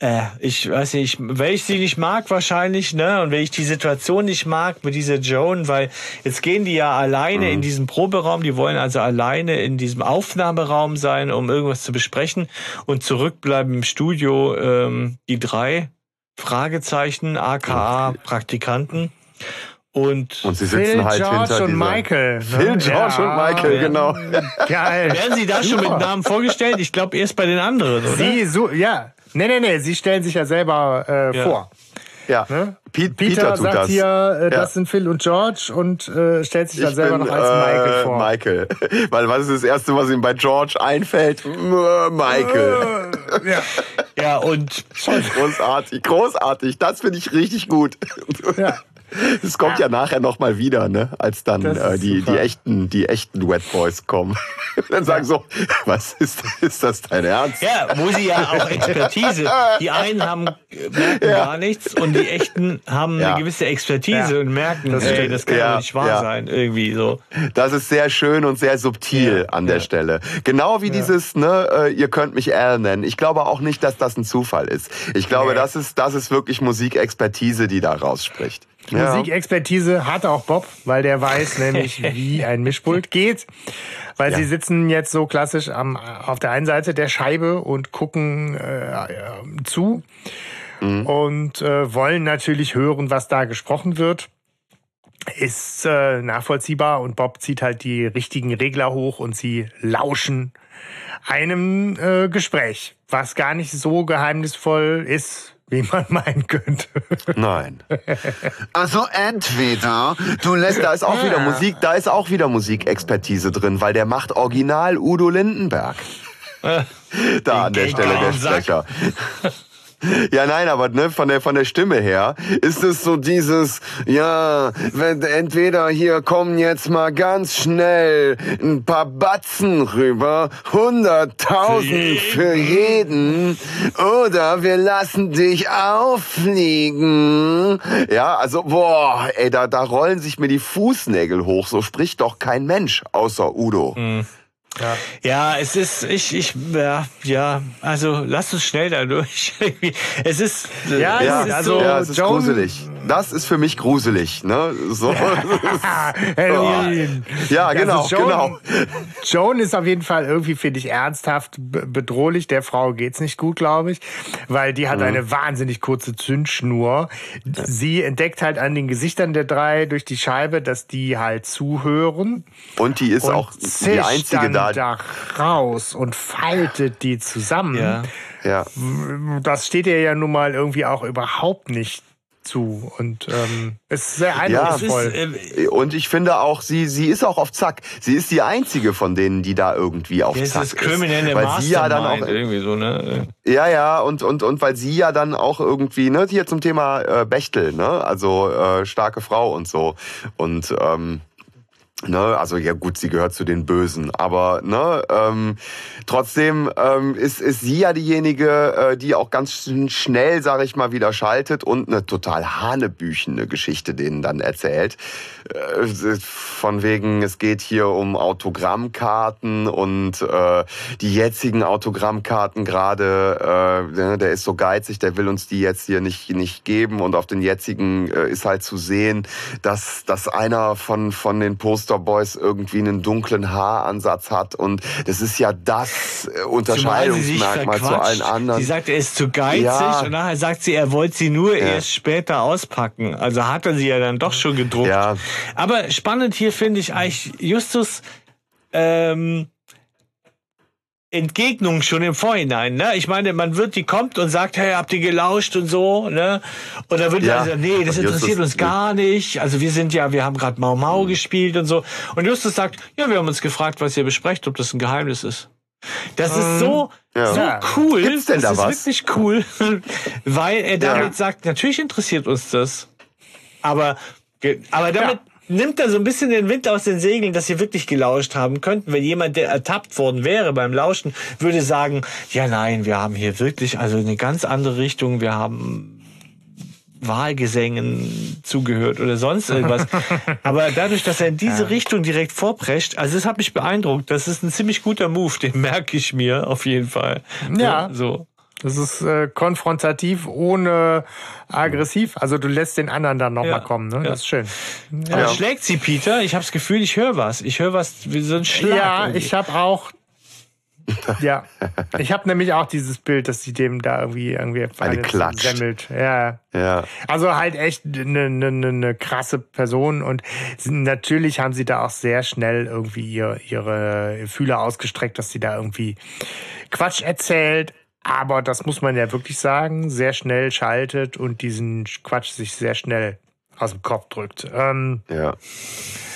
äh, ich weiß nicht, wenn ich sie nicht mag wahrscheinlich, ne, und wenn ich die Situation nicht mag mit dieser Joan, weil jetzt gehen die ja alleine in diesen Proberaum, die wollen also alleine in diesem Aufnahmeraum sein, um irgendwas zu besprechen und zurückbleiben im Studio, ähm, die drei Fragezeichen, aka Praktikanten. Und Und sie sitzen Phil, halt George hinter und. Michael. ne? Phil, George Ja, und Michael, genau. Geil. Werden Sie da schon mit. Namen vorgestellt? Ich glaube erst bei den anderen, oder? Sie, so, ja. Nee, nee, nee, sie stellen sich ja selber äh, Ja. vor. Ja. Ne? Piet- Peter, Peter sagt das. hier, äh, Ja. das sind Phil und George und äh, stellt sich dann selber noch als Michael vor. Michael. Weil was ist das Erste, was ihm bei George einfällt? Michael. Äh, ja. Ja, und Großartig, großartig. Das finde ich richtig gut. Ja. Es kommt ja, nachher noch mal wieder, ne? Als dann äh, die, super. die echten, die echten Wet Boys kommen. dann sagen so, was ist, ist das dein Ernst? ja, wo sie ja auch Expertise. Die einen haben äh, merken gar nichts und die echten haben Ja. eine gewisse Expertise Ja. und merken, Das ey, das kann Ja, nicht wahr ja. sein, irgendwie so. Das ist sehr schön und sehr subtil Ja, an der ja. Stelle. Genau wie dieses, ne, äh, ihr könnt mich Al nennen. Ich glaube auch nicht, dass das ein Zufall ist. Ich glaube, Nee. das ist, das ist wirklich Musikexpertise, die da rausspricht. Ja. Musikexpertise hat auch Bob, weil der weiß nämlich, wie ein Mischpult geht. Weil Ja. sie sitzen jetzt so klassisch am, auf der einen Seite der Scheibe und gucken äh, zu Mhm. und äh, wollen natürlich hören, was da gesprochen wird. Ist äh, nachvollziehbar und Bob zieht halt die richtigen Regler hoch und sie lauschen einem äh, Gespräch, was gar nicht so geheimnisvoll ist, wie man meinen könnte. Nein. Also entweder du lässt, da ist auch wieder Musik, da ist auch wieder Musikexpertise drin, weil der macht Original Udo Lindenberg. Da an der Stelle der. Sprecher. Ja, nein, aber ne, von der von der Stimme her ist es so dieses, ja, wenn, entweder hier kommen jetzt mal ganz schnell ein paar Batzen rüber, hunderttausend für jeden, oder wir lassen dich auffliegen. Ja, also boah, ey, da da rollen sich mir die Fußnägel hoch. So spricht doch kein Mensch außer Udo. Ja, es ist, ich, ich, ja, ja, also lass uns schnell da durch. es ist, Ja, Ja, es ist also so, ja, es ist Joan- gruselig. Das ist für mich gruselig, ne? So. Halloween. Ja, genau, Also Joan, genau. Joan ist auf jeden Fall irgendwie, finde ich, ernsthaft be- bedrohlich. Der Frau geht's nicht gut, glaube ich, weil die hat Mhm. eine wahnsinnig kurze Zündschnur. Sie entdeckt halt an den Gesichtern der drei durch die Scheibe, dass die halt zuhören. Und die ist Und auch die einzige dann da. da raus und faltet die zusammen. ja. Ja. Das steht ihr ja nun mal irgendwie auch überhaupt nicht zu. Und ähm, ist sehr Ja, es ist, eindrucksvoll. äh, Und ich finde auch, sie, sie ist auch auf Zack. Sie ist die einzige von denen, die da irgendwie auf es Zack ist kriminelle ist. Weil sie ja dann auch, irgendwie so, ne? ja, ja, und, und, und weil sie ja dann auch irgendwie, ne, hier zum Thema äh, Bechtel, ne, also äh, starke Frau und so. Und, ähm, Ne, also ja gut, sie gehört zu den Bösen, aber ne, ähm, trotzdem ähm, ist, ist sie ja diejenige, äh, die auch ganz schn- schnell, sage ich mal, wieder schaltet und eine total hanebüchene Geschichte denen dann erzählt. Äh, von wegen, es geht hier um Autogrammkarten und äh, die jetzigen Autogrammkarten gerade, äh, ne, der ist so geizig, der will uns die jetzt hier nicht, nicht geben und auf den jetzigen äh, ist halt zu sehen, dass, dass einer von, von den Posterboys irgendwie einen dunklen Haaransatz hat und das ist ja das äh, Unterscheidungsmerkmal zu allen anderen. Sie sagt, er ist zu geizig Ja. und nachher sagt sie, er wollte sie nur erst später auspacken. Also hat er sie ja dann doch schon gedruckt. Ja. Aber spannend hier finde ich eigentlich Justus ähm, Entgegnung schon im Vorhinein. Ne? Ich meine, man wird, die kommt und sagt, hey, habt ihr gelauscht und so. Ne? Und dann wird Ja. sagen, nee, das interessiert uns gar nicht. Also wir sind ja, wir haben gerade Mau Mau gespielt und so. Und Justus sagt, ja, wir haben uns gefragt, was ihr besprecht, ob das ein Geheimnis ist. Das ist so, ja. so cool. Gibt's denn das da ist was? wirklich cool, weil er damit Ja. sagt, natürlich interessiert uns das. Aber, aber damit nimmt er so ein bisschen den Wind aus den Segeln, dass sie wirklich gelauscht haben könnten. Wenn jemand, der ertappt worden wäre beim Lauschen, würde sagen, ja nein, wir haben hier wirklich also eine ganz andere Richtung. Wir haben Wahlgesängen zugehört oder sonst irgendwas. Aber dadurch, dass er in diese Richtung direkt vorprescht, also das hat mich beeindruckt. Das ist ein ziemlich guter Move, den merke ich mir auf jeden Fall. Ja. so. Das ist äh, konfrontativ, ohne aggressiv. Also du lässt den anderen dann nochmal Ja. mal kommen. Ne? Ja. Das ist schön. Aber Ja. schlägt sie, Peter? Ich habe das Gefühl, ich höre was. Ich höre was wie so ein Schlag. Ja, irgendwie. ich habe auch. Ja, ich habe nämlich auch dieses Bild, dass sie dem da irgendwie irgendwie Eine klatscht. semmelt. Ja, Ja. also halt echt eine ne, ne, ne krasse Person und natürlich haben sie da auch sehr schnell irgendwie ihr, ihre Fühler ausgestreckt, dass sie da irgendwie Quatsch erzählt. Aber das muss man ja wirklich sagen, sehr schnell schaltet und diesen Quatsch sich sehr schnell aus dem Kopf drückt. Ähm, Ja.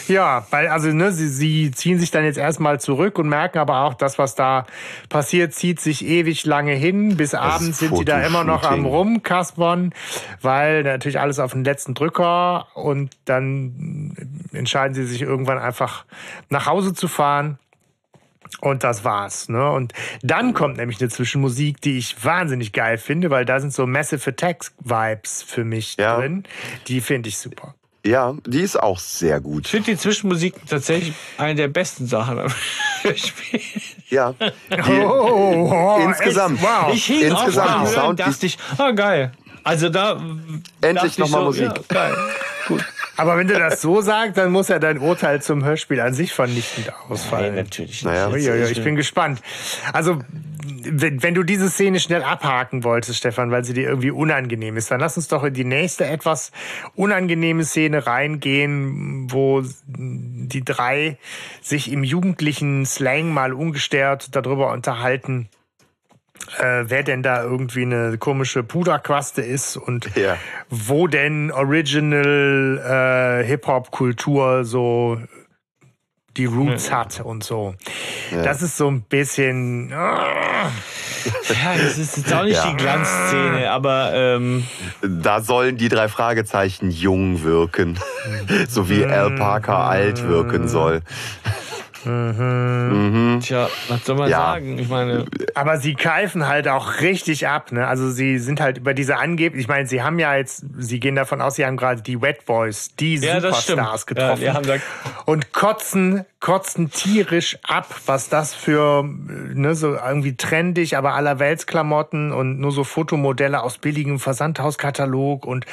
ja, weil, also, ne, sie, sie ziehen sich dann jetzt erstmal zurück und merken aber auch, das, was da passiert, zieht sich ewig lange hin. Bis abends sind sie da immer noch am. Rumkaspern, weil natürlich alles auf den letzten Drücker und dann entscheiden sie sich irgendwann einfach nach Hause zu fahren. Und das war's. Ne? Und dann kommt nämlich eine Zwischenmusik, die ich wahnsinnig geil finde, weil da sind so Massive Attack Vibes für mich Ja. drin. Die finde ich super. Ja, die ist auch sehr gut. Ich finde die Zwischenmusik tatsächlich eine der besten Sachen am Spiel. Ja. Die, Oh, oh, Insgesamt. Echt? Wow. Ich hing Insgesamt auf die dem Sound- dachte ich, ah geil. Also da Endlich dachte ich noch mal so, Musik. Ja, geil. Gut. Aber wenn du das so sagst, dann muss ja dein Urteil zum Hörspiel an sich vernichtend ausfallen. Nein, natürlich nicht. Naja. Jetzt- Uiuiui, ich bin gespannt. Also, wenn, wenn du diese Szene schnell abhaken wolltest, Stefan, weil sie dir irgendwie unangenehm ist, dann lass uns doch in die nächste etwas unangenehme Szene reingehen, wo die drei sich im jugendlichen Slang mal ungestört darüber unterhalten, äh, wer denn da irgendwie eine komische Puderquaste ist und Ja. wo denn Original äh, Hip-Hop-Kultur so die Roots hat und so. Das ist so ein bisschen. ah, Ja, das ist jetzt auch nicht Ja. die Glanzszene, aber ähm, Da sollen die drei Fragezeichen jung wirken. so wie Al Parker alt wirken soll. Tja, was soll man Ja. sagen? Ich meine, Aber sie keifen halt auch richtig ab, ne? Also sie sind halt über diese angeblich, ich meine, sie haben ja jetzt, sie gehen davon aus, sie haben gerade die Wet Boys, die Ja. Superstars Ja, getroffen. da- und kotzen, kotzen tierisch ab, was das für, ne, so irgendwie trendig, aber allerweltsklamotten und nur so Fotomodelle aus billigem Versandhauskatalog und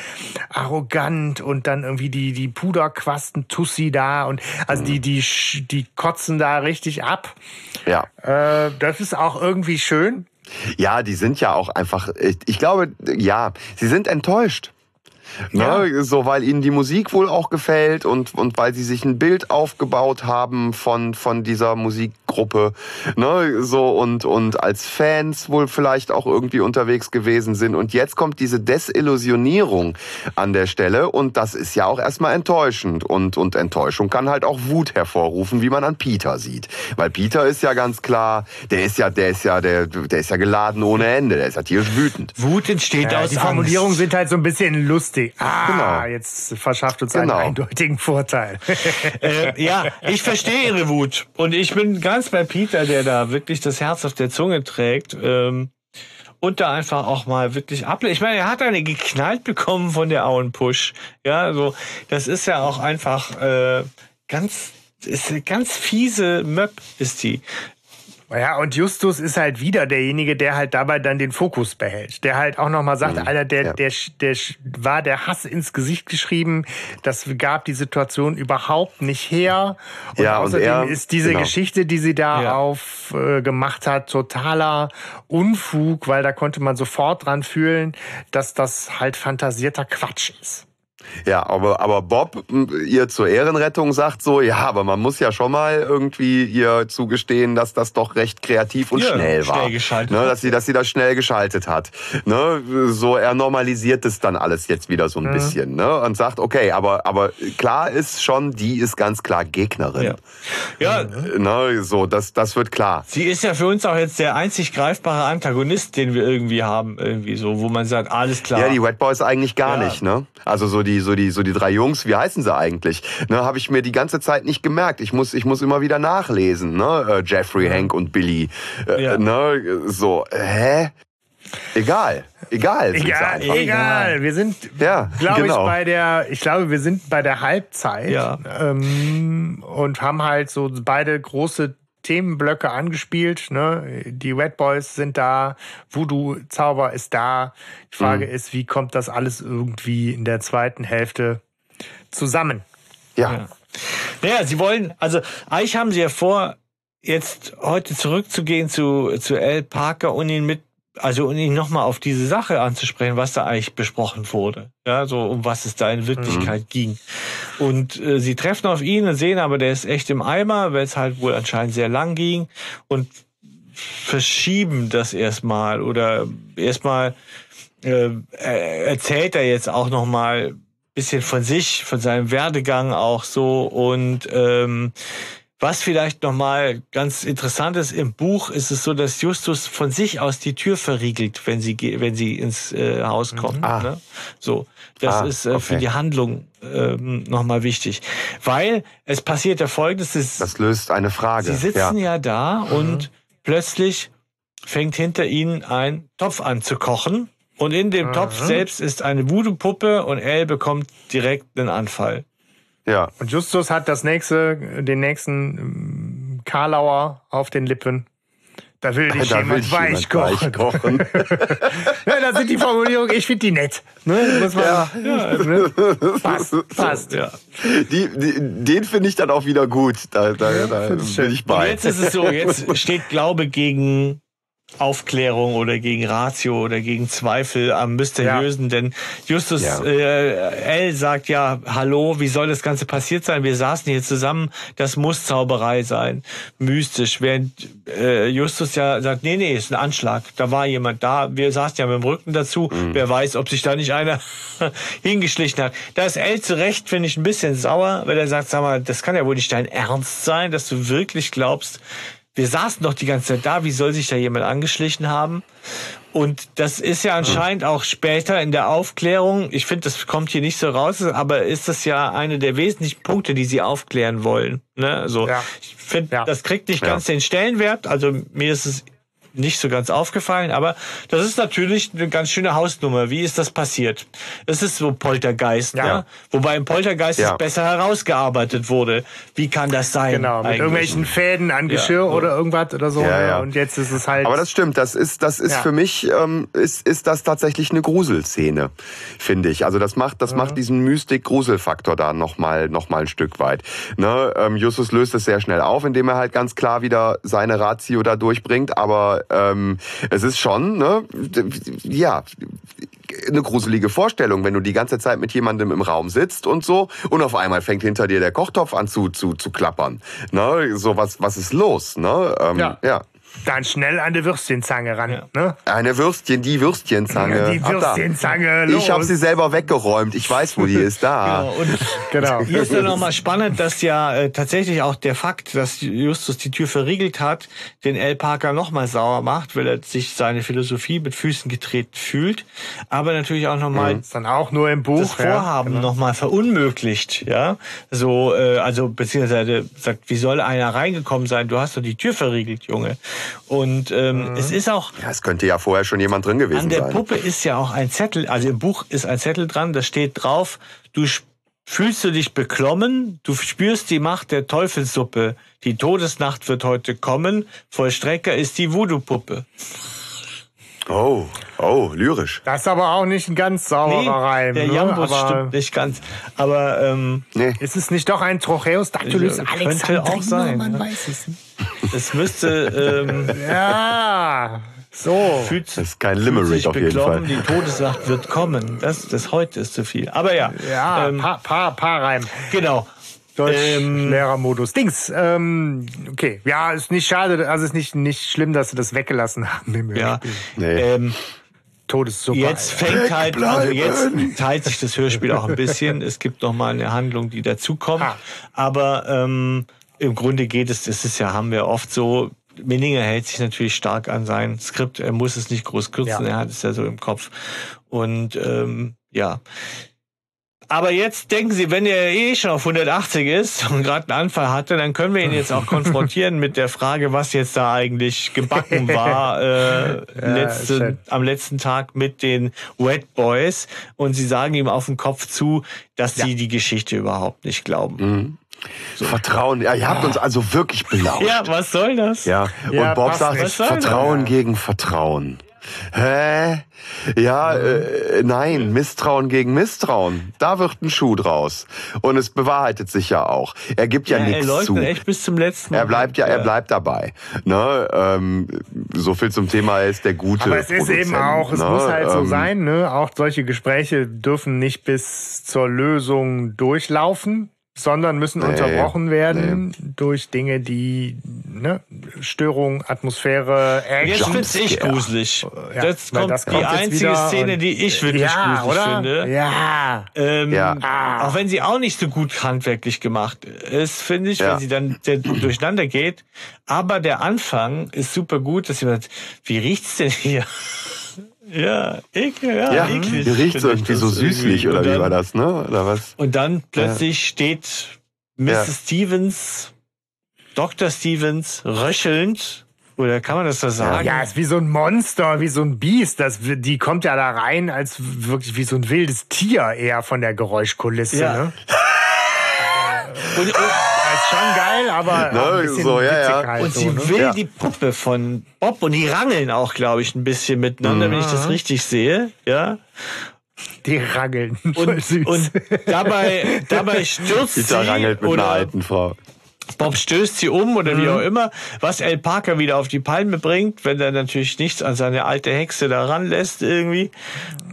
arrogant und dann irgendwie die, die Puderquasten Tussi da und also die, die, sch- die kotzen da richtig ab. Ja. Äh, das ist auch irgendwie schön. Ja, die sind ja auch einfach, ich glaube, ja, sie sind enttäuscht. Ne, so weil ihnen die Musik wohl auch gefällt und und weil sie sich ein Bild aufgebaut haben von von dieser Musikgruppe, ne, so und und als Fans wohl vielleicht auch irgendwie unterwegs gewesen sind und jetzt kommt diese Desillusionierung an der Stelle und das ist ja auch erstmal enttäuschend und und Enttäuschung kann halt auch Wut hervorrufen, wie man an Peter sieht, weil Peter ist ja ganz klar, der ist ja der ist ja der der ist ja geladen ohne Ende, der ist ja tierisch wütend. Wut entsteht Ja, aus die Formulierungen sind halt so ein bisschen lustig. Ah, Genau. jetzt verschafft uns Genau. einen eindeutigen Vorteil. äh, ja, ich verstehe ihre Wut. Und ich bin ganz bei Peter, der da wirklich das Herz auf der Zunge trägt. Ähm, und da einfach auch mal wirklich ablehnt. Ich meine, er hat eine geknallt bekommen von der Auenpush. Ja, also das ist ja auch einfach äh, ganz, ist eine ganz fiese Möb, ist die. Ja, und Justus ist halt wieder derjenige, der halt dabei dann den Fokus behält. Der halt auch nochmal sagt, Mhm, Alter, der, ja. der, der war der Hass ins Gesicht geschrieben. Das gab die Situation überhaupt nicht her. Und Ja, und außerdem er- ist diese genau. Geschichte, die sie da Ja. aufgemacht äh, gemacht hat, totaler Unfug, weil da konnte man sofort dran fühlen, dass das halt fantasierter Quatsch ist. Ja, aber, aber Bob ihr zur Ehrenrettung sagt so, ja, aber man muss ja schon mal irgendwie ihr zugestehen, dass das doch recht kreativ und Ja, schnell war. schnell geschaltet ne, dass sie, dass sie das schnell geschaltet hat. Ne, so, er normalisiert es dann alles jetzt wieder so ein bisschen, ne, und sagt, okay, aber, aber klar ist schon, die ist ganz klar Gegnerin. Ja. Ja, Ne, so, das, das wird klar. sie ist ja für uns auch jetzt der einzig greifbare Antagonist, den wir irgendwie haben, irgendwie so, wo man sagt, alles klar. Ja, die Wet Boys eigentlich gar Ja. nicht, ne? Also so die, so die, so die drei Jungs, wie heißen sie eigentlich? Ne, habe ich mir die ganze Zeit nicht gemerkt. Ich muss, ich muss immer wieder nachlesen, ne? Äh, Jeffrey, Hank und Billy. Äh, Ja. Ne? So, hä? Egal, egal. Egal, egal. Wir sind, Ja, glaube genau. ich, bei der, ich glaube, wir sind bei der Halbzeit Ja. ähm, und haben halt so beide große Themenblöcke angespielt. Ne? Die Red Boys sind da, Voodoo-Zauber ist da. Die Frage Mhm. ist, wie kommt das alles irgendwie in der zweiten Hälfte zusammen? Ja. Ja. Naja, sie wollen, also eigentlich haben sie ja vor, jetzt heute zurückzugehen zu, zu Al Parker und ihn mit, also und ihn nochmal auf diese Sache anzusprechen, was da eigentlich besprochen wurde. Ja, so um was es da in Wirklichkeit ging. Und äh, sie treffen auf ihn und sehen aber, der ist echt im Eimer, weil es halt wohl anscheinend sehr lang ging und verschieben das erstmal oder erstmal äh, er- erzählt er jetzt auch noch mal bisschen von sich, von seinem Werdegang auch so und ähm, was vielleicht noch mal ganz interessant ist im Buch ist es so, dass Justus von sich aus die Tür verriegelt, wenn sie wenn sie ins äh, Haus kommt. Ah. Ne? So, das Ah, ist äh, für okay. die Handlung ähm, noch mal wichtig, weil es passiert ja Folgendes: es, Das löst eine Frage. Sie sitzen ja. ja, da und plötzlich fängt hinter ihnen ein Topf an zu kochen. Und in dem Topf selbst ist eine Voodoo-Puppe und Elle bekommt direkt einen Anfall. ja. Und Justus hat das nächste, den nächsten ähm, Karlauer auf den Lippen. Da will dich Da will jemand ich weich jemand kochen. weich kochen. Ja, das sind die Formulierungen, ich finde die nett. Ne? Muss man, Ja. ne? Passt, passt. Ja. Die, die, den finde ich dann auch wieder gut. Da, da, da ich bin ich Und bei. jetzt ist es so, jetzt steht Glaube gegen Aufklärung oder gegen Ratio oder gegen Zweifel am Mysteriösen, denn Justus Ja. äh, L sagt ja, hallo, wie soll das Ganze passiert sein? Wir saßen hier zusammen, das muss Zauberei sein, mystisch, während äh, Justus ja sagt, nee, nee, ist ein Anschlag, da war jemand da, wir saßen ja mit dem Rücken dazu, Mhm. wer weiß, ob sich da nicht einer hingeschlichen hat. Da ist L zu Recht, finde ich, ein bisschen sauer, weil er sagt, sag mal, das kann ja wohl nicht dein Ernst sein, dass du wirklich glaubst, wir saßen doch die ganze Zeit da, wie soll sich da jemand angeschlichen haben? Und das ist ja anscheinend auch später in der Aufklärung, ich finde, das kommt hier nicht so raus, aber ist das ja eine der wesentlichen Punkte, die sie aufklären wollen. Ne? Also Ja. ich finde, Ja. das kriegt nicht Ja. ganz den Stellenwert. Also mir ist es nicht so ganz aufgefallen, aber das ist natürlich eine ganz schöne Hausnummer. Wie ist das passiert? Es ist so Poltergeist, Ja. ne? Wobei im Poltergeist Ja. es besser herausgearbeitet wurde. Wie kann das sein? Genau, mit eigentlich? irgendwelchen Fäden an Ja, Geschirr so. oder irgendwas oder so. Ja, ne? ja. Und jetzt ist es halt. Aber das stimmt, das ist, das ist Ja. für mich, ähm, ist, ist das tatsächlich eine Gruselszene, finde ich. Also das macht, das macht diesen Mystik-Grusel-Faktor da nochmal noch mal ein Stück weit. Ne? Ähm, Justus löst es sehr schnell auf, indem er halt ganz klar wieder seine Ratio da durchbringt, aber ähm, es ist schon, ne, ja, eine gruselige Vorstellung, wenn du die ganze Zeit mit jemandem im Raum sitzt und so und auf einmal fängt hinter dir der Kochtopf an zu, zu, zu klappern. Ne? So, was, was ist los? Ne? Ähm, Ja. ja. Dann schnell an die Würstchenzange ran. Ja. Ne? Eine Würstchen, die Würstchenzange. Die. Würstchenzange, los. Ich habe sie selber weggeräumt. Ich weiß, wo die ist. Da. Genau, und Genau. Hier ist dann nochmal spannend, dass ja äh, tatsächlich auch der Fakt, dass Justus die Tür verriegelt hat, den L. Parker nochmal sauer macht, weil er sich seine Philosophie mit Füßen getreten fühlt, aber natürlich auch nochmal Ist dann auch nur im Buch. das ja. Vorhaben noch nochmal verunmöglicht, ja. So, äh, also beziehungsweise sagt, wie soll einer reingekommen sein? Du hast doch die Tür verriegelt, Junge. Und ähm, es ist auch Ja, es könnte ja vorher schon jemand drin gewesen an der sein. Puppe ist ja auch ein Zettel, also im Buch ist ein Zettel dran, da steht drauf, du fühlst du dich beklommen, du spürst die Macht der Teufelssuppe, die Todesnacht wird heute kommen, Vollstrecker ist die Voodoo-Puppe. Oh, oh, lyrisch. Das ist aber auch nicht ein ganz sauberer Reim. der ne? Jambus aber stimmt nicht ganz. Aber ähm, Nee. Ist es nicht doch ein Trocheus Dactylus Könnte Alexandriner? auch sein, Man ja. weiß es nicht. Es müsste ähm, Ja, so. fühlt, Das ist kein Limerick sich auf jeden Fall. die Todesnacht wird kommen. Das, das heute ist zu viel. Aber ja, Ja, ähm, paar, paar, paar Reim. genau. Ähm, Deutsch-Lehrermodus. Dings, ähm, okay. Ja, ist nicht schade, also ist nicht, nicht schlimm, dass sie das weggelassen haben im ja. Nee. ähm, Todessuppe. Jetzt fängt halt, also jetzt teilt sich das Hörspiel auch ein bisschen. Es gibt noch mal eine Handlung, die dazukommt. Aber ähm, im Grunde geht es, das ist ja, haben wir oft so, Minninger hält sich natürlich stark an sein Skript. Er muss es nicht groß kürzen, Ja. er hat es ja so im Kopf. Und ähm, ja. Aber jetzt denken Sie, wenn er eh schon auf 180 ist und gerade einen Anfall hatte, dann können wir ihn jetzt auch konfrontieren mit der Frage, was jetzt da eigentlich gebacken war äh, letzte, schön. am letzten Tag mit den Wet Boys. Und Sie sagen ihm auf den Kopf zu, dass Sie die Geschichte überhaupt nicht glauben. Vertrauen. Ja, ihr habt uns also wirklich belauscht. Ja, was soll das? Ja, Ja, und Bob passt sagt, Vertrauen das? gegen Vertrauen. Hä? Ja, äh, nein, Misstrauen gegen Misstrauen. Da wird ein Schuh draus. Und es bewahrheitet sich ja auch. Er gibt ja, Ja, er nichts zu. echt bis zum letzten. Er bleibt ja, er bleibt dabei. Ne? Ähm, so viel zum Thema, er ist der gute Aber es ist eben auch, es ne? muss halt so Ähm, sein, ne? Auch solche Gespräche dürfen nicht bis zur Lösung durchlaufen, sondern müssen unterbrochen werden durch Dinge, die ne, Störung, Atmosphäre, Jetzt Action. find's ich gruselig. Ja, das weil kommt das die kommt jetzt einzige Szene, die ich wirklich ja, gruselig oder? finde. Ja. Ähm, Ja. Auch wenn sie auch nicht so gut handwerklich gemacht ist, finde ich, Ja. wenn sie dann durcheinander geht. Aber der Anfang ist super gut, dass sie sagt, wie riecht's denn hier? Ja, ekel, ja, Ja, eklig. finde ich irgendwie so süßlich, irgendwie. oder Und wie dann- war das, ne? Oder was? Und dann plötzlich steht Mrs. Ja. Stevens, Dr. Stevens, röchelnd, oder kann man das so sagen? Ja, ist wie so ein Monster, wie so ein Biest. Das, die kommt ja da rein als wirklich wie so ein wildes Tier eher von der Geräuschkulisse. Ja. Ne? Und, und, ist schon geil, aber Ne, ein bisschen so, ja, ja. halt Und so, sie ne? will Ja. die Puppe von Bob und die rangeln auch, glaube ich, ein bisschen miteinander, wenn ich das richtig sehe. Ja. Die rangeln. Voll Und, süß. und dabei, dabei stürzt sie rangelt mit einer oder alten Frau. Bob stößt sie um oder wie auch immer, was Al Parker wieder auf die Palme bringt, wenn er natürlich nichts an seine alte Hexe da ranlässt irgendwie.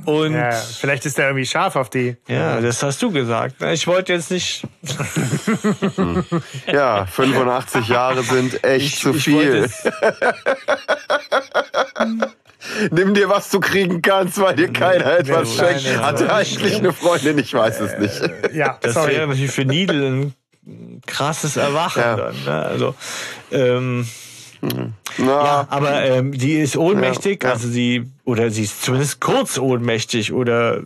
Und ja, ja, vielleicht ist er irgendwie scharf auf die. das hast du gesagt. Ich wollte jetzt nicht. Ja, 85 Jahre sind echt Ich, zu viel. Nimm dir, was du kriegen kannst, weil dir keiner etwas schenkt. Hat er eigentlich eine Freundin? Ich weiß es nicht. Ja, Das sorry. wäre natürlich für Needle ein krasses Erwachen Ja. dann. Ne? Also, ähm, Ja, aber ähm, die ist ohnmächtig, Ja, ja. also sie, oder sie ist zumindest kurz ohnmächtig oder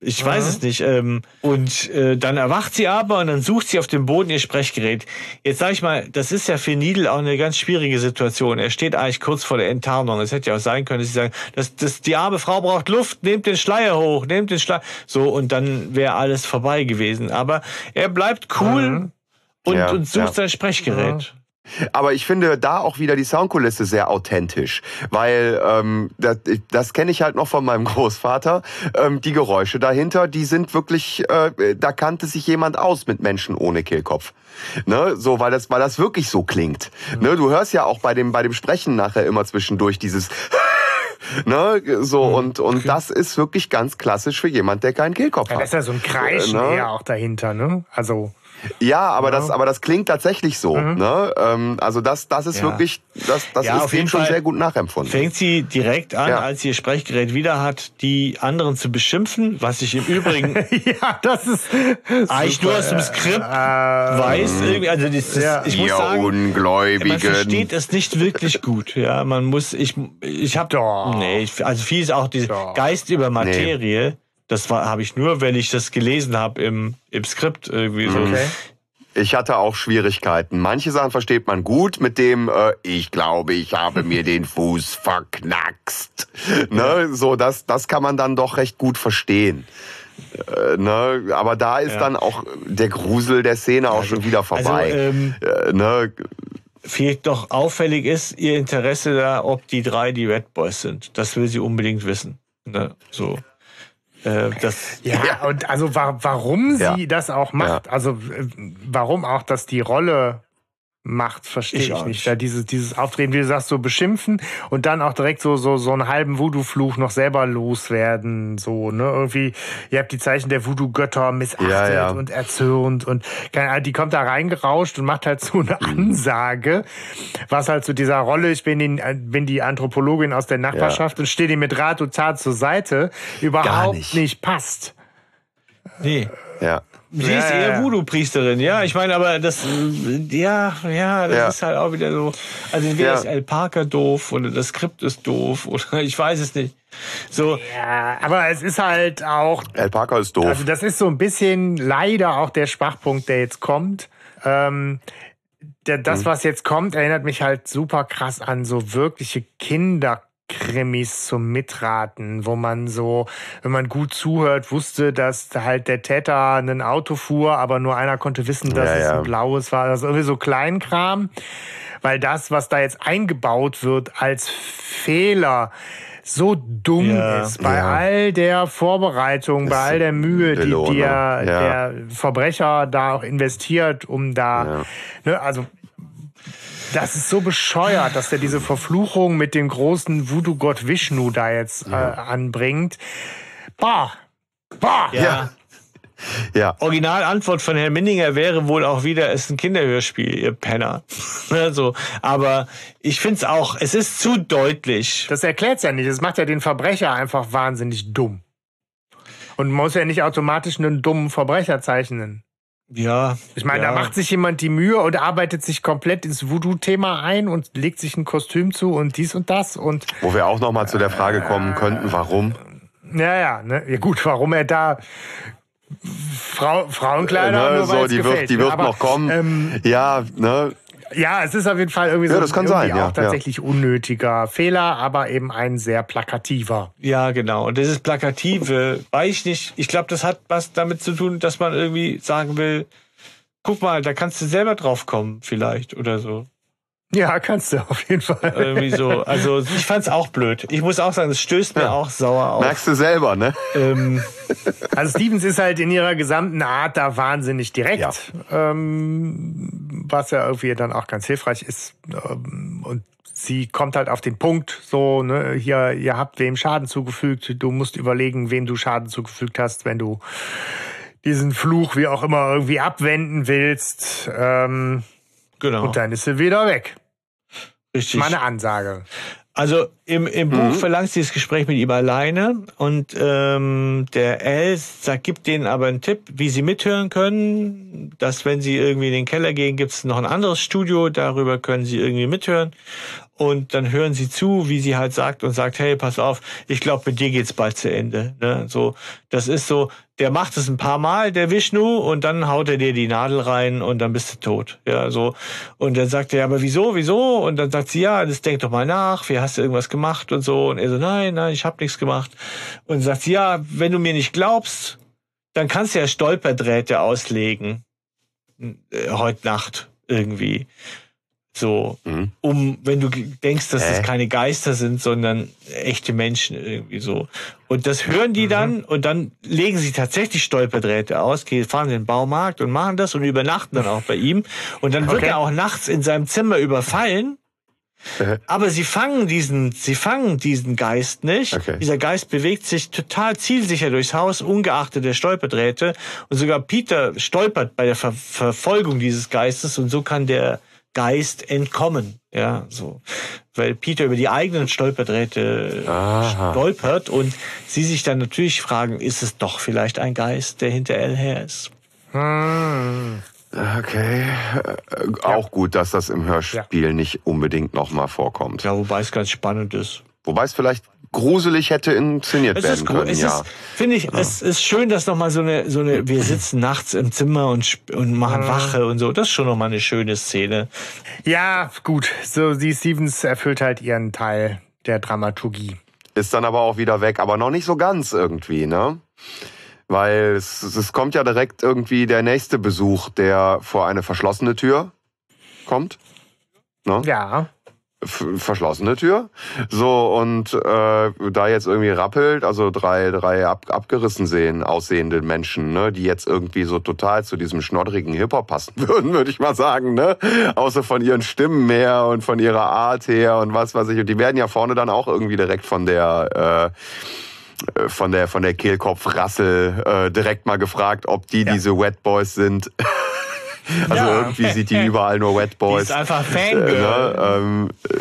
ich weiß es nicht. Ähm, und äh, dann erwacht sie aber und dann sucht sie auf dem Boden ihr Sprechgerät. Jetzt sage ich mal, das ist ja für Needle auch eine ganz schwierige Situation. Er steht eigentlich kurz vor der Enttarnung. Es hätte ja auch sein können, dass sie sagen, das, das, die arme Frau braucht Luft, nehmt den Schleier hoch, nehmt den Schleier. So, und dann wäre alles vorbei gewesen. Aber er bleibt cool und, Ja, und sucht ja. sein Sprechgerät. Aber ich finde da auch wieder die Soundkulisse sehr authentisch, weil ähm, das, das kenne ich halt noch von meinem Großvater. Ähm, die Geräusche dahinter, die sind wirklich, äh, da kannte sich jemand aus mit Menschen ohne Kehlkopf. Ne, so, weil das, weil das wirklich so klingt. Ne, du hörst ja auch bei dem, bei dem Sprechen nachher immer zwischendurch dieses Ne, so und und das ist wirklich ganz klassisch für jemand, der keinen Kehlkopf Ja, hat. das ist ja so ein Kreischen Äh, ne? eher auch dahinter, ne? Also, Ja, aber das, aber das klingt tatsächlich so. Ne? Ähm, also das, das ist Ja. wirklich, das, das Ja, ist dem jeden schon Fall sehr gut nachempfunden. fängt sie direkt an, Ja. als sie ihr Sprechgerät wieder hat, die anderen zu beschimpfen, was ich im Übrigen ja, das ist. eigentlich nur aus dem Skript weiß. Irgendwie, also das, das, Ja. ich muss sagen, man Ungläubigen. versteht es nicht wirklich gut. Ja, man muss, ich, ich habe, Doch. nee, also viel ist auch diese. Geist über Materie. Das war habe ich nur, wenn ich das gelesen habe im, im Skript irgendwie so. Okay. Ich hatte auch Schwierigkeiten. Manche Sachen versteht man gut mit dem, äh, ich glaube, ich habe mir den Fuß verknackst. Ne? So, das, das kann man dann doch recht gut verstehen. Äh, ne? Aber da ist Ja. dann auch der Grusel der Szene auch schon wieder vorbei. Also, ähm, äh, ne? Vielleicht doch auffällig ist ihr Interesse da, ob die drei die Red Boys sind. Das will sie unbedingt wissen. Ne? So. Äh, das, Ja, und also wa warum sie Ja. das auch macht, also äh, warum auch das die Rolle macht, verstehe Ich ich, nicht. Da dieses, dieses Auftreten, wie du sagst, so beschimpfen und dann auch direkt so, so, so einen halben Voodoo-Fluch noch selber loswerden. So, ne? Irgendwie, ihr habt die Zeichen der Voodoo-Götter missachtet Ja, ja. und erzürnt und keine Ahnung, die kommt da reingerauscht und macht halt so eine Mhm. Ansage, was halt zu dieser Rolle, ich bin die, bin die Anthropologin aus der Nachbarschaft und stehe dir mit Rat und Tat zur Seite, überhaupt nicht. nicht passt. nee. Ja. Sie Ja, ist eher ja. Voodoo-Priesterin, ja. Ich meine, aber das, ja, ja, das Ja. ist halt auch wieder so. Also entweder Ja. ist El Parker doof oder das Skript ist doof oder ich weiß es nicht. So, Ja, aber es ist halt auch, El Parker ist doof. also das ist so ein bisschen leider auch der Schwachpunkt, der jetzt kommt. Ähm, der, das, was jetzt kommt, erinnert mich halt super krass an so wirkliche Kinderkrimis zum Mitraten, wo man so, wenn man gut zuhört, wusste, dass halt der Täter ein Auto fuhr, aber nur einer konnte wissen, dass Ja, es ja. ein blaues war. Das ist irgendwie so Kleinkram. Weil das, was da jetzt eingebaut wird als Fehler, so dumm Ja. ist bei all der Vorbereitung, bei Ist all der Mühe, die der, der Verbrecher da auch investiert, um da, ne, also das ist so bescheuert, dass er diese Verfluchung mit dem großen Voodoo-Gott Vishnu da jetzt äh, anbringt. Bah, bah. ja. Ja. ja. Originalantwort von Herrn Minninger wäre wohl auch wieder, es ist ein Kinderhörspiel, ihr Penner. so, aber ich finde es auch, es ist zu deutlich. Das erklärt's ja nicht. Das macht ja den Verbrecher einfach wahnsinnig dumm. Und man muss ja nicht automatisch einen dummen Verbrecher zeichnen. Ja. Ich meine, ja. da macht sich jemand die Mühe und arbeitet sich komplett ins Voodoo-Thema ein und legt sich ein Kostüm zu und dies und das und Wo wir auch noch mal zu der Frage kommen könnten, warum? ja, ja, ne? ja gut, warum er da Frau, Frauenkleider ne, nur so, die gefällt, wird, die ne? wird Aber, noch kommen. Ähm, ja, ne? Ja, es ist auf jeden Fall irgendwie Ja, so das kann irgendwie sein, ja, auch tatsächlich unnötiger Fehler, aber eben ein sehr plakativer. Ja, genau. Und dieses Plakative, weiß ich nicht. Ich glaube, das hat was damit zu tun, dass man irgendwie sagen will, guck mal, da kannst du selber drauf kommen, vielleicht, oder so. Ja, kannst du auf jeden Fall. Irgendwie so. Also, ich fand's auch blöd. Ich muss auch sagen, es stößt mir auch sauer auf. Merkst du selber, ne? Ähm, Also Stevens ist halt in ihrer gesamten Art da wahnsinnig direkt, Ja. ähm, was ja irgendwie dann auch ganz hilfreich ist. Ähm, und sie kommt halt auf den Punkt, so, ne, hier, ihr habt wem Schaden zugefügt, du musst überlegen, wem du Schaden zugefügt hast, wenn du diesen Fluch wie auch immer irgendwie abwenden willst. Ähm, genau. Und dann ist sie wieder weg. Richtig. Meine Ansage. Also im, im Buch verlangt sie das Gespräch mit ihm alleine und ähm, der L sagt, gibt denen aber einen Tipp, wie sie mithören können, dass wenn sie irgendwie in den Keller gehen, gibt es noch ein anderes Studio, darüber können sie irgendwie mithören und dann hören sie zu, wie sie halt sagt und sagt, hey, pass auf, ich glaube, mit dir geht's bald zu Ende. Ne? So, das ist so, der macht es ein paar Mal, der Vishnu, und dann haut er dir die Nadel rein und dann bist du tot. Ja, so. Und dann sagt er, aber wieso, wieso? Und dann sagt sie, ja, das denk doch mal nach, wie hast du irgendwas gemacht und so. Und er so, nein, nein, ich habe nichts gemacht. Und sagt sie, ja, wenn du mir nicht glaubst, dann kannst du ja Stolperdrähte auslegen. Äh, heute Nacht irgendwie. So, Mhm. um, wenn du denkst, dass es Äh? keine Geister sind, sondern echte Menschen irgendwie so. Und das hören Mhm. die dann und dann legen sie tatsächlich Stolperdrähte aus, gehen, fahren in den Baumarkt und machen das und übernachten dann auch bei ihm. Und dann wird Okay. er auch nachts in seinem Zimmer überfallen. Äh. Aber sie fangen diesen, sie fangen diesen Geist nicht. Okay. Dieser Geist bewegt sich total zielsicher durchs Haus, ungeachtet der Stolperdrähte. Und sogar Peter stolpert bei der Ver Verfolgung dieses Geistes und so kann der Geist entkommen. Ja, so. Weil Peter über die eigenen Stolperdrähte Aha. stolpert und sie sich dann natürlich fragen, ist es doch vielleicht ein Geist, der hinter Elle her ist? Hm. Okay. Äh, Auch gut, dass das im Hörspiel nicht unbedingt nochmal vorkommt. Ja, wobei es ganz spannend ist. Wobei es vielleicht gruselig hätte inszeniert Es werden können, Es ja. finde ich, es ist schön, dass nochmal so eine, so eine, wir sitzen nachts im Zimmer und, und machen Wache und so. Das ist schon nochmal eine schöne Szene. Ja, gut. So, die Stevens erfüllt halt ihren Teil der Dramaturgie. Ist dann aber auch wieder weg, aber noch nicht so ganz irgendwie, ne? Weil es, es kommt ja direkt irgendwie der nächste Besuch, der vor eine verschlossene Tür kommt. Ne? Ja. Verschlossene Tür. So, und äh, da jetzt irgendwie rappelt, also drei, drei ab, abgerissen sehen, aussehende Menschen, ne, die jetzt irgendwie so total zu diesem schnoddrigen Hip-Hop passen würden, würde ich mal sagen, ne? Außer von ihren Stimmen her und von ihrer Art her und was weiß ich. Und die werden ja vorne dann auch irgendwie direkt von der äh, von der von der Kehlkopfrassel äh, direkt mal gefragt, ob die Ja. diese Wet Boys sind. Also Ja. irgendwie sieht die überall nur Wet Die Boys. ist einfach Äh, Fangirl. ne, ähm, äh,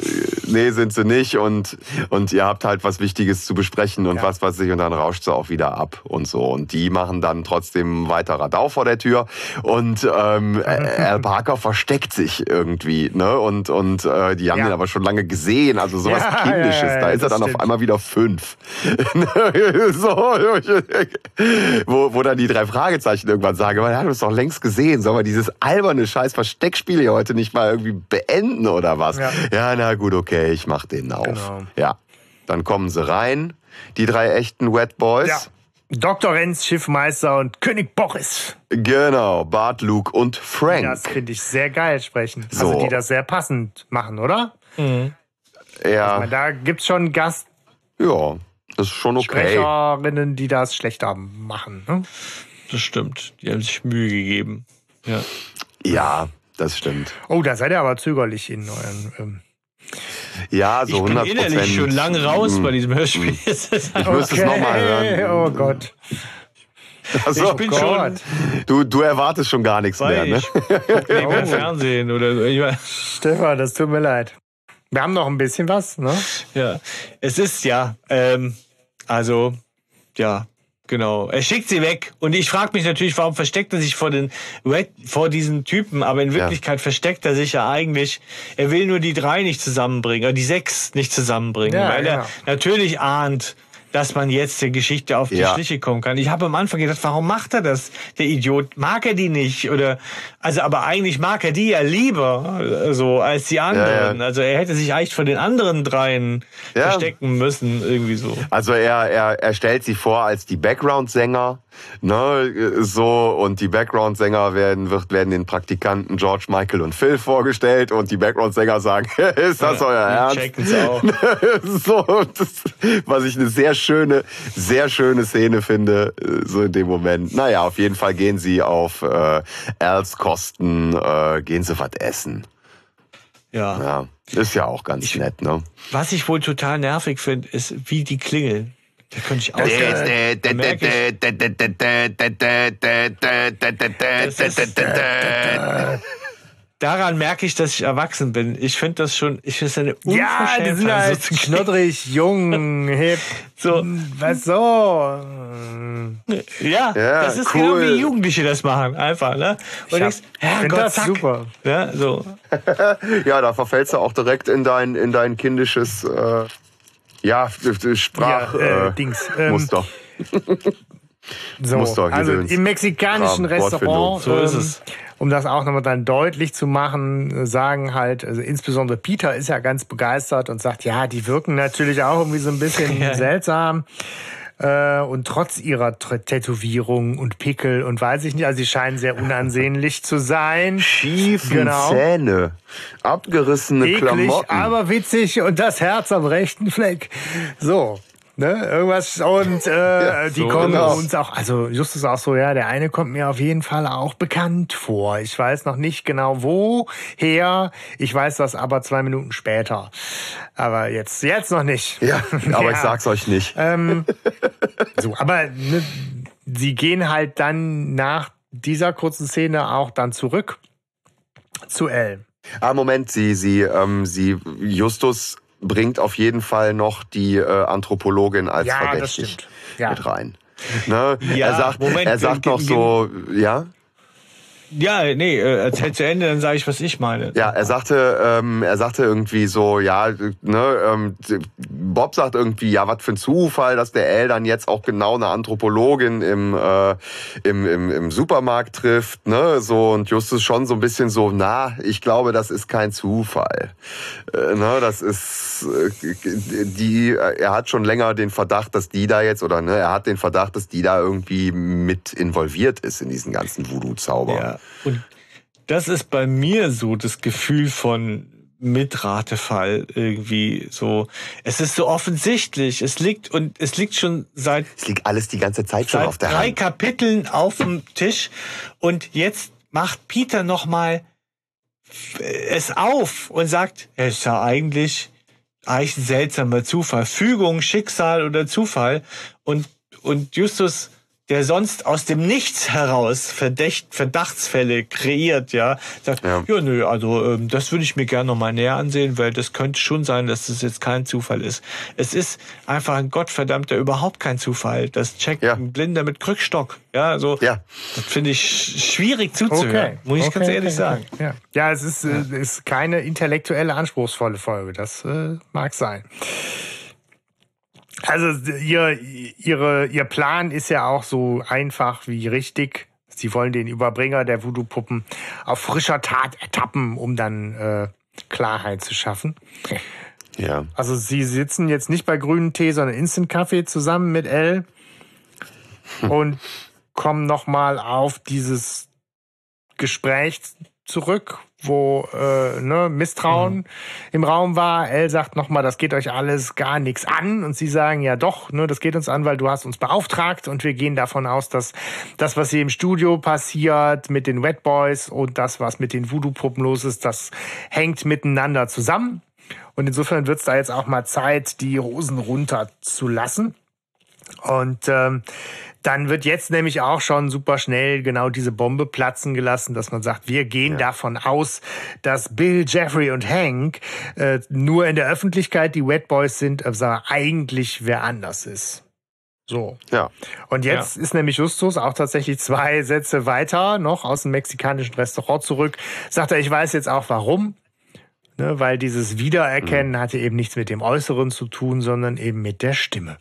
nee, sind sie nicht und, und ihr habt halt was Wichtiges zu besprechen und Ja. was weiß ich und dann rauscht sie auch wieder ab und so. Und die machen dann trotzdem weiter Radau vor der Tür und ähm, Al Parker versteckt sich irgendwie, ne? Und, und äh, die haben Ja. ihn aber schon lange gesehen, also sowas Ja, Kindisches. da ist er dann auf stimmt. einmal wieder fünf. so, wo, wo dann die drei Fragezeichen irgendwann sagen, man hat uns doch längst gesehen, sollen wir dieses alberne scheiß Versteckspiel hier heute nicht mal irgendwie beenden oder was? Ja. Ja, na gut, okay, ich mach den auf. Genau. Ja. Dann kommen sie rein, die drei echten Wet Boys. Ja. Dr. Renz, Schiffmeister und König Boris. Genau, Bart, Luke und Frank. Das finde ich sehr geil sprechen. So. Also die das sehr passend machen, oder? ja, Weil Da gibt's schon ja, das ist schon okay. Gastsprecherinnen, die das schlechter machen. Ne? Das stimmt. Die haben sich Mühe gegeben. Ja. Ja, das stimmt. Oh, da seid ihr aber zügerlich in euren. Ähm, Ja, so Ich bin 100 innerlich schon lange raus bei diesem Hörspiel. Ich müsste es nochmal hören. Oh Gott. Also, Ich bin Gott. schon du, du erwartest schon gar nichts mehr, ne? ich nebenher Oh. Fernsehen oder so. Ich mein, Stefan, das tut mir leid. Wir haben noch ein bisschen was, ne? ja. Es ist ja, ähm, also, ja, genau. Er schickt sie weg. Und ich frage mich natürlich, warum versteckt er sich vor den Red, vor diesen Typen? Aber in Wirklichkeit versteckt er sich ja eigentlich. Er will nur die drei nicht zusammenbringen, oder die sechs nicht zusammenbringen, Ja, weil er genau. natürlich ahnt, dass man jetzt der Geschichte auf die Ja. Schliche kommen kann. Ich habe am Anfang gedacht, warum macht er das? Der Idiot mag er die nicht oder also aber eigentlich mag er die ja lieber so als die anderen. Ja, ja. Also er hätte sich eigentlich vor den anderen dreien Ja. verstecken müssen irgendwie so. Also er, er, er stellt sie vor als die Background-Sänger, ne, so, und die Background-Sänger werden, wird, werden den Praktikanten George, Michael und Phil vorgestellt und die Background-Sänger sagen, ist das euer Ernst? checken's auch. so, das, was ich eine sehr schöne, sehr schöne Szene finde, äh, so in dem Moment. Naja, auf jeden Fall gehen sie auf äh, Als Kosten, äh, gehen sie was essen. Ja. Ja, ist ja auch ganz nett, ne? Was ich wohl total nervig finde, ist, wie die klingeln. Da könnte ich auch. Äh, Da ich, daran merke ich, dass ich erwachsen bin. Ich finde das schon, ich finde es eine Ja, die sind Unverschämtheit, halt so schnoddrig, jung, hip. So. Was so? Ja, Ja, das ist cool. genau wie Jugendliche das machen, einfach, ne? Und hab- denkst, ja, find Gott, das zack. super. Ja, so. Ja, da verfällst du auch direkt in dein, in dein kindisches äh, ja, Sprach Ja, äh, äh, Dings, ähm. So, also im mexikanischen Kram. Restaurant, So ist ähm, es. um das auch nochmal dann deutlich zu machen, sagen halt, also insbesondere Peter ist ja ganz begeistert und sagt, ja, die wirken natürlich auch irgendwie so ein bisschen Ja. seltsam. Äh, und trotz ihrer Tr- Tätowierung und Pickel und weiß ich nicht, also sie scheinen sehr unansehnlich zu sein. Schiefen Genau. Zähne, abgerissene Eklig, Klamotten. aber witzig und das Herz am rechten Fleck. So. Ne, irgendwas und äh, die so kommen genau. uns auch, also Justus auch so, ja, der eine kommt mir auf jeden Fall auch bekannt vor. Ich weiß noch nicht genau woher, ich weiß das aber zwei Minuten später. Aber jetzt, jetzt noch nicht. ja, aber ich Ja. sag's euch nicht. Ähm, so, aber ne, sie gehen halt dann nach dieser kurzen Szene auch dann zurück zu Elle. Ah, Moment, sie, sie, ähm, sie, Justus bringt auf jeden Fall noch die äh, Anthropologin als Ja, verdächtig. Ja. mit rein. Ne? Ja, er sagt, Moment, er sagt noch so, ja, Ja, nee, äh, erzähl zu Ende, dann sage ich, was ich meine. Ja, er sagte, ähm, er sagte irgendwie so, ja, ne, ähm, Bob sagt irgendwie, ja, was für ein Zufall, dass der L dann jetzt auch genau eine Anthropologin im, äh, im, im, im Supermarkt trifft, ne, so und Justus schon so ein bisschen so, na, ich glaube, das ist kein Zufall, äh, ne, das ist äh, die, er hat schon länger den Verdacht, dass die da jetzt oder ne, er hat den Verdacht, dass die da irgendwie mit involviert ist in diesen ganzen Voodoo-Zauber. Ja. Und das ist bei mir so das Gefühl von Mitratefall irgendwie so. Es ist so offensichtlich. Es liegt und es liegt schon seit Es liegt alles die ganze Zeit schon auf der drei Hand. Kapiteln auf dem Tisch und jetzt macht Peter noch mal es auf und sagt, es ist ja eigentlich eigentlich ein seltsamer Zufall, Fügung, Schicksal oder Zufall und und Justus der sonst aus dem Nichts heraus Verdacht, Verdachtsfälle kreiert, ja, sagt, ja, Ja. nö, also ähm, das würde ich mir gerne noch mal näher ansehen, weil das könnte schon sein, dass das jetzt kein Zufall ist. Es ist einfach ein Gottverdammter überhaupt kein Zufall. Das checkt Ja. ein Blinder mit Krückstock. Ja, so. Ja. Das finde ich sch- schwierig zuzuhören, muss ich ganz ehrlich sagen. Ja, ja es ist, äh, ist keine intellektuelle, anspruchsvolle Folge. Das äh, mag sein. Also ihr, ihre, ihr Plan ist ja auch so einfach wie richtig. Sie wollen den Überbringer der Voodoo-Puppen auf frischer Tat ertappen, um dann äh, Klarheit zu schaffen. Ja. Also sie sitzen jetzt nicht bei grünen Tee, sondern Instant-Kaffee zusammen mit Elle und kommen nochmal auf dieses Gespräch zurück, wo äh, ne, Misstrauen im Raum war. Elle sagt nochmal, das geht euch alles gar nichts an. Und sie sagen, ja doch, ne, das geht uns an, weil du hast uns beauftragt und wir gehen davon aus, dass das, was hier im Studio passiert mit den Wet Boys und das, was mit den Voodoo-Puppen los ist, das hängt miteinander zusammen. Und insofern wird es da jetzt auch mal Zeit, die Hosen runterzulassen. Und ähm, dann wird jetzt nämlich auch schon super schnell genau diese Bombe platzen gelassen, dass man sagt, wir gehen davon aus, dass Bill, Jeffrey und Hank äh, nur in der Öffentlichkeit die Wet Boys sind, aber eigentlich wer anders ist. So. Ja. Und jetzt ist nämlich Justus auch tatsächlich zwei Sätze weiter, noch aus dem mexikanischen Restaurant zurück. Sagt er, ich weiß jetzt auch warum. Ne, weil dieses Wiedererkennen hatte eben nichts mit dem Äußeren zu tun, sondern eben mit der Stimme.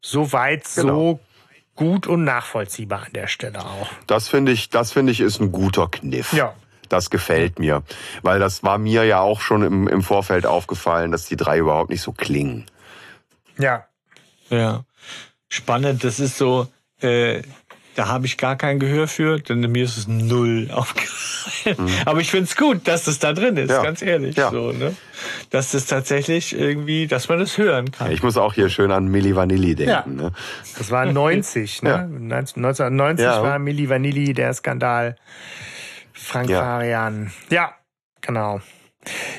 Soweit so Genau. Gut und nachvollziehbar an der Stelle auch. Das finde ich, das finde ich ist ein guter Kniff. Ja. Das gefällt mir. Weil das war mir ja auch schon im, im Vorfeld aufgefallen, dass die drei überhaupt nicht so klingen. Ja. Ja. Spannend, das ist so, äh, da habe ich gar kein Gehör für, denn mir ist es null aufgefallen. Aber ich finde es gut, dass das da drin ist, Ja. ganz ehrlich. Ja. So, ne? Dass das tatsächlich irgendwie, dass man das hören kann. Ich muss auch hier schön an Milli Vanilli denken. Ja. Ne? Das war 90, ne? Ja. 1990 Ja. war Milli Vanilli der Skandal. Frank Ja. Farian. Ja, genau.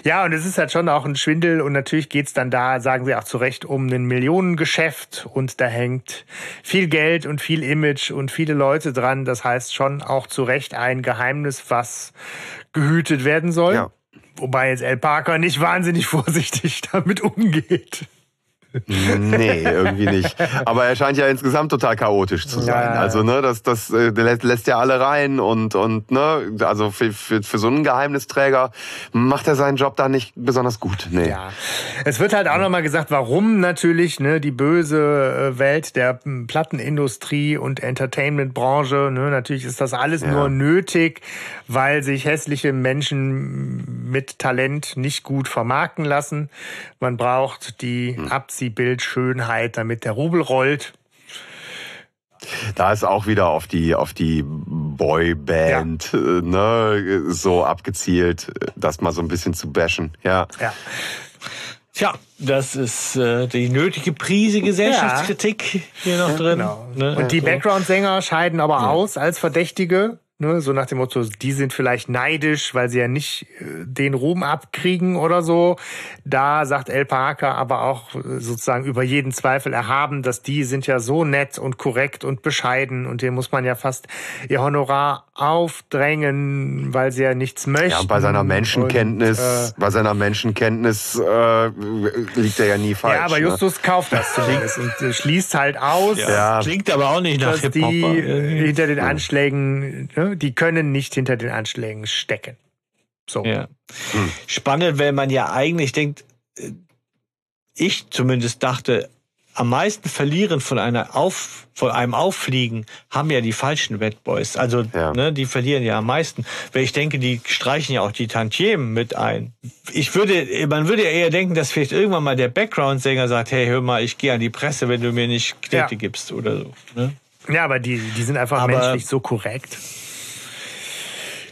Ja, und es ist halt schon auch ein Schwindel und natürlich geht's dann da, sagen sie auch zu Recht, um ein Millionengeschäft und da hängt viel Geld und viel Image und viele Leute dran. Das heißt schon auch zu Recht ein Geheimnis, was gehütet werden soll. Ja. Wobei jetzt El Parker nicht wahnsinnig vorsichtig damit umgeht. Nee, irgendwie nicht. Aber er scheint ja insgesamt total chaotisch zu sein. Ja, ja, ja. Also, ne, das, das äh, lässt, lässt ja alle rein und, und ne, also für, für, für so einen Geheimnisträger macht er seinen Job da nicht besonders gut. Nee. Ja, es wird halt auch nochmal gesagt, warum natürlich ne, die böse äh, Welt der m, Plattenindustrie und Entertainmentbranche, ne, natürlich ist das alles nur nötig, weil sich hässliche Menschen mit Talent nicht gut vermarkten lassen. Man braucht die Abziehbildschönheit, damit der Rubel rollt. Da ist auch wieder auf die, auf die Boyband, äh, ne, so abgezielt, das mal so ein bisschen zu bashen. Ja. Ja. Tja, das ist äh, die nötige Prise Gesellschaftskritik hier noch drin. Genau. Ne? Und die. Background-Sänger scheiden aber aus als Verdächtige. Ne, so nach dem Motto, die sind vielleicht neidisch, weil sie ja nicht äh, den Ruhm abkriegen oder so. Da sagt El Parker aber auch äh, sozusagen über jeden Zweifel erhaben, dass die sind ja so nett und korrekt und bescheiden und denen muss man ja fast ihr Honorar aufdrängen, weil sie ja nichts möchten. Ja, und bei seiner Menschenkenntnis, Und, äh, bei seiner Menschenkenntnis äh, liegt er ja nie falsch. ja, aber ne? Justus kauft das zumindest und äh, schließt halt aus. Ja. Klingt aber auch nicht nach dass Hip-Hop. die hinter den Anschlägen ne, ne, die können nicht hinter den Anschlägen stecken. So. Ja. Spannend, weil man ja eigentlich denkt, äh, ich zumindest dachte, am meisten verlieren von einer Auf, von einem Auffliegen haben ja die falschen Wet Boys. Also, Ja. ne, die verlieren ja am meisten. Weil ich denke, die streichen ja auch die Tantiemen mit ein. Ich würde, man würde ja eher denken, dass vielleicht irgendwann mal der Background-Sänger sagt, hey, hör mal, ich gehe an die Presse, wenn du mir nicht Knete Ja. gibst oder so. Ne? Ja, aber die, die sind einfach Aber- menschlich so korrekt.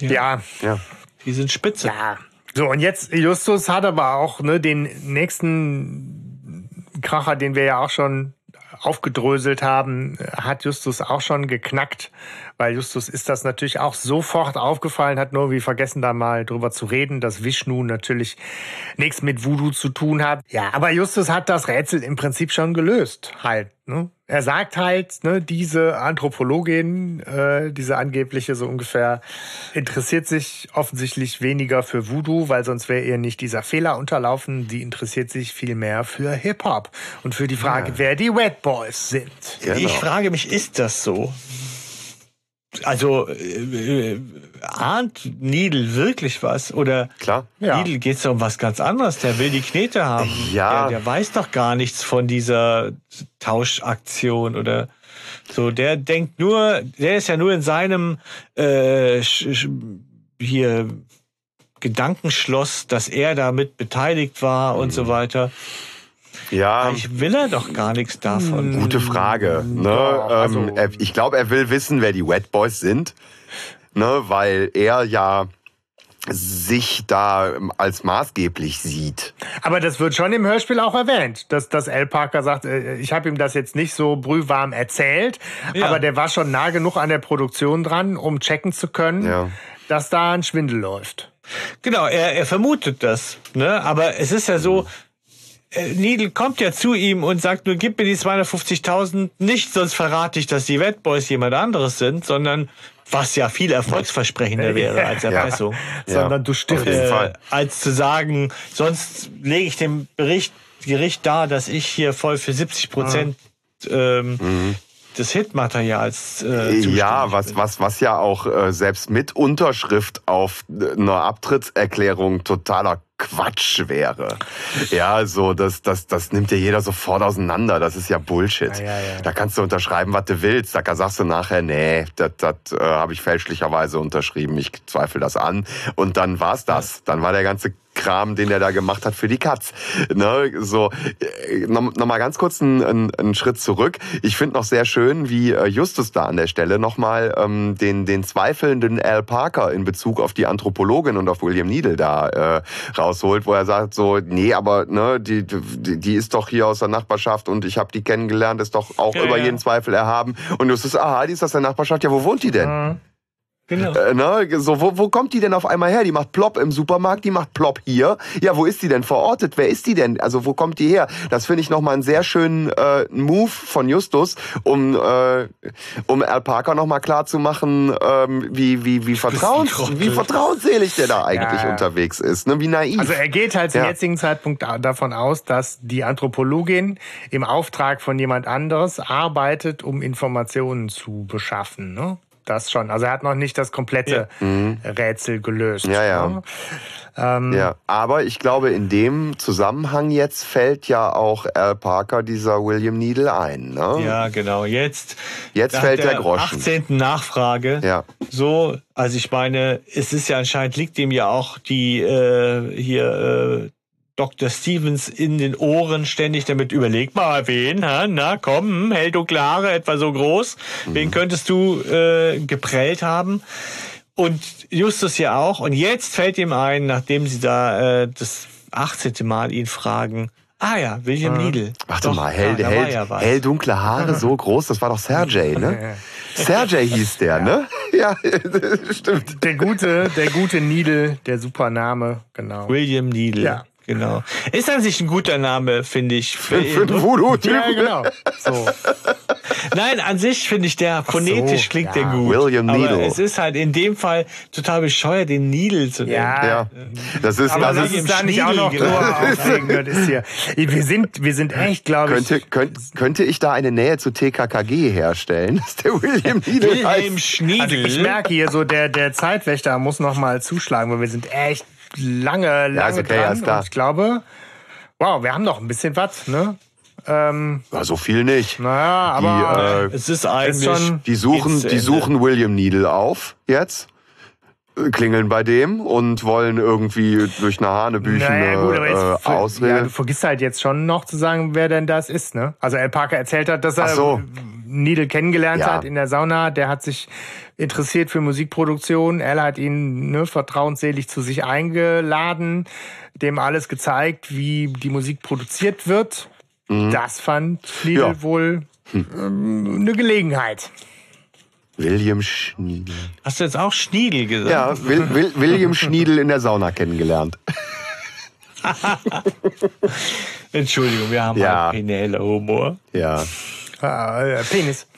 Ja. Ja. Die sind spitze. ja. So, und jetzt, Justus hat aber auch ne, den nächsten Kracher, den wir ja auch schon aufgedröselt haben, hat Justus auch schon geknackt, weil Justus ist das natürlich auch sofort aufgefallen, hat nur wie vergessen da mal drüber zu reden, dass Vishnu natürlich nichts mit Voodoo zu tun hat. Ja, aber Justus hat das Rätsel im Prinzip schon gelöst, halt. Ne? Er sagt halt, ne, diese Anthropologin, äh, diese angebliche so ungefähr, interessiert sich offensichtlich weniger für Voodoo, weil sonst wäre ihr nicht dieser Fehler unterlaufen. Sie interessiert sich viel mehr für Hip-Hop und für die Frage, wer die Wet Boys sind. Genau. Ich frage mich, ist das so? Also, äh, äh, ahnt Needle wirklich was? Oder Klar. Ja. Needle geht es um was ganz anderes? Der will die Knete haben. Ja. Der, der weiß doch gar nichts von dieser Tauschaktion oder so. Der denkt nur, der ist ja nur in seinem äh, hier Gedankenschloss, dass er damit beteiligt war und Mhm. so weiter. Ja. Eigentlich will er doch gar nichts davon. Gute Frage. Ne? Ja, also- ähm, er, ich glaube, er will wissen, wer die Wet Boys sind, ne? weil er ja sich da ähm, als maßgeblich sieht. Aber das wird schon im Hörspiel auch erwähnt, dass, dass Al Parker sagt, äh, ich habe ihm das jetzt nicht so brühwarm erzählt, Ja. aber der war schon nah genug an der Produktion dran, um checken zu können, Ja. dass da ein Schwindel läuft. Genau, er, er vermutet das. Ne? Aber es ist ja so, Needle kommt ja zu ihm und sagt nur, gib mir die 250.000 nicht, sonst verrate ich, dass die Wet Boys jemand anderes sind, sondern was ja viel erfolgsversprechender wäre als Erpressung. Sondern du jeden Äh, Fall. als zu sagen, sonst lege ich dem Bericht, Gericht dar, dass ich hier voll für 70 Prozent ähm, des Hitmaterials äh, Ja, was, was, was ja auch äh, selbst mit Unterschrift auf äh, einer Abtrittserklärung totaler Quatsch wäre. Ja, so, das, das, das nimmt ja jeder sofort auseinander. Das ist ja Bullshit. Ja, ja, ja. Da kannst du unterschreiben, was du willst. Da sagst du nachher, nee, das, das äh, habe ich fälschlicherweise unterschrieben. Ich zweifle das an. Und dann war's das. Dann war der ganze Kram, den er da gemacht hat für die Katz. Ne, so, äh, noch, noch mal ganz kurz einen, einen, Schritt zurück. Ich finde noch sehr schön, wie äh, Justus da an der Stelle nochmal ähm, den, den zweifelnden Al Parker in Bezug auf die Anthropologin und auf William Needle da äh, rausholt, wo er sagt so, nee, aber ne, die, die, die ist doch hier aus der Nachbarschaft und ich habe die kennengelernt, ist doch auch Ja, über ja. jeden Zweifel erhaben. Und Justus, aha, die ist aus der Nachbarschaft, ja, wo wohnt die denn? Genau. Äh, ne? So, wo, wo kommt die denn auf einmal her? Die macht Plop im Supermarkt, die macht Plop hier. Ja, wo ist die denn verortet? Wer ist die denn? Also wo kommt die her? Das finde ich nochmal einen sehr schönen äh, Move von Justus, um, äh, um Al Parker nochmal klar zu machen, ähm, wie, wie, wie, vertrauens, wie vertrauensselig der da eigentlich Ja. unterwegs ist. Ne? Wie naiv. Also er geht halt zum Ja. jetzigen Zeitpunkt da- davon aus, dass die Anthropologin im Auftrag von jemand anderes arbeitet, um Informationen zu beschaffen. Ne? Das schon. Also er hat noch nicht das komplette Rätsel gelöst. Mhm. Ja, ja. Ne? Ähm, Ja, aber ich glaube, in dem Zusammenhang jetzt fällt ja auch Al Parker dieser William Needle ein. Ne? Ja, genau. Jetzt, Jetzt nach fällt der der Groschen. 18. Nachfrage. Ja. So, also ich meine, es ist ja anscheinend liegt ihm ja auch die äh, hier äh, Dr. Stevens in den Ohren ständig damit überleg mal wen, hä? na komm, hell du klare, etwa so groß, Mhm. wen könntest du äh, geprellt haben? Und Justus ja auch. Und jetzt fällt ihm ein, nachdem sie da äh, das 18. Mal ihn fragen, ah ja, William Needle. Warte Doch, mal, hell, ja, hell, ja hell dunkle Haare, so groß, das war doch Sergej, ne? Sergej hieß der, ne? Ja, stimmt. Der gute, der gute Needle, der super Name, genau. William Needle. Ja. Genau. Ist an sich ein guter Name, finde ich. Für, für einen Voodoo-Typ. Ja, genau. So. Nein, an sich finde ich der phonetisch so, klingt ja. der gut. William aber Needle. es ist halt in dem Fall total bescheuert, den Needle zu nennen. Ja, Ja, das ist, Aber das lass ist da nicht auch noch Schniedel drüber aufregen. Das ist hier. Wir sind, wir sind echt, glaube ich. könnte, könnte, könnte ich da eine Nähe zu TKKG herstellen, dass der William Needle Wilhelm heißt? Schniedel. Also ich merke hier so, der, der Zeitwächter muss noch mal zuschlagen, weil wir sind echt lange, lange ist okay, dran. klar. Und ich glaube, wow, wir haben noch ein bisschen was, ne? Ähm, Ja, so viel nicht. naja, aber Die, äh, es ist eigentlich. schon- Die suchen, die suchen William Needle auf jetzt, äh, klingeln bei dem und wollen irgendwie durch eine hanebüchene naja, gut, aber äh, jetzt, ver- ja, Ausrede. du vergisst halt jetzt schon noch zu sagen, wer denn das ist, ne? Also Al Parker erzählt hat, dass er Ach so. Needle kennengelernt Ja. hat in der Sauna. Der hat sich interessiert für Musikproduktion. Er hat ihn ne, vertrauensselig zu sich eingeladen, dem alles gezeigt, wie die Musik produziert wird. Das fand Needle Mhm. Ja. wohl ähm, eine Gelegenheit. William Schniedel. Hast du jetzt auch Schniedel gesagt? Ja, Will, Will, William Schniedel in der Sauna kennengelernt. Entschuldigung, wir haben Ja. halt Humor. Ja. Äh, Penis.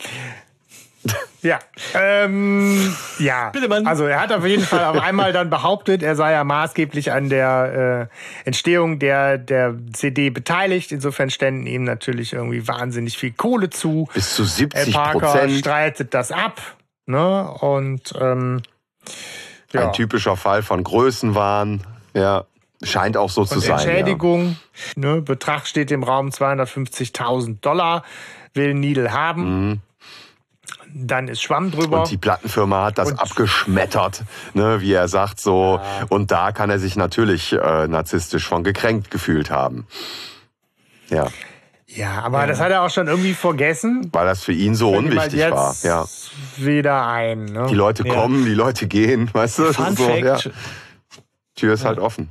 Ja, ähm, ja. Bitte, Mann. Also er hat auf jeden Fall auf einmal dann behauptet, er sei ja maßgeblich an der äh, Entstehung der der CD beteiligt. Insofern ständen ihm natürlich irgendwie wahnsinnig viel Kohle zu. Bis zu Al 70 Parker Prozent. streitet das ab, ne? Und ähm, ja. Ein typischer Fall von Größenwahn. Ja. Scheint auch so zu Und sein. Ja. Entschädigung, ne, Betrag steht im Raum 250.000 Dollar, will Needle haben. Dann ist Schwamm drüber. Mhm. Und die Plattenfirma hat das Und- abgeschmettert, ne, wie er sagt, so. Und da kann er sich natürlich äh, narzisstisch von gekränkt gefühlt haben. Ja, Ja, aber das hat er auch schon irgendwie vergessen. weil das für ihn so halt unwichtig war. jetzt Ja. wieder ein. Ne? Die Leute Ja. kommen, die Leute gehen, weißt du? Fun so, Fact, ja. Tür ist halt offen.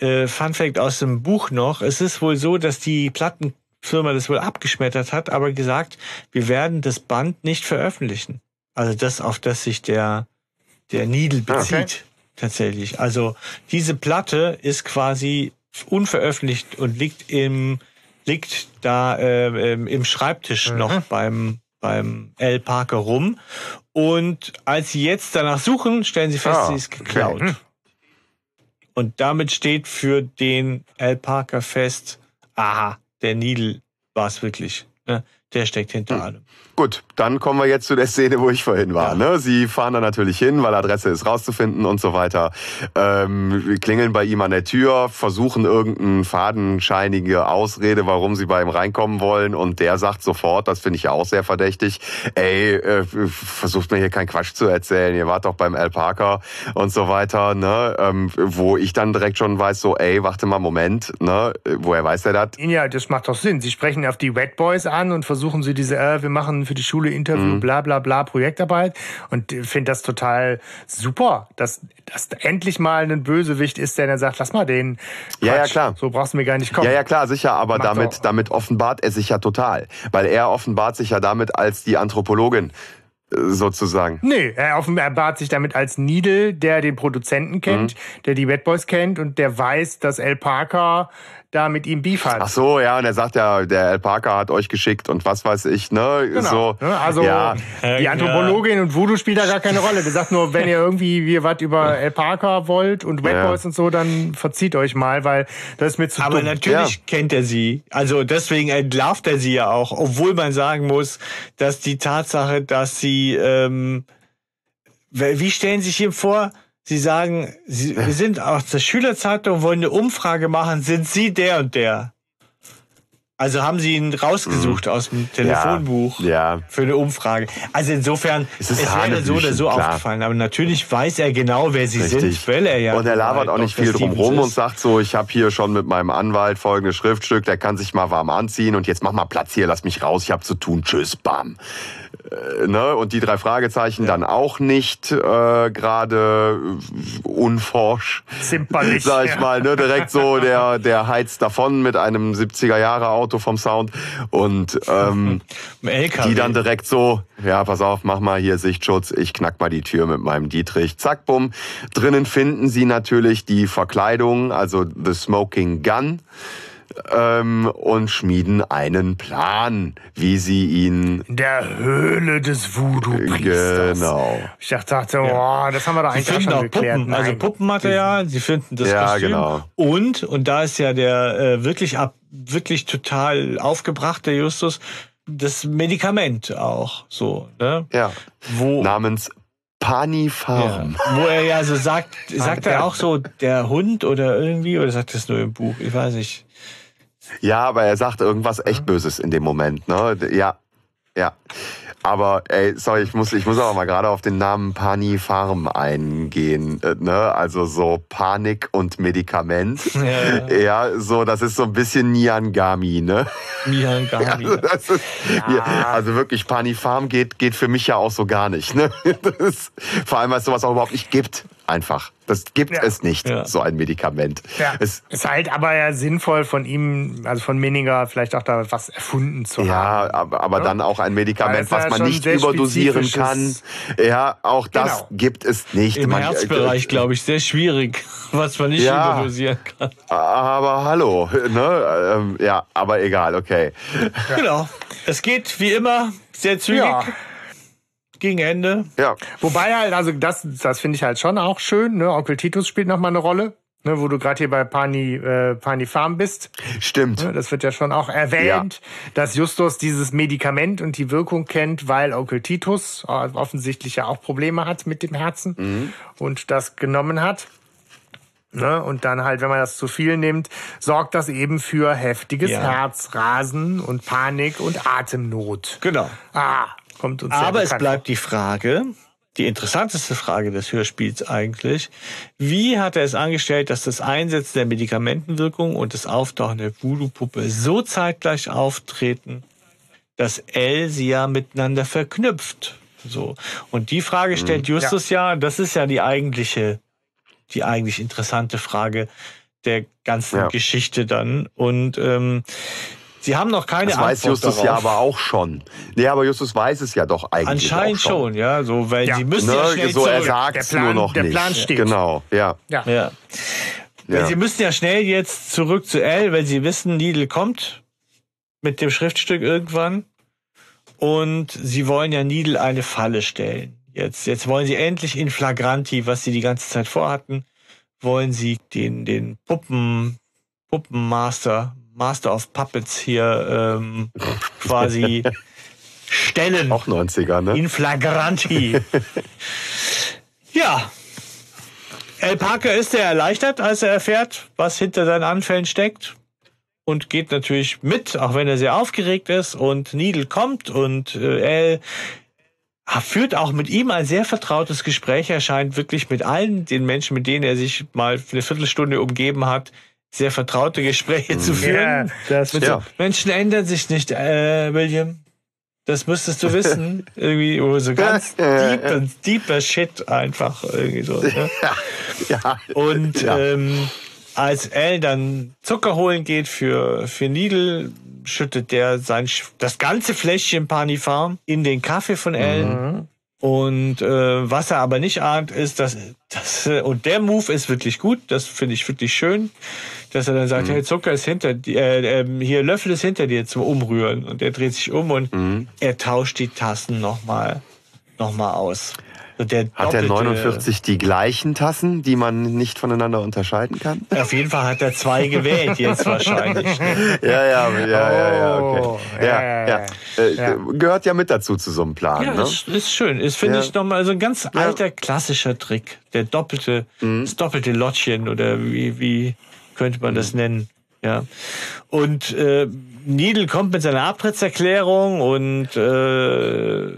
äh, Fun Fact aus dem Buch noch. Es ist wohl so, dass die Plattenfirma das wohl abgeschmettert hat, aber gesagt, wir werden das Band nicht veröffentlichen. Also das, auf das sich der, der Needle Ah, bezieht. Okay. Tatsächlich. Also diese Platte ist quasi unveröffentlicht und liegt im, liegt da äh, ähm, im Schreibtisch Mhm. noch beim, beim L. Parker rum. Und als sie jetzt danach suchen, stellen sie fest, Ah, sie ist okay. geklaut. Und damit steht für den Al Parker fest, aha, der Needle war es wirklich. Ne? Der steckt hinter allem. Gut, dann kommen wir jetzt zu der Szene, wo ich vorhin war. Ne? Sie fahren da natürlich hin, weil Adresse ist rauszufinden und so weiter. Ähm, klingeln bei ihm an der Tür, versuchen irgendeine fadenscheinige Ausrede, warum sie bei ihm reinkommen wollen. Und der sagt sofort, das finde ich ja auch sehr verdächtig, ey, äh, versucht mir hier keinen Quatsch zu erzählen, ihr wart doch beim Al Parker und so weiter. Ne? Ähm, wo ich dann direkt schon weiß, so, ey, warte mal, Moment, ne? woher weiß er das? Ja, das macht doch Sinn. Sie sprechen auf die Wet Boys an und versuchen sie diese, äh, wir machen für die Schule Interview, Mhm. bla bla bla, Projektarbeit. Und finde das total super, dass, dass endlich mal ein Bösewicht ist, der dann sagt, lass mal den. Ja, ja, Quatsch, klar. So brauchst du mir gar nicht kommen. Ja, ja, klar, sicher, aber Macht damit, damit offenbart er sich ja total. Weil er offenbart sich ja damit als die Anthropologin, äh, sozusagen. Nee, er offenbart sich damit als Needle, der den Produzenten kennt, Mhm. der die Wet Boys kennt und der weiß, dass El Parker da mit ihm Beef hat. Ach so, ja, und er sagt ja, der Al Parker hat euch geschickt und was weiß ich, ne? Genau. So, ne? Also ja, die Anthropologin und Voodoo spielt da gar keine Rolle. Der sagt nur, wenn ihr irgendwie wir was über El Parker wollt und Wet Ja. Boys und so, dann verzieht euch mal, weil das ist mir zu Aber dumm. natürlich kennt er sie. Also deswegen entlarvt er sie ja auch, obwohl man sagen muss, dass die Tatsache, dass sie, ähm, wie stellen Sie sich ihm vor? Sie sagen, sie, wir sind aus der Schülerzeitung, wollen eine Umfrage machen, sind Sie der und der? Also haben Sie ihn rausgesucht aus dem Telefonbuch Mhm. Ja. für eine Umfrage. Also insofern, Es es, ist wäre so oder so klar. aufgefallen. Aber natürlich weiß er genau, wer Sie Richtig. sind, weil er ja. und er labert auch nicht Dr. viel drum rum und sagt so, ich habe hier schon mit meinem Anwalt folgendes Schriftstück, der kann sich mal warm anziehen und jetzt mach mal Platz hier, lass mich raus, ich habe zu tun, tschüss, bam. Äh, ne? Und die drei Fragezeichen dann auch nicht äh, gerade unforsch. Zimperlich. Sag ich ja. mal, ne? direkt so, der, der heizt davon mit einem 70er-Jahre-Auto vom Sound und ähm, die dann direkt so, ja, pass auf, mach mal hier Sichtschutz, ich knack mal die Tür mit meinem Dietrich, zack, bumm. Drinnen finden sie natürlich die Verkleidung, also The Smoking Gun. Ähm, und schmieden einen Plan, wie sie ihn In der Höhle des Voodoo-Priesters. genau. Ich dachte, oh, das haben wir doch Sie eigentlich auch finden schon auch geklärt. Puppen, also Nein. Puppenmaterial, sie finden das Ja, Kostüm. genau. Und, und da ist ja der äh, wirklich ab, wirklich total aufgebrachte Justus, das Medikament auch so, ne? Ja. Wo, Namens Pani Farm. ja, wo er ja so sagt, sagt er ja. auch so, der Hund oder irgendwie, oder sagt das nur im Buch? Ich weiß nicht. Ja, aber er sagt irgendwas echt Böses in dem Moment. Ne? Ja, ja. Aber ey, sorry, ich muss, ich muss aber mal gerade auf den Namen Pani Farm eingehen. äh, Ne? Also so Panik und Medikament. Ja. Ja, so, das ist so ein bisschen Niangami, ne? Mihan Gami. Also, das ist, ja. also wirklich, Pani Farm geht, geht für mich ja auch so gar nicht. Ne? Ist, vor allem, weil es sowas auch überhaupt nicht gibt. Einfach. Das gibt Ja. es nicht, Ja. so ein Medikament. Ja, Es, ist halt aber ja sinnvoll von ihm, also von Minninger, vielleicht auch da was erfunden zu Ja, haben. aber, aber dann auch ein Medikament, ja was man nicht überdosieren kann. Ja, auch das Genau. gibt es nicht. Im Man- Herzbereich, glaube ich, sehr schwierig, was man nicht Ja. überdosieren kann. Aber hallo, ne? Ähm, ja, aber egal, okay. Genau. Es geht wie immer sehr zügig Ja. Gegen Ende. Ja, Wobei halt, also das, das finde ich halt schon auch schön. Ne? Onkel Titus spielt nochmal eine Rolle, ne? wo du gerade hier bei Pani, äh, Pani Farm bist. stimmt. Ne? Das wird ja schon auch erwähnt, dass Justus dieses Medikament und die Wirkung kennt, weil Onkel Titus äh, offensichtlich ja auch Probleme hat mit dem Herzen Mhm. und das genommen hat. Ne? Und dann halt, wenn man das zu viel nimmt, sorgt das eben für heftiges Ja. Herzrasen und Panik und Atemnot. Genau. Ah, kommt uns Aber es bleibt die Frage, die interessanteste Frage des Hörspiels eigentlich, wie hat er es angestellt, dass das Einsetzen der Medikamentenwirkung und das Auftauchen der Voodoo-Puppe so zeitgleich auftreten, dass L sie ja miteinander verknüpft. So. Und die Frage stellt Justus ja. das ist ja die eigentliche, die eigentlich interessante Frage der ganzen Ja. Geschichte dann. Und ähm, sie haben noch keine Das weiß Antwort Justus darauf. ja aber auch schon. Nee, aber Justus weiß es ja doch eigentlich Anscheinend auch schon. schon, ja, so, weil Ja. sie müssen ja Ne, schnell so er zurück. sagt Der es Plan- nur noch der nicht. Plan steht. Genau, ja. Ja. Ja. Ja. sie müssen ja schnell jetzt zurück zu L, weil sie wissen, Needle kommt mit dem Schriftstück irgendwann. Und sie wollen ja Needle eine Falle stellen. Jetzt, jetzt wollen sie endlich in Flagranti, was sie die ganze Zeit vorhatten, wollen sie den, den Puppen, Puppenmaster, Master of Puppets hier ähm, quasi stellen. Auch 90er, ne? In flagranti. ja. El Parker ist sehr erleichtert, als er erfährt, was hinter seinen Anfällen steckt. Und geht natürlich mit, auch wenn er sehr aufgeregt ist. Und Needle kommt und äh, El führt auch mit ihm ein sehr vertrautes Gespräch. Er scheint wirklich mit allen den Menschen, mit denen er sich mal für eine Viertelstunde umgeben hat, sehr vertraute Gespräche zu Ja, führen. das Mit Ja. so, Menschen ändern sich nicht, äh, William. Das müsstest du wissen. irgendwie oh, so ganz deeper, deeper Shit einfach irgendwie so. Ne? ja. Und Ja. ähm, als Al dann Zucker holen geht für, für Needle, schüttet der sein, das ganze Fläschchen Panifarm in den Kaffee von Ellen. Und äh, was er aber nicht ahnt, ist, dass, äh, und der Move ist wirklich gut, das finde ich wirklich schön, dass er dann sagt, hey, Zucker ist hinter dir, äh, ähm, hier Löffel ist hinter dir zum Umrühren und er dreht sich um und er tauscht die Tassen nochmal noch mal aus. Der Hat der doppelte- 49 die gleichen Tassen, die man nicht voneinander unterscheiden kann? Auf jeden Fall hat er zwei gewählt jetzt wahrscheinlich. Ne? Ja, ja, ja, ja, ja, Oh, okay. Ja, ja, ja. ja, Äh, ja. Gehört ja mit dazu zu so einem Plan, Ja, ne? ist, ist schön. Ist, finde Ja. ich, nochmal so ein ganz alter klassischer Trick. Der doppelte, Mhm. das doppelte Lottchen oder wie, wie könnte man Mhm. das nennen? Ja. Und äh, Needle kommt mit seiner Abtrittserklärung und äh,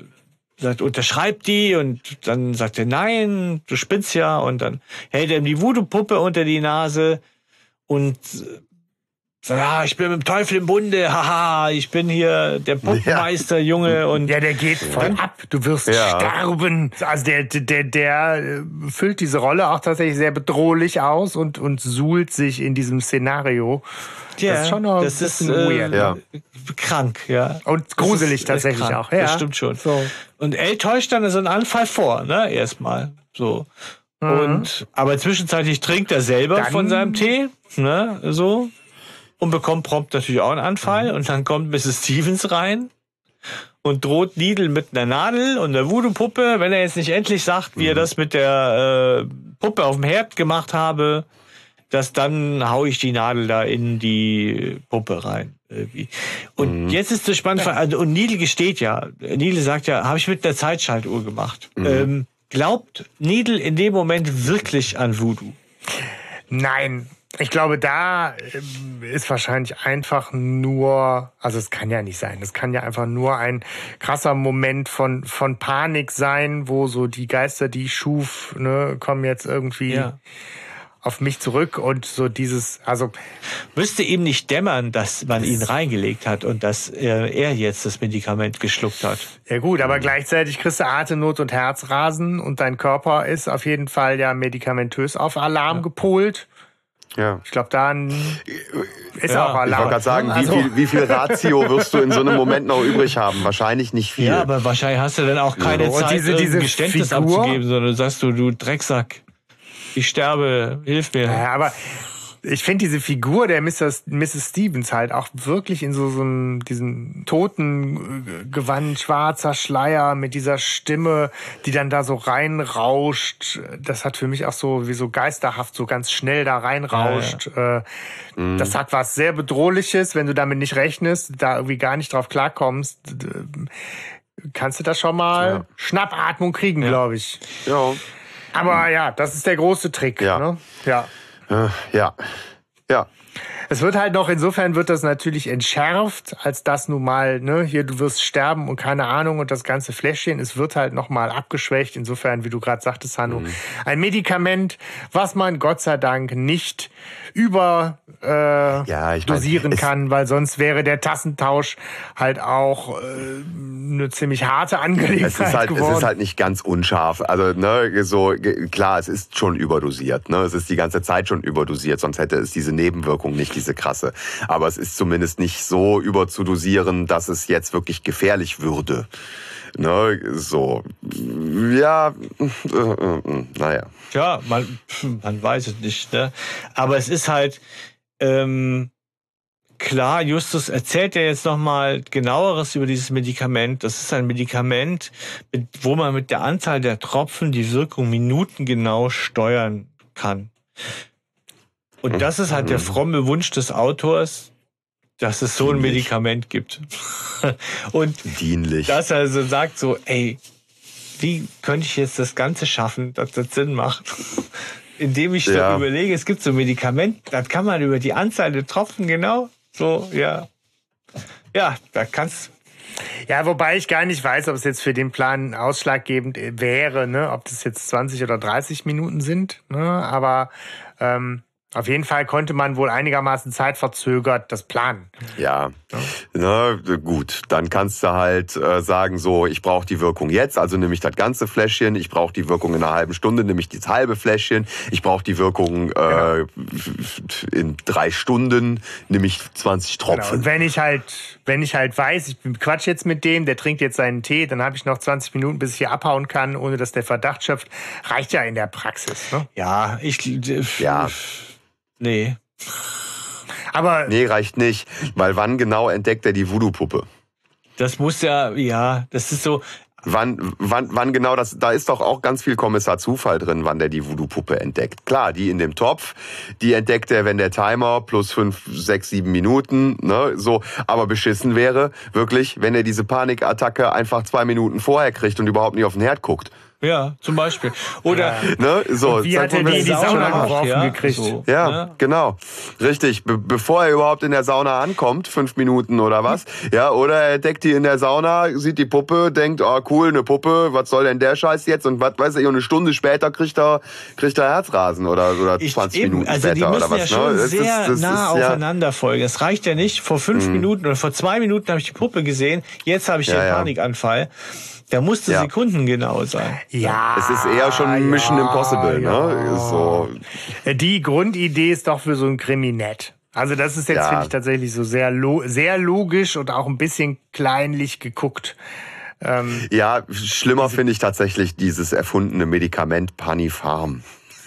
sagt, unterschreibt die und dann sagt er, nein, du spinnst ja und dann hält er ihm die Voodoo-Puppe unter die Nase und äh, ja, ich bin mit dem Teufel im Bunde, haha, ich bin hier der Puppenmeister, Junge und Ja, der geht voll ab. Du wirst Ja. sterben. Also der, der, der äh, füllt diese Rolle auch tatsächlich sehr bedrohlich aus und, und suhlt sich in diesem Szenario. das ist schon noch das ein ist bisschen äh, weird. Ja. krank, ja. Und gruselig Das ist- tatsächlich krank. auch. Ja. Das stimmt schon. So. Und El täuscht dann so einen Anfall vor, ne, erstmal. So. Und, aber zwischenzeitlich trinkt er selber Dann- von seinem Tee, ne, so. Und bekommt prompt natürlich auch einen Anfall. Und dann kommt Mrs. Stevens rein und droht Needle mit einer Nadel und einer Voodoo-Puppe, wenn er jetzt nicht endlich sagt, wie er das mit der äh, Puppe auf dem Herd gemacht habe, dass dann hau ich die Nadel da in die Puppe rein. Irgendwie. Und jetzt ist das spannend, also, und Needle gesteht ja, Needle sagt ja, habe ich mit einer Zeitschaltuhr gemacht. Ähm, glaubt Needle in dem Moment wirklich an Voodoo? Nein, ich glaube, da ähm, ist wahrscheinlich einfach nur, also es kann ja nicht sein, es kann ja einfach nur ein krasser Moment von, von Panik sein, wo so die Geister, die ich schuf, ne, kommen jetzt irgendwie Ja. auf mich zurück und so dieses, also Müsste ihm nicht dämmern, dass man ihn reingelegt hat und dass äh, er jetzt das Medikament geschluckt hat. Ja gut, aber gleichzeitig kriegst du Atemnot und Herzrasen und dein Körper ist auf jeden Fall ja medikamentös auf Alarm gepolt. Ja. Ich glaube, dann ist Ja, auch Ich Alarm. wollte gerade sagen, Also, wie, viel, wie viel Ratio wirst du in so einem Moment noch übrig haben? Wahrscheinlich nicht viel. Ja, aber wahrscheinlich hast du dann auch keine Und Zeit, diese- diese, diese Geständnis Figur- abzugeben, sondern sagst du, du Drecksack, ich sterbe, hilf mir. Ja, aber ich finde diese Figur der Mrs. Mrs. Stevens halt auch wirklich in so, so einem, diesen toten äh, Gewand, schwarzer Schleier mit dieser Stimme, die dann da so reinrauscht. Das hat für mich auch so wie so geisterhaft so ganz schnell da reinrauscht. Äh, Das hat was sehr bedrohliches, wenn du damit nicht rechnest, da irgendwie gar nicht drauf klarkommst. Kannst du da schon mal Ja. Schnappatmung kriegen, glaube ich. Ja. Aber ja, das ist der große Trick. Ja. Ne? ja. Äh, Ja. Ja. Es wird halt noch, insofern wird das natürlich entschärft, als das nun mal, ne, hier du wirst sterben und keine Ahnung und das ganze Fläschchen, es wird halt noch mal abgeschwächt. Insofern, wie du gerade sagtest, Hanno, ein Medikament, was man Gott sei Dank nicht über äh, Ja, ich mein, dosieren es- kann, weil sonst wäre der Tassentausch halt auch äh, eine ziemlich harte Angelegenheit Es ist, halt, es geworden. ist halt nicht ganz unscharf. Also, ne, so, klar, es ist schon überdosiert. Ne? Es ist die ganze Zeit schon überdosiert, sonst hätte es diese Nebenwirkung nicht, diese krasse. Aber es ist zumindest nicht so überzudosieren, dass es jetzt wirklich gefährlich würde. Ne, so, ja, äh, äh, äh, naja. Ja, man, man weiß es nicht. Ne? Aber es ist halt ähm, klar, Justus erzählt ja jetzt nochmal genaueres über dieses Medikament. Das ist ein Medikament, wo man mit der Anzahl der Tropfen die Wirkung minutengenau steuern kann. Und das ist halt der fromme Wunsch des Autors, dass es so ein Dienlich. Medikament gibt. Und Dienlich. dass er so sagt, so, ey, wie könnte ich jetzt das Ganze schaffen, dass das Sinn macht? Indem ich Ja. überlege, es gibt so ein Medikament, das kann man über die Anzahl der Tropfen genau, so, ja. Ja, da kannst Ja, wobei ich gar nicht weiß, ob es jetzt für den Plan ausschlaggebend wäre, ne? ob das jetzt 20 oder 30 Minuten sind. Ne? Aber ähm, auf jeden Fall konnte man wohl einigermaßen zeitverzögert das planen. Ja, Na, gut, dann kannst du halt äh, sagen, so, ich brauche die Wirkung jetzt, also nehme ich das ganze Fläschchen, ich brauche die Wirkung in einer halben Stunde, nehme ich das halbe Fläschchen, ich brauche die Wirkung äh, in drei Stunden, nehme ich 20 Genau. Tropfen. Und wenn ich halt, wenn ich halt weiß, ich quatsch jetzt mit dem, der trinkt jetzt seinen Tee, dann habe ich noch 20 Minuten, bis ich hier abhauen kann, ohne dass der Verdacht schöpft. Reicht ja in der Praxis. Ne? ja, ich, Ja. Nee. Aber Nee, reicht nicht, weil wann genau entdeckt er die Voodoo-Puppe? Das muss ja, ja, das ist so, Wann, wann, wann genau das, da ist doch auch ganz viel Kommissar Zufall drin, wann der die Voodoo-Puppe entdeckt. Klar, die in dem Topf, die entdeckt er, wenn der Timer plus fünf, sechs, sieben Minuten, ne, so, aber beschissen wäre, wirklich, wenn er diese Panikattacke einfach zwei Minuten vorher kriegt und überhaupt nicht auf den Herd guckt. Ja, zum Beispiel. Oder Ne, so. wie hat er die in die das Sauna geworfen ja, gekriegt? so, Ja, ne? genau. Richtig. Be bevor er überhaupt in der Sauna ankommt, fünf Minuten oder was. Ja, oder er entdeckt die in der Sauna, sieht die Puppe, denkt, oh cool, eine Puppe, was soll denn der Scheiß jetzt? Und was weiß ich, und eine Stunde später kriegt er, kriegt er Herzrasen oder, oder Ich, 20 eben, Minuten also später oder was. ja schon ne? Das sehr ist- das nah ist, ja, Mhm. aufeinander folgen. Es reicht ja nicht, vor fünf Minuten oder vor zwei Minuten habe ich die Puppe gesehen, jetzt habe ich Ja, den ja. Panikanfall. Da musste Ja. sekundengenau sein. Ja. Es ist eher schon Mission Impossible, ja. ne? So, Die Grundidee ist doch für so ein Krimi nett. Also das ist jetzt, Ja. finde ich, tatsächlich so sehr, lo sehr logisch und auch ein bisschen kleinlich geguckt. ja, schlimmer finde ich tatsächlich dieses erfundene Medikament Panifarm.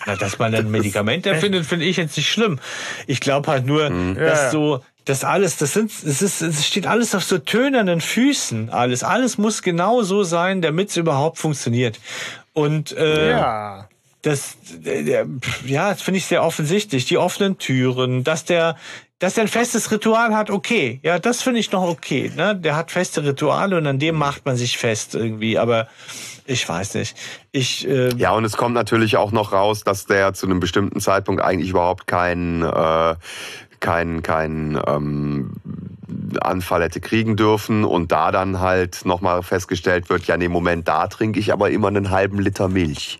Na, dass man ein Medikament erfindet, finde ich jetzt nicht schlimm. Ich glaube halt nur, dass Ja. so, das alles, das sind, es ist, es steht alles auf so tönernen Füßen. Alles, alles muss genau so sein, damit es überhaupt funktioniert. Und äh, Ja. das, der, der, ja, das finde ich sehr offensichtlich. Die offenen Türen, dass der, dass der ein festes Ritual hat, okay. Ja, das finde ich noch okay. Ne? Der hat feste Rituale und an dem macht man sich fest irgendwie. Aber ich weiß nicht. Ich, äh, Ja, und es kommt natürlich auch noch raus, dass der zu einem bestimmten Zeitpunkt eigentlich überhaupt keinen äh, kein, kein, ähm, Anfall hätte kriegen dürfen und da dann halt nochmal festgestellt wird, ja, nee, Moment, da trinke ich aber immer einen halben Liter Milch.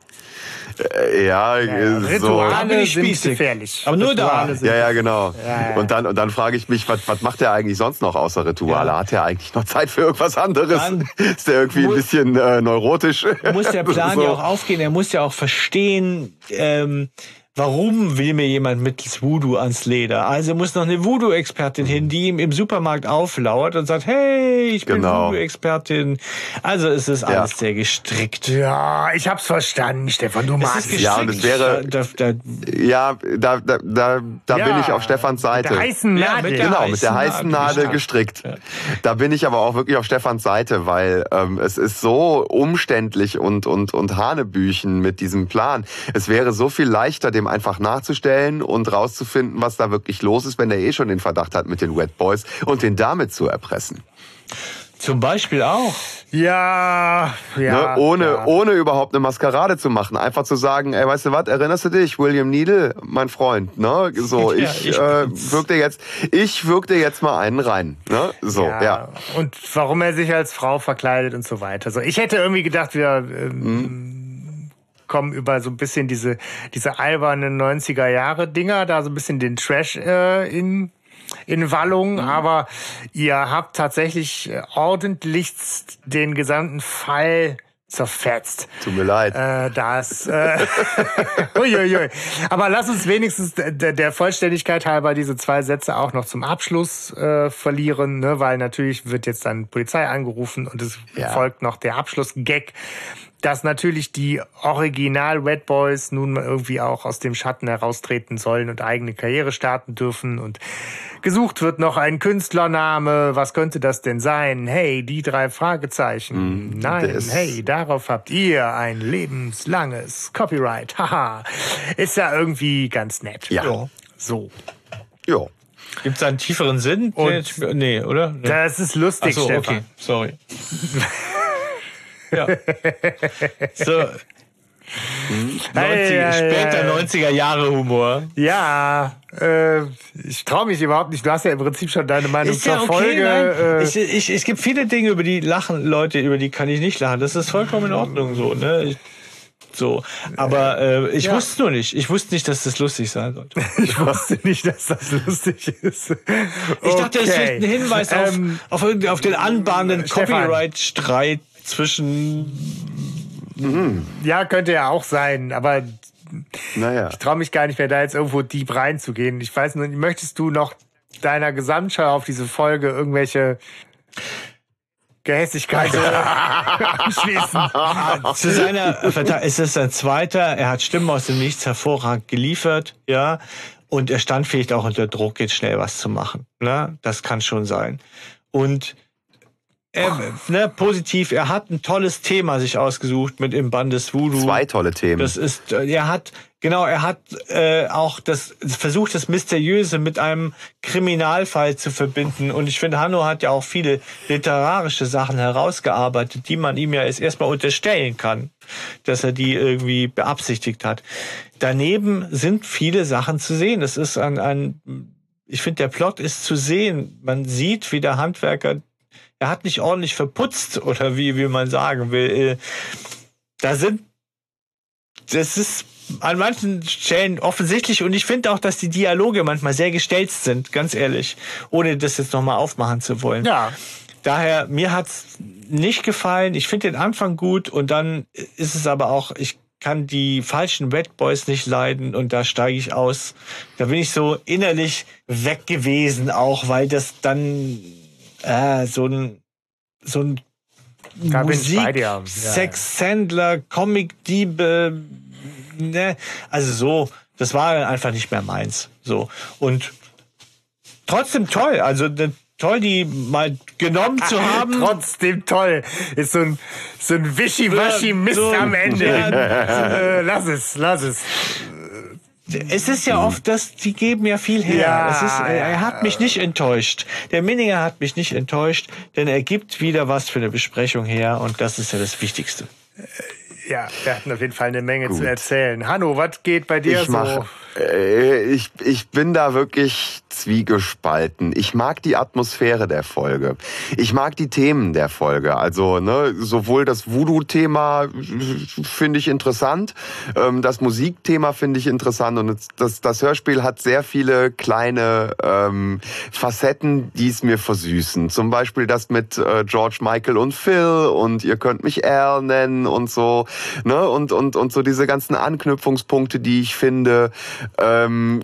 Äh, ja, Ja, so. Da bin Rituale ich sind spießig. gefährlich. Aber nur da. Rituale sind Ja, ja, genau. Ja, ja. Und dann, und dann frage ich mich, was, was macht der eigentlich sonst noch außer Rituale? Ja. Hat er eigentlich noch Zeit für irgendwas anderes? Dann Ist der irgendwie ein bisschen äh, neurotisch? muss der Plan So. ja auch aufgehen. Er muss ja auch verstehen, ähm, warum will mir jemand mittels Voodoo ans Leder. Also muss noch eine Voodoo-Expertin hin, die ihm im Supermarkt auflauert und sagt, hey, ich bin Genau. Voodoo-Expertin. Also es ist alles sehr gestrickt. Ja, ich hab's verstanden, Stefan, du Es magst ist es. gestrickt. Ja, und es wäre- Da, da, Ja, da, da, da, da Ja, bin ich auf Stefans Seite. Mit der heißen Ja, Nadel. mit der Genau, mit der heißen Nadel Nadel gestrickt. gestrickt. Da bin ich aber auch wirklich auf Stefans Seite, weil ähm, es ist so umständlich und, und, und Hanebüchen mit diesem Plan. Es wäre so viel leichter, dem einfach nachzustellen und rauszufinden, was da wirklich los ist, wenn er eh schon den Verdacht hat mit den Wet Boys und den damit zu erpressen. zum Beispiel auch. Ja, ja. ne? ohne, ja. ohne überhaupt eine Maskerade zu machen. Einfach zu sagen, ey, weißt du was, erinnerst du dich, William Needle, mein Freund, ne? So, Ja, ich, ich äh, bin's. wirk dir jetzt, ich wirk dir jetzt mal einen rein, ne? So, ja. Und warum er sich als Frau verkleidet und so weiter. So, ich hätte irgendwie gedacht, wir ähm, Mhm. Kommen über so ein bisschen diese, diese albernen 90er Jahre Dinger, da so ein bisschen den Trash äh, in in Wallung, Mhm. aber ihr habt tatsächlich äh, ordentlichst den gesamten Fall zerfetzt. Tut mir leid. Äh, das. Äh, uiuiui. Aber lass uns wenigstens der, der Vollständigkeit halber diese zwei Sätze auch noch zum Abschluss äh, verlieren, ne? weil natürlich wird jetzt dann Polizei angerufen und es Ja. folgt noch der Abschlussgag, dass natürlich die Original Red Boys nun mal irgendwie auch aus dem Schatten heraustreten sollen und eigene Karriere starten dürfen und gesucht wird noch ein Künstlername. Was könnte das denn sein? Hey, die drei Fragezeichen. Nein, das- hey, darauf habt ihr ein lebenslanges Copyright. Haha. Ist ja irgendwie ganz nett. Ja. So. Ja. Gibt es einen tieferen Sinn? Und- nee, oder? Nee. Das ist lustig, Ach so, Stefan. okay, sorry. Ja. So, 90, Hey, hey, später hey. 90er Jahre Humor. Ja, äh, ich traue mich überhaupt nicht. Du hast ja im Prinzip schon deine Meinung Ist ja zur okay, Folge. äh, ich, ich, es gibt viele Dinge, über die lachen Leute, über die kann ich nicht lachen. Das ist vollkommen in Ordnung so, ne? Ich, so, aber äh, ich Ja. wusste nur nicht. Ich wusste nicht, dass das lustig sein sollte. Ich wusste nicht, dass das lustig ist. Ich dachte, es ist vielleicht ein Hinweis auf, Ähm, auf, irgendwie- auf den anbahnenden. Copyright-Streit zwischen. ja, könnte ja auch sein, aber Naja. ich traue mich gar nicht mehr, da jetzt irgendwo deep reinzugehen. Ich weiß nur, möchtest du noch deiner Gesamtschau auf diese Folge irgendwelche Gehässigkeiten anschließen? Zu seiner Verteidigung ist es sein zweiter. Er hat Stimmen aus dem Nichts hervorragend geliefert, ja. Und er stand vielleicht auch unter Druck, jetzt schnell was zu machen. Ne? Das kann schon sein. Und er, ne, positiv, er hat ein tolles Thema sich ausgesucht mit im Band des Voodoo. Zwei tolle Themen. Das ist, äh, er hat, genau, er hat äh, auch das versucht, das Mysteriöse mit einem Kriminalfall zu verbinden. Und ich finde, Hanno hat ja auch viele literarische Sachen herausgearbeitet, die man ihm ja jetzt erstmal unterstellen kann, dass er die irgendwie beabsichtigt hat. Daneben sind viele Sachen zu sehen. Es ist ein, ein ich finde, der Plot ist zu sehen. Man sieht, wie der Handwerker, er hat nicht ordentlich verputzt oder wie, wie man sagen will. Äh, Da sind das ist an manchen Stellen offensichtlich und ich finde auch, dass die Dialoge manchmal sehr gestelzt sind, ganz ehrlich, ohne das jetzt nochmal aufmachen zu wollen. Ja, Daher, mir hat's nicht gefallen. Ich finde den Anfang gut und dann ist es aber auch, ich kann die falschen Red Boys nicht leiden und da steige ich aus. Da bin ich so innerlich weg gewesen auch, weil das dann äh, so ein so ein Da Musik. Ja, ja. Sexhändler, Comic-Diebe, ne, also so, das war einfach nicht mehr meins. So. Und trotzdem toll. Also ne, toll, die mal genommen zu haben. Trotzdem toll. Ist so ein, so ein Wischiwaschi-Mist So, am Ende. ja. äh, lass es, lass es. Es ist ja oft, dass die geben ja viel her. Ja, ist, äh, er hat mich nicht enttäuscht. Der Minninger hat mich nicht enttäuscht, denn er gibt wieder was für eine Besprechung her und das ist ja das Wichtigste. Ja, wir hatten auf jeden Fall eine Menge Gut. zu erzählen. Hanno, was geht bei dir Ich mach, so? äh, ich, ich bin da wirklich zwiegespalten. Ich mag die Atmosphäre der Folge. Ich mag die Themen der Folge. Also ne, sowohl das Voodoo-Thema finde ich interessant, ähm, das Musikthema finde ich interessant und das, das Hörspiel hat sehr viele kleine ähm, Facetten, die es mir versüßen. Zum Beispiel das mit äh, George Michael und Phil und ihr könnt mich Al nennen und so. Ne? Und, und, und so diese ganzen Anknüpfungspunkte, die ich finde, ähm,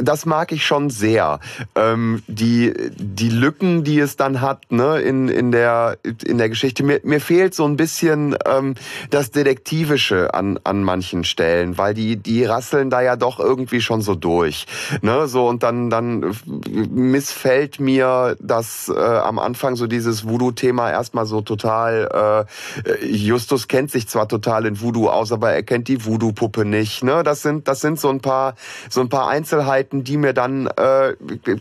das mag ich schon sehr. Ähm, die, die Lücken, die es dann hat ne, in, in, der, in der Geschichte, mir, mir fehlt so ein bisschen ähm, das Detektivische an, an manchen Stellen, weil die, die rasseln da ja doch irgendwie schon so durch. Ne? So, und dann, dann missfällt mir das äh, am Anfang so dieses Voodoo-Thema erstmal so total. Äh, Justus kennt sich zwar total in Voodoo aus, aber er kennt die Voodoo-Puppe nicht. Ne? Das sind, das sind so ein paar, so ein paar Einzelheiten, die mir dann, äh,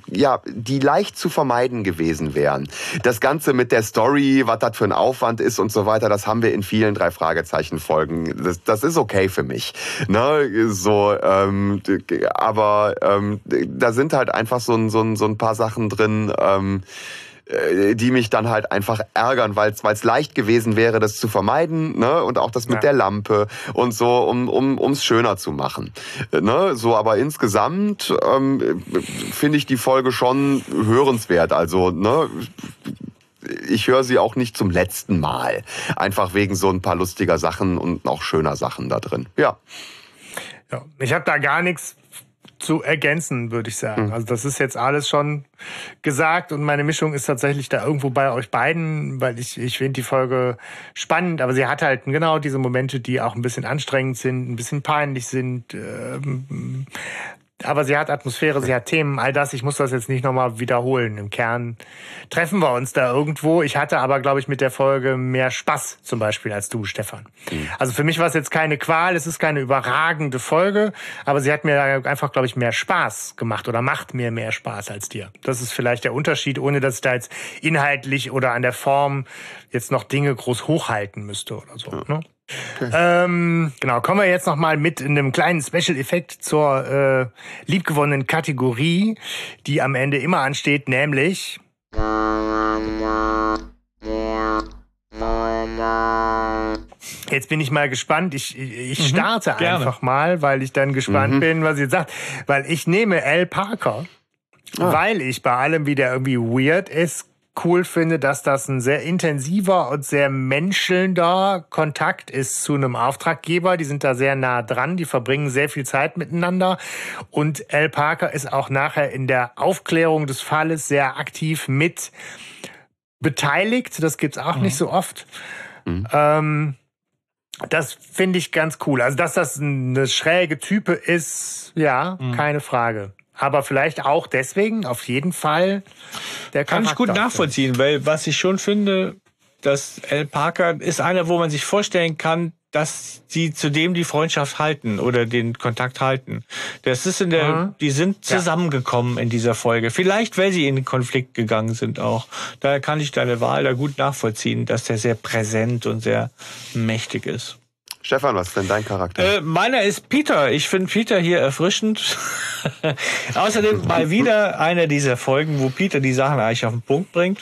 ja, die leicht zu vermeiden gewesen wären. Das Ganze mit der Story, was das für ein Aufwand ist und so weiter, das haben wir in vielen drei Fragezeichen Folgen. Das, das ist okay für mich. Ne? So, ähm, aber ähm, da sind halt einfach so ein, so ein, so ein paar Sachen drin. Ähm, äh, die mich dann halt einfach ärgern, weil es leicht gewesen wäre, das zu vermeiden, ne? Und auch das mit Ja. der Lampe und so, um um ums schöner zu machen, Äh, ne? So, aber insgesamt ähm, finde ich die Folge schon hörenswert. Also, ne? Ich höre sie auch nicht zum letzten Mal, einfach wegen so ein paar lustiger Sachen und auch schöner Sachen da drin. Ja. Ja, ich habe da gar nichts zu ergänzen, würde ich sagen. Also das ist jetzt alles schon gesagt und meine Mischung ist tatsächlich da irgendwo bei euch beiden, weil ich, ich finde die Folge spannend, aber sie hat halt genau diese Momente, die auch ein bisschen anstrengend sind, ein bisschen peinlich sind. Ähm, aber sie hat Atmosphäre, sie hat Themen, all das. Ich muss das jetzt nicht nochmal wiederholen. Im Kern treffen wir uns da irgendwo. Ich hatte aber, glaube ich, mit der Folge mehr Spaß zum Beispiel als du, Stefan. Also für mich war es jetzt keine Qual, es ist keine überragende Folge, aber sie hat mir einfach, glaube ich, mehr Spaß gemacht oder macht mir mehr Spaß als dir. Das ist vielleicht der Unterschied, ohne dass ich da jetzt inhaltlich oder an der Form jetzt noch Dinge groß hochhalten müsste oder so. Ne? Ähm, genau, kommen wir jetzt noch mal mit einem kleinen Special-Effekt zur äh, liebgewonnenen Kategorie, die am Ende immer ansteht, nämlich Jetzt bin ich mal gespannt. Ich, ich starte gerne. einfach mal, weil ich dann gespannt bin, was ihr sagt. Weil ich nehme Al Parker, weil ich bei allem, wie der irgendwie weird ist, cool finde, dass das ein sehr intensiver und sehr menschelnder Kontakt ist zu einem Auftraggeber. Die sind da sehr nah dran, die verbringen sehr viel Zeit miteinander. Und Al Parker ist auch nachher in der Aufklärung des Falles sehr aktiv mit beteiligt. Das gibt's auch nicht so oft. Ähm, das finde ich ganz cool. Also, dass das eine schräge Type ist, ja, keine Frage. Aber vielleicht auch deswegen auf jeden Fall der Kann ich gut nachvollziehen, weil was ich schon finde, dass Al Parker ist einer, wo man sich vorstellen kann, dass sie zudem die Freundschaft halten oder den Kontakt halten. Das ist in der, Mhm. die sind zusammengekommen in dieser Folge. Vielleicht, weil sie in den Konflikt gegangen sind auch. Daher kann ich deine Wahl da gut nachvollziehen, dass der sehr präsent und sehr mächtig ist. Stefan, was ist denn dein Charakter? Äh, meiner ist Peter. Ich finde Peter hier erfrischend. Außerdem mal wieder eine dieser Folgen, wo Peter die Sachen eigentlich auf den Punkt bringt.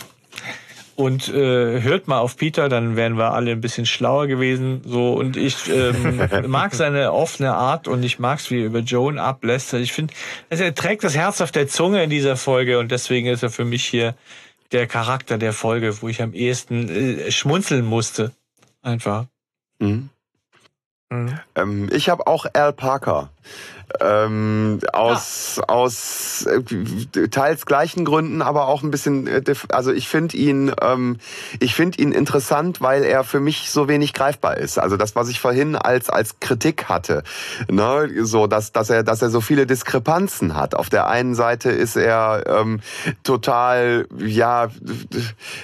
Und äh, hört mal auf Peter, dann wären wir alle ein bisschen schlauer gewesen. So und ich ähm, mag seine offene Art und ich mag's, wie er über Joan ablässt. Ich finde, also er trägt das Herz auf der Zunge in dieser Folge und deswegen ist er für mich hier der Charakter der Folge, wo ich am ehesten äh, schmunzeln musste. Einfach. Mhm. Mhm. Ähm, ich habe auch Al Parker Ähm, aus, aus äh, teils gleichen Gründen, aber auch ein bisschen, äh, also ich finde ihn, ähm, ich finde ihn interessant, weil er für mich so wenig greifbar ist. Also das, was ich vorhin als, als Kritik hatte, ne, so, dass, dass er, dass er so viele Diskrepanzen hat. Auf der einen Seite ist er ähm, total, ja,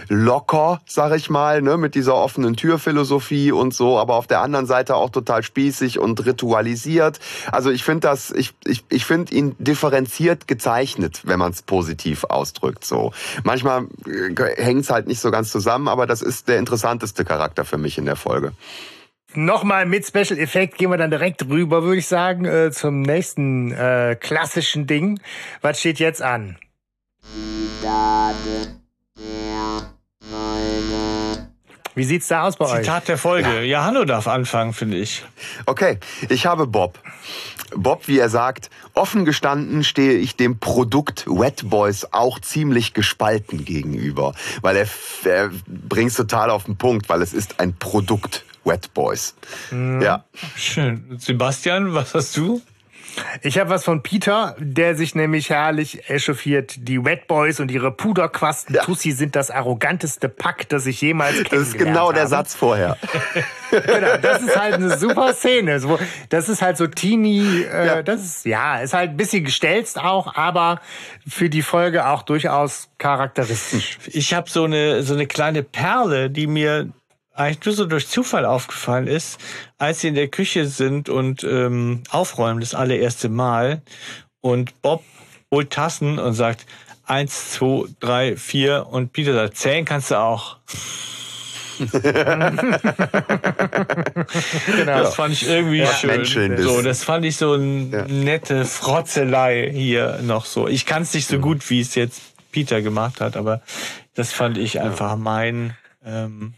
locker, sag ich mal, ne, mit dieser offenen Türphilosophie und so, aber auf der anderen Seite auch total spießig und ritualisiert. Also ich finde das, ich, ich, ich finde ihn differenziert gezeichnet, wenn man es positiv ausdrückt. So manchmal hängt es halt nicht so ganz zusammen, aber das ist der interessanteste Charakter für mich in der Folge. Nochmal mit Special Effekt gehen wir dann direkt rüber, würde ich sagen, äh, zum nächsten äh, klassischen Ding. Was steht jetzt an? Zitate der Folge. Wie sieht's da aus bei euch? Zitat der Folge. Ja, Hanno darf anfangen, finde ich. Okay, ich habe Bob. Bob, wie er sagt, offen gestanden stehe ich dem Produkt Wet Boys auch ziemlich gespalten gegenüber, weil er, er bringt total auf den Punkt, weil es ist ein Produkt Wet Boys. Ja, Schön. Sebastian, was hast du? Ich habe was von Peter, der sich nämlich herrlich echauffiert. Die Wet Boys und ihre Puderquasten Ja. Tussi sind das arroganteste Pack, das ich jemals das kennengelernt ist genau der habe. Satz vorher. Genau, das ist halt eine super Szene. Das ist halt so teeny, äh, Ja. das ist, ja, ist halt ein bisschen gestelzt auch, aber für die Folge auch durchaus charakteristisch. Ich habe so eine, so eine kleine Perle, die mir eigentlich nur so durch Zufall aufgefallen ist, als sie in der Küche sind und ähm, aufräumen das allererste Mal. Und Bob holt Tassen und sagt, eins, zwei, drei, vier. Und Peter sagt, zählen kannst du auch. Genau. Das fand ich irgendwie schön. Menscheln bist. So, das fand ich so eine Ja. nette Frotzelei hier noch so. Ich kann es nicht so gut, wie es jetzt Peter gemacht hat, aber das fand ich einfach mein, ähm,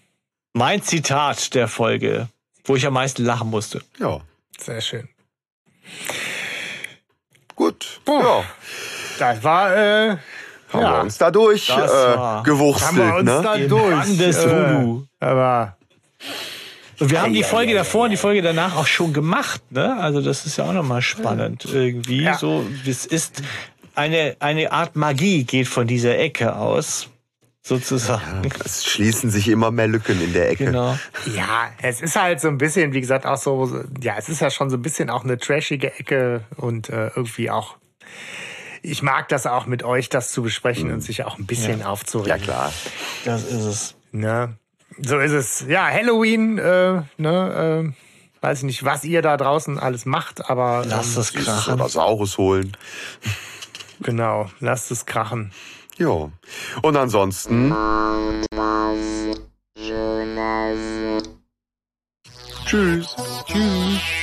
mein Zitat der Folge, wo ich am meisten lachen musste. Ja, Sehr schön. gut. Puh. Ja, Das war, äh, haben wir ja, uns da durch Das äh, war- haben wir uns ne? da durch. Des Voodoo. aber Und wir haben die Ei, Folge ei, davor ei, und die Folge danach auch schon gemacht, ne? Also das ist ja auch nochmal spannend irgendwie. Ja. So, das ist eine, eine Art Magie geht von dieser Ecke aus, sozusagen. Es schließen sich immer mehr Lücken in der Ecke. Genau. ja, es ist halt so ein bisschen, wie gesagt, auch so, ja, es ist ja schon so ein bisschen auch eine trashige Ecke und äh, irgendwie auch. Ich mag das auch mit euch, das zu besprechen und sich auch ein bisschen Ja aufzuregen. klar. Das ist es. Ne? So ist es. Ja, Halloween, äh, ne, äh, weiß ich nicht, was ihr da draußen alles macht, aber Lass ähm, es krachen. Oder Saurus holen. genau, lasst es krachen. Ja. Und ansonsten, tschüss. Tschüss.